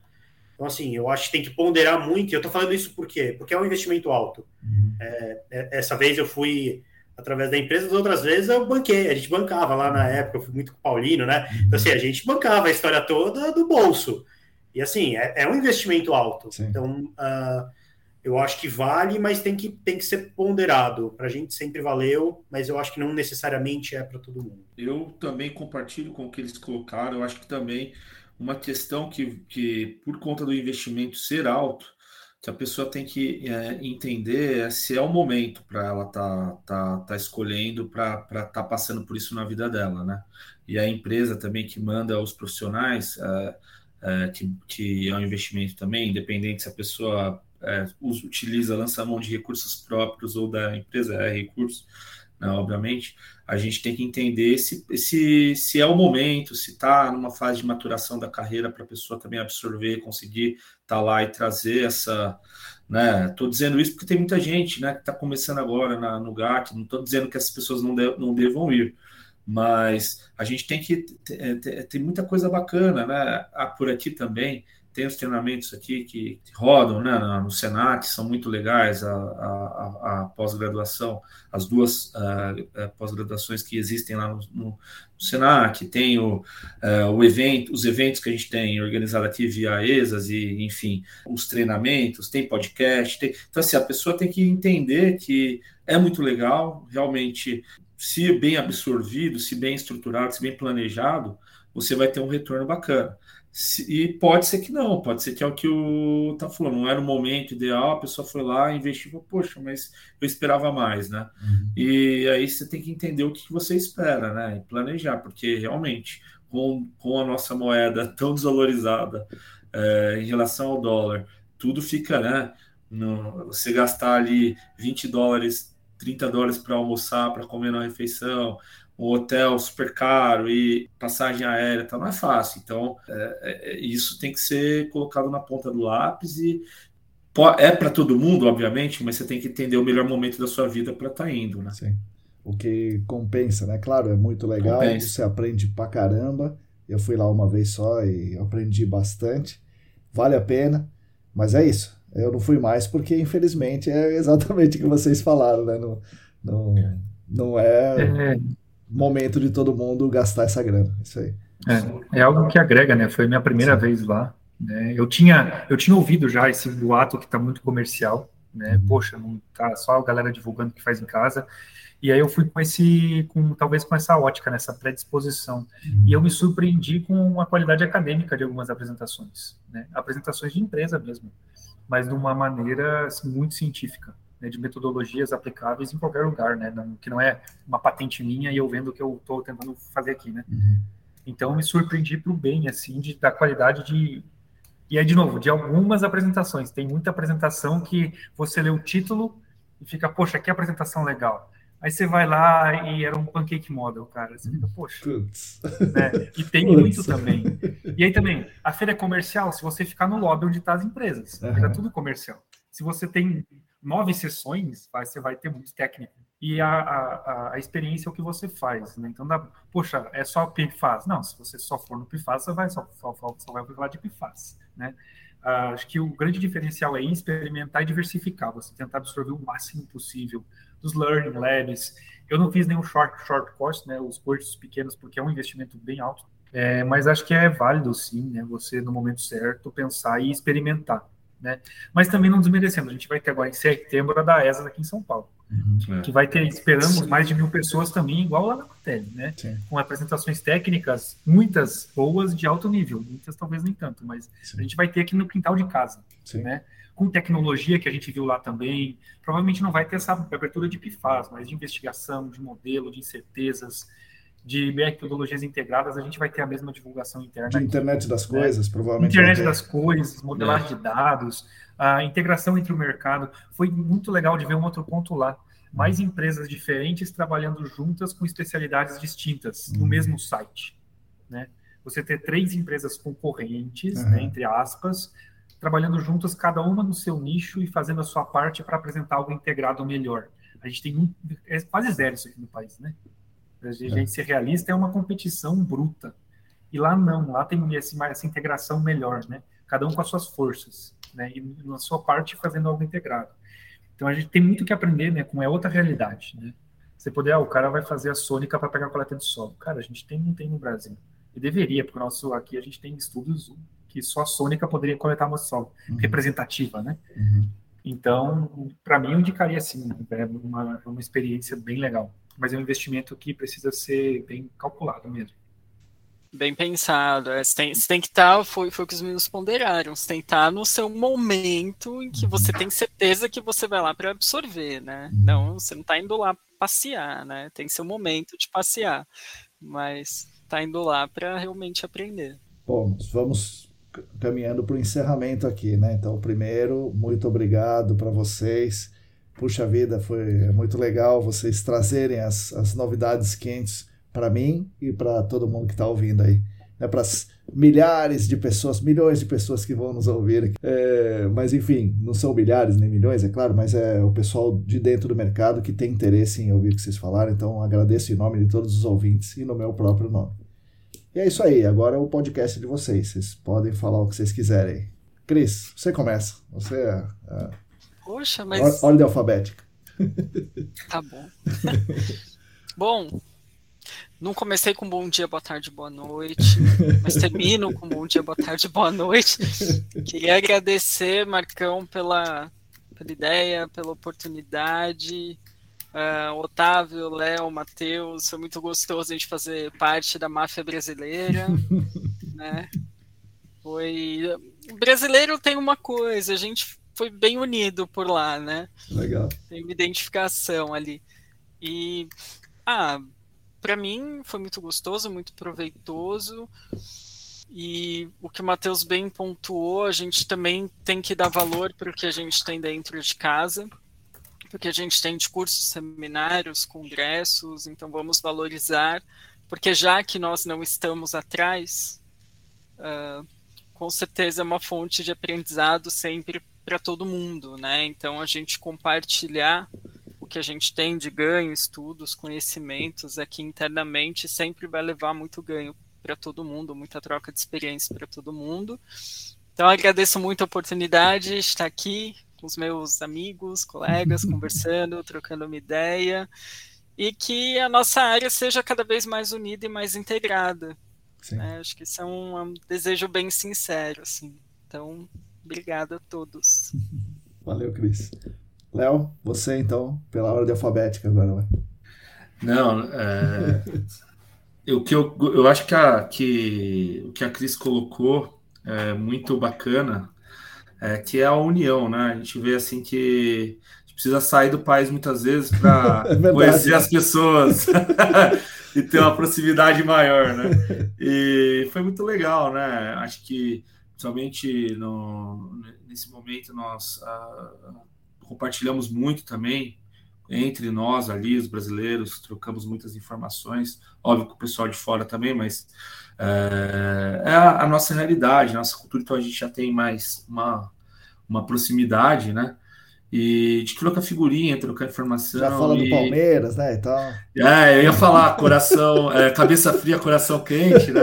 Então, assim, eu acho que tem que ponderar muito, e eu estou falando isso por quê? Porque é um investimento alto. Uhum. É, é essa vez eu fui através da empresa, as outras vezes eu banquei, a gente bancava lá na época, eu fui muito com o Paulino, né? Então, assim, a gente bancava a história toda do bolso. E assim, é, é um investimento alto. Sim. Então, uh, eu acho que vale, mas tem que, tem que ser ponderado. Para a gente sempre valeu, mas eu acho que não necessariamente é para todo mundo. Eu também compartilho com o que eles colocaram. Eu acho que também uma questão que, que por conta do investimento ser alto, que a pessoa tem que é, entender é se é o momento para ela tá, tá, tá escolhendo para tá passando por isso na vida dela, né? E a empresa também que manda os profissionais, é, é, que, que é um investimento também, independente se a pessoa é, utiliza, lança mão de recursos próprios ou da empresa é recurso, né, obviamente, a gente tem que entender se, se, se é o momento, se está numa fase de maturação da carreira para a pessoa também absorver, conseguir estar tá lá e trazer essa. Né? Dizendo isso porque tem muita gente né, que está começando agora na, no GAT, não estou dizendo que essas pessoas não, de, não devam ir, mas a gente tem que. Tem muita coisa bacana né? Ah, por aqui também tem os treinamentos aqui que rodam né, no Senac, são muito legais, a, a, a pós-graduação, as duas uh, pós-graduações que existem lá no, no, Senac, tem o, uh, o evento, os eventos que a gente tem organizado aqui via ESAS e, enfim, os treinamentos, tem podcast, tem... então assim, a pessoa tem que entender que é muito legal, realmente, se bem absorvido, se bem estruturado, se bem planejado, você vai ter um retorno bacana. E pode ser que não, pode ser que é o que o tá falando, não era o momento ideal, a pessoa foi lá, investiu, poxa, mas eu esperava mais, né? Uhum. E aí você tem que entender o que você espera, né? E planejar, porque realmente, com, com a nossa moeda tão desvalorizada é, em relação ao dólar, tudo fica, né? No, você gastar ali 20 dólares 30 dólares para almoçar, para comer na refeição, um hotel super caro e passagem aérea, tá, não é fácil. Então, é, é, isso tem que ser colocado na ponta do lápis e é para todo mundo, obviamente, mas você tem que entender o melhor momento da sua vida para estar tá indo, né? Sim. O que compensa, né? Claro, é muito legal, compensa. você aprende pra caramba. Eu fui lá uma vez só e aprendi bastante. Vale a pena, mas é isso. Eu não fui mais porque, infelizmente, é exatamente o que vocês falaram, né? Não, não, não é, é momento de todo mundo gastar essa grana. Isso aí. É, é algo que agrega, né? Foi minha primeira Sim. vez lá. Né? Eu, tinha, eu tinha ouvido já esse boato que está muito comercial, né? Uhum. Poxa, não tá só a galera divulgando que faz em casa. E aí eu fui com esse, com talvez com essa ótica, nessa predisposição. Uhum. E eu me surpreendi com a qualidade acadêmica de algumas apresentações, né? Apresentações de empresa mesmo, mas de uma maneira assim, muito científica, né? de metodologias aplicáveis em qualquer lugar, né? Não, que não é uma patente minha e eu vendo o que eu estou tentando fazer aqui, né? Uhum. Então me surpreendi para o bem, assim, de, da qualidade de e aí, de novo, de algumas apresentações. Tem muita apresentação que você lê o título e fica, poxa, que apresentação legal. Aí você vai lá e era um pancake model, cara. Você fica, poxa. Né? E tem muito também. E aí também, a feira é comercial se você ficar no lobby onde estão tá as empresas. Uhum. É tudo comercial. Se você tem nove sessões, você vai ter muito técnico. E a, a, a experiência é o que você faz. Né? Então, dá, poxa, é só PIFAS. Não, se você só for no PIFAS, você vai só, só, só vai falar de PIFAS. Né? Uh, acho que o grande diferencial é experimentar e diversificar, você tentar absorver o máximo possível dos learning labs. Eu não fiz nenhum short, short course, né, os cursos pequenos, porque é um investimento bem alto, é, mas acho que é válido sim, né, você no momento certo pensar e experimentar. Né? Mas também não desmerecendo, a gente vai ter agora em setembro a da ESA aqui em São Paulo, uhum, que vai ter, esperamos, Sim. mais de mil pessoas também, igual lá na Cotelli, né? Sim. Com apresentações técnicas, muitas boas de alto nível, muitas talvez nem tanto, mas Sim. a gente vai ter aqui no quintal de casa, né? Com tecnologia que a gente viu lá também, provavelmente não vai ter essa abertura de PIFAS, mas de investigação, de modelo, de incertezas, de metodologias integradas, a gente vai ter a mesma divulgação interna. De internet das né? coisas, provavelmente. Internet das coisas, modelagem é. de dados, a integração entre o mercado. Foi muito legal de ver um outro ponto lá. Mais uhum. empresas diferentes trabalhando juntas com especialidades distintas no uhum. mesmo site. Né? Você ter três empresas concorrentes, uhum. né, entre aspas, trabalhando juntas, cada uma no seu nicho e fazendo a sua parte para apresentar algo integrado melhor. A gente tem um, é quase zero isso aqui no país, né? A gente ser realista é uma competição bruta. E lá não, lá tem esse, essa integração melhor, né? Cada um com as suas forças, né? E na sua parte fazendo algo integrado. Então a gente tem muito que aprender, né? Com é outra realidade, né? Você poder, ah, o cara vai fazer a sônica para pegar a coleta de solo. Cara, a gente tem, não tem no Brasil. E deveria, porque nosso aqui a gente tem estudos que só a sônica poderia coletar amostra solo, uhum. representativa, né? Uhum. Então, para mim, eu indicaria assim, é uma, uma experiência bem legal mas é um investimento que precisa ser bem calculado mesmo. Bem pensado. É, você, tem, você tem que estar, tá, foi, foi o que os meninos ponderaram, você tem que estar tá no seu momento em que você tem certeza que você vai lá para absorver, né? Não, você não está indo lá passear, né? Tem seu momento de passear, mas está indo lá para realmente aprender. Bom, vamos caminhando para o encerramento aqui, né? Então, primeiro, muito obrigado para vocês Puxa vida, foi muito legal vocês trazerem as, as novidades quentes para mim e para todo mundo que está ouvindo aí. É para as milhares de pessoas, milhões de pessoas que vão nos ouvir. É, mas enfim, não são milhares nem milhões, é claro, mas é o pessoal de dentro do mercado que tem interesse em ouvir o que vocês falaram. Então agradeço em nome de todos os ouvintes e no meu próprio nome. E é isso aí, agora é o podcast de vocês. Vocês podem falar o que vocês quiserem. Cris, você começa. Você é, é Poxa, mas. Ordem alfabética. Tá bom. bom, não comecei com bom dia, boa tarde, boa noite, mas termino com bom dia, boa tarde, boa noite. Queria agradecer, Marcão, pela, pela ideia, pela oportunidade. Uh, Otávio, Léo, Matheus, foi muito gostoso a gente fazer parte da máfia brasileira. né? Foi. O brasileiro tem uma coisa, a gente foi bem unido por lá, né? Legal. Tem uma identificação ali. E, ah, para mim foi muito gostoso, muito proveitoso. E o que o Matheus bem pontuou, a gente também tem que dar valor para o que a gente tem dentro de casa. Porque a gente tem de cursos, seminários, congressos, então vamos valorizar, porque já que nós não estamos atrás, uh, com certeza é uma fonte de aprendizado sempre para todo mundo, né? Então a gente compartilhar o que a gente tem de ganho, estudos, conhecimentos aqui internamente sempre vai levar muito ganho para todo mundo, muita troca de experiência para todo mundo. Então agradeço muito a oportunidade de estar aqui com os meus amigos, colegas, conversando, trocando uma ideia e que a nossa área seja cada vez mais unida e mais integrada. Né? Acho que isso é um, um desejo bem sincero, assim. Então, obrigado a todos. Valeu, Cris. Léo, você então, pela ordem alfabética agora, vai. Não, é, o que eu, eu acho que, a, que o que a Cris colocou é muito bacana, é, que é a união, né? A gente vê assim que a gente precisa sair do país muitas vezes para é conhecer as pessoas e ter uma proximidade maior, né? E foi muito legal, né? Acho que principalmente no, nesse momento nós uh, compartilhamos muito também entre nós ali, os brasileiros, trocamos muitas informações, óbvio que o pessoal de fora também, mas é, é a, a, nossa realidade, a nossa cultura, então a gente já tem mais uma, uma proximidade, né? E de trocar figurinha, trocar informação. Já fala e... do Palmeiras, né? Então... É, eu ia falar, coração, é, cabeça fria, coração quente, né?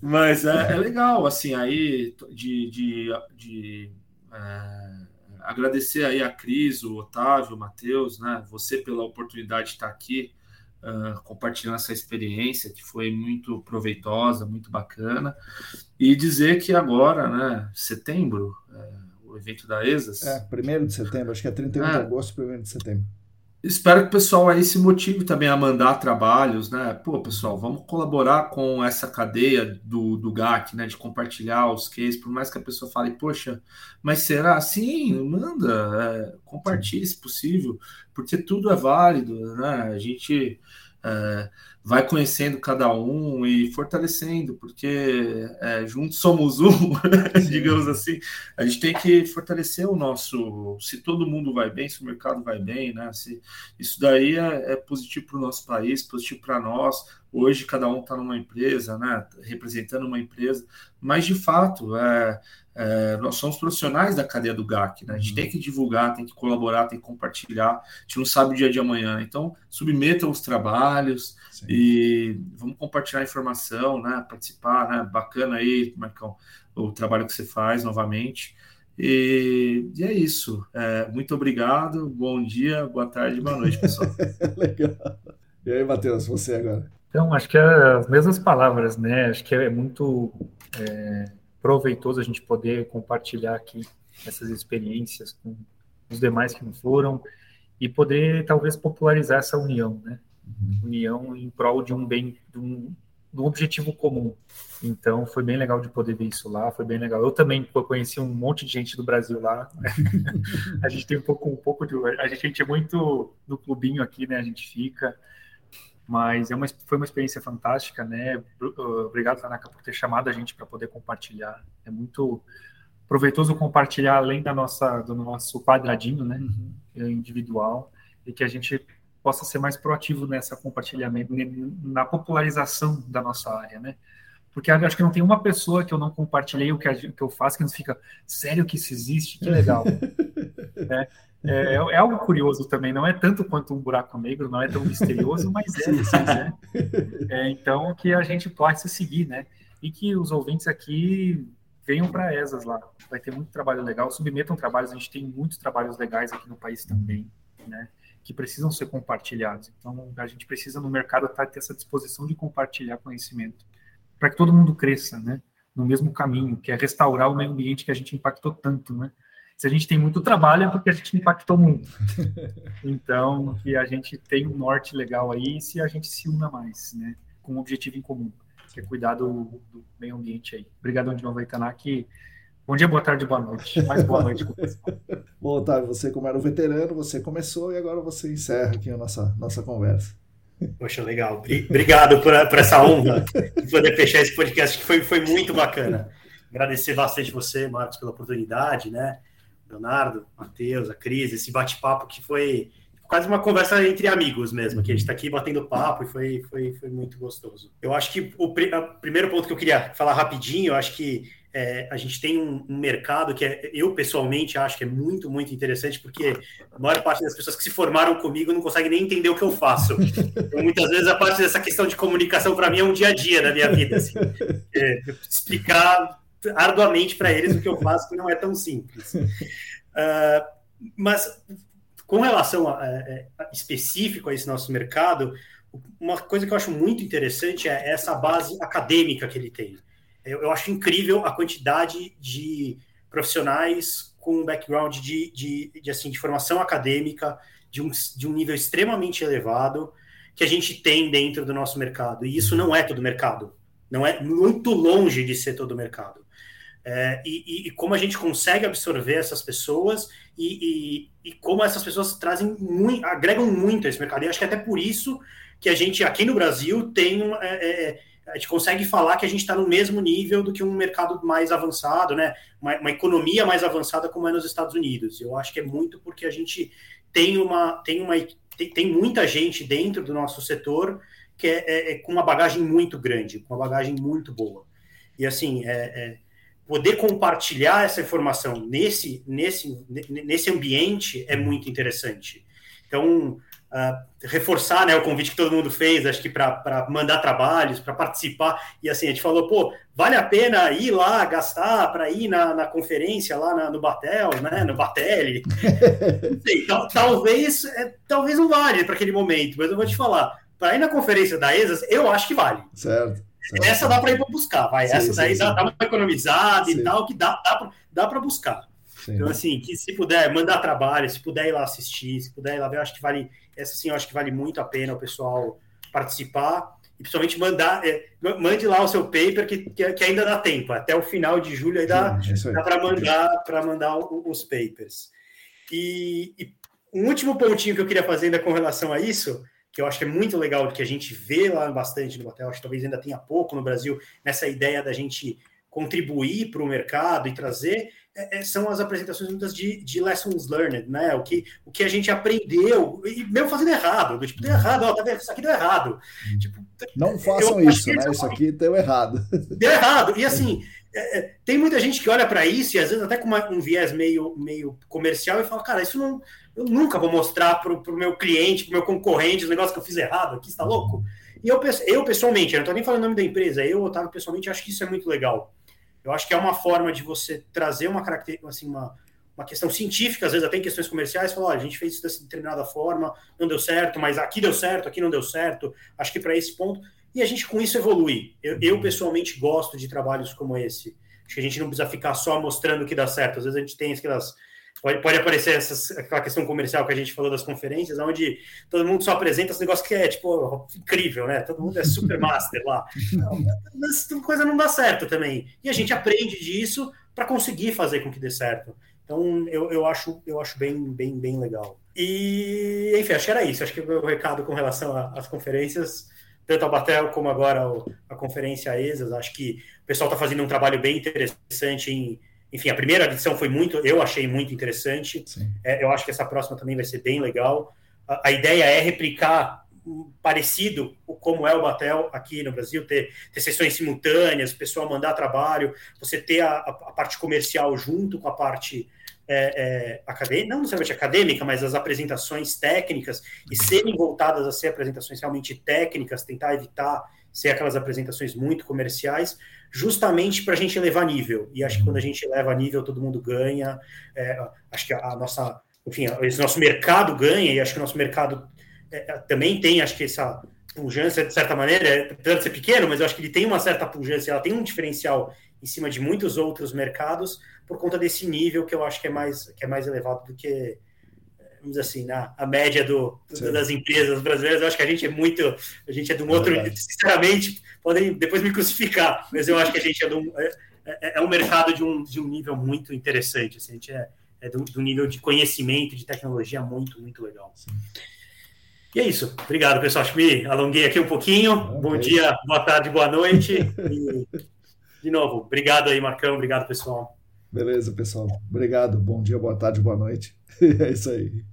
Mas é, é, legal, assim, aí de, de, de é, agradecer aí a Cris, o Otávio, o Matheus, né? Você pela oportunidade de estar aqui uh, compartilhando essa experiência que foi muito proveitosa, muito bacana. E dizer que agora, né, setembro, é, o evento da ESAS. É, primeiro de setembro, acho que é 31 é, de agosto, 1 de setembro. Espero que o pessoal aí se motive também a mandar trabalhos, né? Pô, pessoal, vamos colaborar com essa cadeia do, do GAC, né? De compartilhar os cases, por mais que a pessoa fale, poxa, mas será assim? Manda, é, compartilhe se possível, porque tudo é válido, né? A gente é, vai conhecendo cada um e fortalecendo, porque é, juntos somos um, digamos assim. A gente tem que fortalecer o nosso. Se todo mundo vai bem, se o mercado vai bem, né? Se, isso daí é, é positivo para o nosso país, positivo para nós. Hoje cada um está numa empresa, né? Representando uma empresa, mas de fato é, é, nós somos profissionais da cadeia do GAC, né? A gente uhum. tem que divulgar, tem que colaborar, tem que compartilhar. A gente não sabe o dia de amanhã. Então, submetam os trabalhos Sim. e vamos compartilhar informação, né? Participar, né? Bacana aí, Marcão, o trabalho que você faz novamente. E, e é isso. É, muito obrigado. Bom dia, boa tarde, boa noite, pessoal. Legal. E aí, Matheus, você agora? Então, acho que é as mesmas palavras, né? Acho que é muito. É proveitoso a gente poder compartilhar aqui essas experiências com os demais que não foram e poder talvez popularizar essa união, né? Uhum. União em prol de um bem, de um, de um objetivo comum. Então foi bem legal de poder ver isso lá, foi bem legal. Eu também conheci um monte de gente do Brasil lá. a gente tem um pouco, um pouco de, a gente é muito do clubinho aqui, né? A gente fica mas é uma, foi uma experiência fantástica, né? Obrigado, Tanaka, por ter chamado a gente para poder compartilhar. É muito proveitoso compartilhar além da nossa, do nosso quadradinho, né? Uhum. Individual, e que a gente possa ser mais proativo nessa compartilhamento, na popularização da nossa área, né? Porque acho que não tem uma pessoa que eu não compartilhei o que eu faço que não fica, sério que isso existe? Que legal. é, é, é, algo curioso também, não é tanto quanto um buraco negro, não é tão misterioso, mas é, assim, né? É, então, que a gente possa seguir, né? E que os ouvintes aqui venham para ESAS lá. Vai ter muito trabalho legal, submetam trabalhos, a gente tem muitos trabalhos legais aqui no país também, né? Que precisam ser compartilhados. Então, a gente precisa no mercado tá, ter essa disposição de compartilhar conhecimento, para que todo mundo cresça, né? No mesmo caminho, que é restaurar o meio ambiente que a gente impactou tanto, né? Se a gente tem muito trabalho é porque a gente impactou muito. Então, que a gente tem um norte legal aí se a gente se una mais, né? Com um objetivo em comum, que é cuidar do, do meio ambiente aí. Obrigado de novo, Itanac. Bom dia, boa tarde, boa noite. Mais boa noite com Bom, Otávio, você como era um veterano, você começou e agora você encerra aqui a nossa, nossa conversa. Poxa, legal. Obrigado por, por essa honra de poder fechar esse podcast, que foi, foi muito bacana. Agradecer bastante você, Marcos, pela oportunidade, né? Leonardo, Matheus, a Cris, esse bate-papo que foi quase uma conversa entre amigos mesmo, que a gente está aqui batendo papo e foi, foi, foi muito gostoso. Eu acho que o, o primeiro ponto que eu queria falar rapidinho, eu acho que é, a gente tem um, um, mercado que é, eu pessoalmente acho que é muito, muito interessante, porque a maior parte das pessoas que se formaram comigo não consegue nem entender o que eu faço. Então, muitas vezes a parte dessa questão de comunicação para mim é um dia a dia da minha vida. Assim, é, explicar arduamente para eles o que eu faço, que não é tão simples. Uh, mas com relação a, a, a, específico a esse nosso mercado, uma coisa que eu acho muito interessante é essa base acadêmica que ele tem. Eu, eu acho incrível a quantidade de profissionais com um background de, de, de, assim, de formação acadêmica de um, de um nível extremamente elevado que a gente tem dentro do nosso mercado. E isso não é todo mercado. Não é muito longe de ser todo mercado. É, e, e, como a gente consegue absorver essas pessoas e, e, e como essas pessoas trazem muito, agregam muito a esse mercado. E acho que até por isso que a gente aqui no Brasil tem é, é, a gente consegue falar que a gente está no mesmo nível do que um mercado mais avançado, né? Uma, uma, economia mais avançada como é nos Estados Unidos. Eu acho que é muito porque a gente tem uma tem uma tem, tem muita gente dentro do nosso setor que é, é, é, com uma bagagem muito grande, com uma bagagem muito boa. E assim, é, é poder compartilhar essa informação nesse nesse nesse ambiente é muito interessante. Então uh, reforçar né, o convite que todo mundo fez, acho que para mandar trabalhos, para participar. E assim, a gente falou, pô, vale a pena ir lá, gastar para ir na, na, conferência lá na, no Batel, né, no Batelli. sei, tal, talvez, é, talvez não vale para aquele momento, mas eu vou te falar, para ir na conferência da ESAS, eu acho que vale. Certo. Certo. Essa dá para ir para buscar, vai. Sim, Essa daí sim, dá, sim. dá uma economizada e tal, que dá, dá para buscar. Então, assim, que se puder mandar trabalho, se puder ir lá assistir, se puder ir lá ver, acho que vale, essa sim, eu acho que vale muito a pena o pessoal participar e principalmente mandar, é, mande lá o seu paper que, que, que, ainda dá tempo, até o final de julho aí dá, dá para mandar para mandar os papers. E, e, um último pontinho que eu queria fazer ainda com relação a isso, que eu acho que é muito legal, que a gente vê lá bastante no hotel, acho que talvez ainda tenha pouco no Brasil, nessa ideia da gente contribuir para o mercado e trazer, é, é, são as apresentações muitas de, de lessons learned, né? O que, o que a gente aprendeu, e mesmo fazendo errado, tipo, deu errado, ó, tá vendo? Isso aqui deu errado. Tipo, Não façam isso, né? Isso aqui deu errado. Deu errado. E assim, é, é tem muita gente que olha para isso, e às vezes até com uma, um viés meio, meio comercial, e fala, cara, isso não. Eu nunca vou mostrar para o meu cliente, para o meu concorrente, o negócio que eu fiz errado aqui, está louco? E eu, eu pessoalmente, eu não estou nem falando o nome da empresa, eu, Otávio, pessoalmente, acho que isso é muito legal eu acho que é uma forma de você trazer uma característica, assim, uma, uma questão científica, às vezes até em questões comerciais, falar, a gente fez isso dessa determinada forma, não deu certo, mas aqui deu certo, aqui não deu certo, acho que para esse ponto, e a gente com isso evolui. Eu, eu, pessoalmente gosto de trabalhos como esse. Acho que a gente não precisa ficar só mostrando que dá certo, às vezes a gente tem aquelas Pode, pode aparecer essas, aquela questão comercial que a gente falou das conferências, onde todo mundo só apresenta esse negócio que é, tipo, incrível, né? Todo mundo é super master lá. Não, mas coisa não dá certo também. E a gente aprende disso para conseguir fazer com que dê certo. Então, eu, eu, acho, eu acho bem, bem, bem legal. E, enfim, acho que era isso. Acho que o meu recado com relação às conferências, tanto a Batel como agora a conferência ESAS, acho que o pessoal está fazendo um trabalho bem interessante em enfim, a primeira edição foi muito, eu achei muito interessante. É, eu acho que essa próxima também vai ser bem legal. A, a, ideia é replicar parecido como é o Batel aqui no Brasil, ter, ter sessões simultâneas, o pessoal mandar trabalho, você ter a, a parte comercial junto com a parte é, é, acadêmica, não necessariamente acadêmica, mas as apresentações técnicas e serem voltadas a ser apresentações realmente técnicas, tentar evitar ser aquelas apresentações muito comerciais, justamente para a gente elevar nível. E acho que quando a gente eleva nível, todo mundo ganha. É, acho que a, nossa, enfim, esse nosso mercado ganha, e acho que o nosso mercado é, é também tem, acho que essa pujança, de certa maneira, apesar de ser pequeno, mas eu acho que ele tem uma certa pujança, ela tem um diferencial em cima de muitos outros mercados, por conta desse nível que eu acho que é mais, que é mais elevado do que vamos dizer assim, na a média do, das empresas brasileiras, eu acho que a gente é muito, a gente é de um outro, é sinceramente, podem depois me crucificar, mas eu acho que a gente é, um, é, é, é um mercado de um, de um nível muito interessante, assim, a gente é, é de, um, nível de conhecimento, de tecnologia muito, muito legal. Sim. E é isso. Obrigado, pessoal. Acho que me alonguei aqui um pouquinho. Okay. Bom dia, boa tarde, boa noite. E, de novo, obrigado aí, Marcão. Obrigado, pessoal. Beleza, pessoal. Obrigado. Bom dia, boa tarde, boa noite. é isso aí.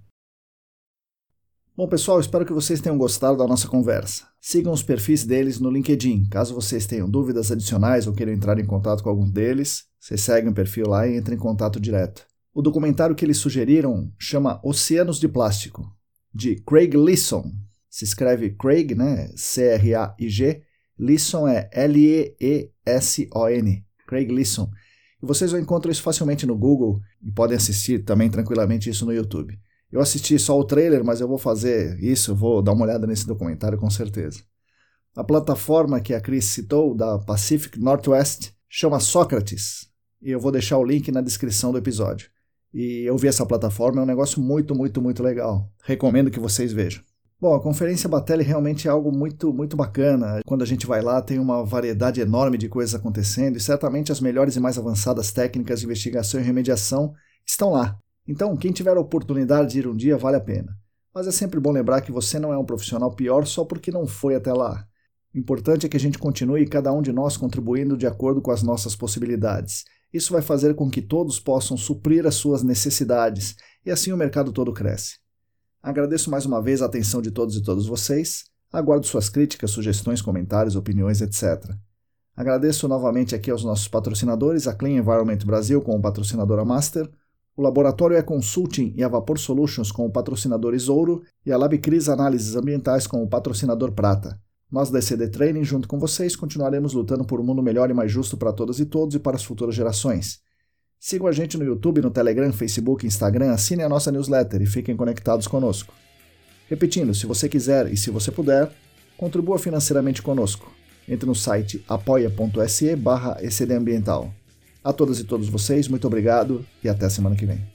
Bom, pessoal, espero que vocês tenham gostado da nossa conversa. Sigam os perfis deles no LinkedIn. Caso vocês tenham dúvidas adicionais ou queiram entrar em contato com algum deles, vocês seguem o perfil lá e entrem em contato direto. O documentário que eles sugeriram chama Oceanos de Plástico, de Craig Leeson. Se escreve Craig, né? C-R-A-I-G. Leeson é L-E-E-S-O-N. Craig Leeson. Vocês vão encontrar isso facilmente no Google e podem assistir também tranquilamente isso no YouTube. Eu assisti só o trailer, mas eu vou fazer isso, vou dar uma olhada nesse documentário com certeza. A plataforma que a Cris citou, da Pacific Northwest, chama Sócrates, e eu vou deixar o link na descrição do episódio. E eu vi essa plataforma, é um negócio muito, muito, muito legal. Recomendo que vocês vejam. Bom, a conferência Batelli realmente é algo muito, muito bacana. Quando a gente vai lá, tem uma variedade enorme de coisas acontecendo e certamente as melhores e mais avançadas técnicas de investigação e remediação estão lá. Então, quem tiver a oportunidade de ir um dia, vale a pena. Mas é sempre bom lembrar que você não é um profissional pior só porque não foi até lá. O importante é que a gente continue cada um de nós contribuindo de acordo com as nossas possibilidades. Isso vai fazer com que todos possam suprir as suas necessidades e assim o mercado todo cresce. Agradeço mais uma vez a atenção de todos e todas vocês. Aguardo suas críticas, sugestões, comentários, opiniões, etc. Agradeço novamente aqui aos nossos patrocinadores, a Clean Environment Brasil como patrocinadora master, o Laboratório E-Consulting e a Vapor Solutions como patrocinadores ouro e a LabCris Análises Ambientais como patrocinador prata. Nós da ECD Training, junto com vocês, continuaremos lutando por um mundo melhor e mais justo para todas e todos e para as futuras gerações. Sigam a gente no YouTube, no Telegram, Facebook, Instagram, assinem a nossa newsletter e fiquem conectados conosco. Repetindo, se você quiser e se você puder, contribua financeiramente conosco. Entre no site apoia.se barra A todas e todos vocês, muito obrigado e até semana que vem.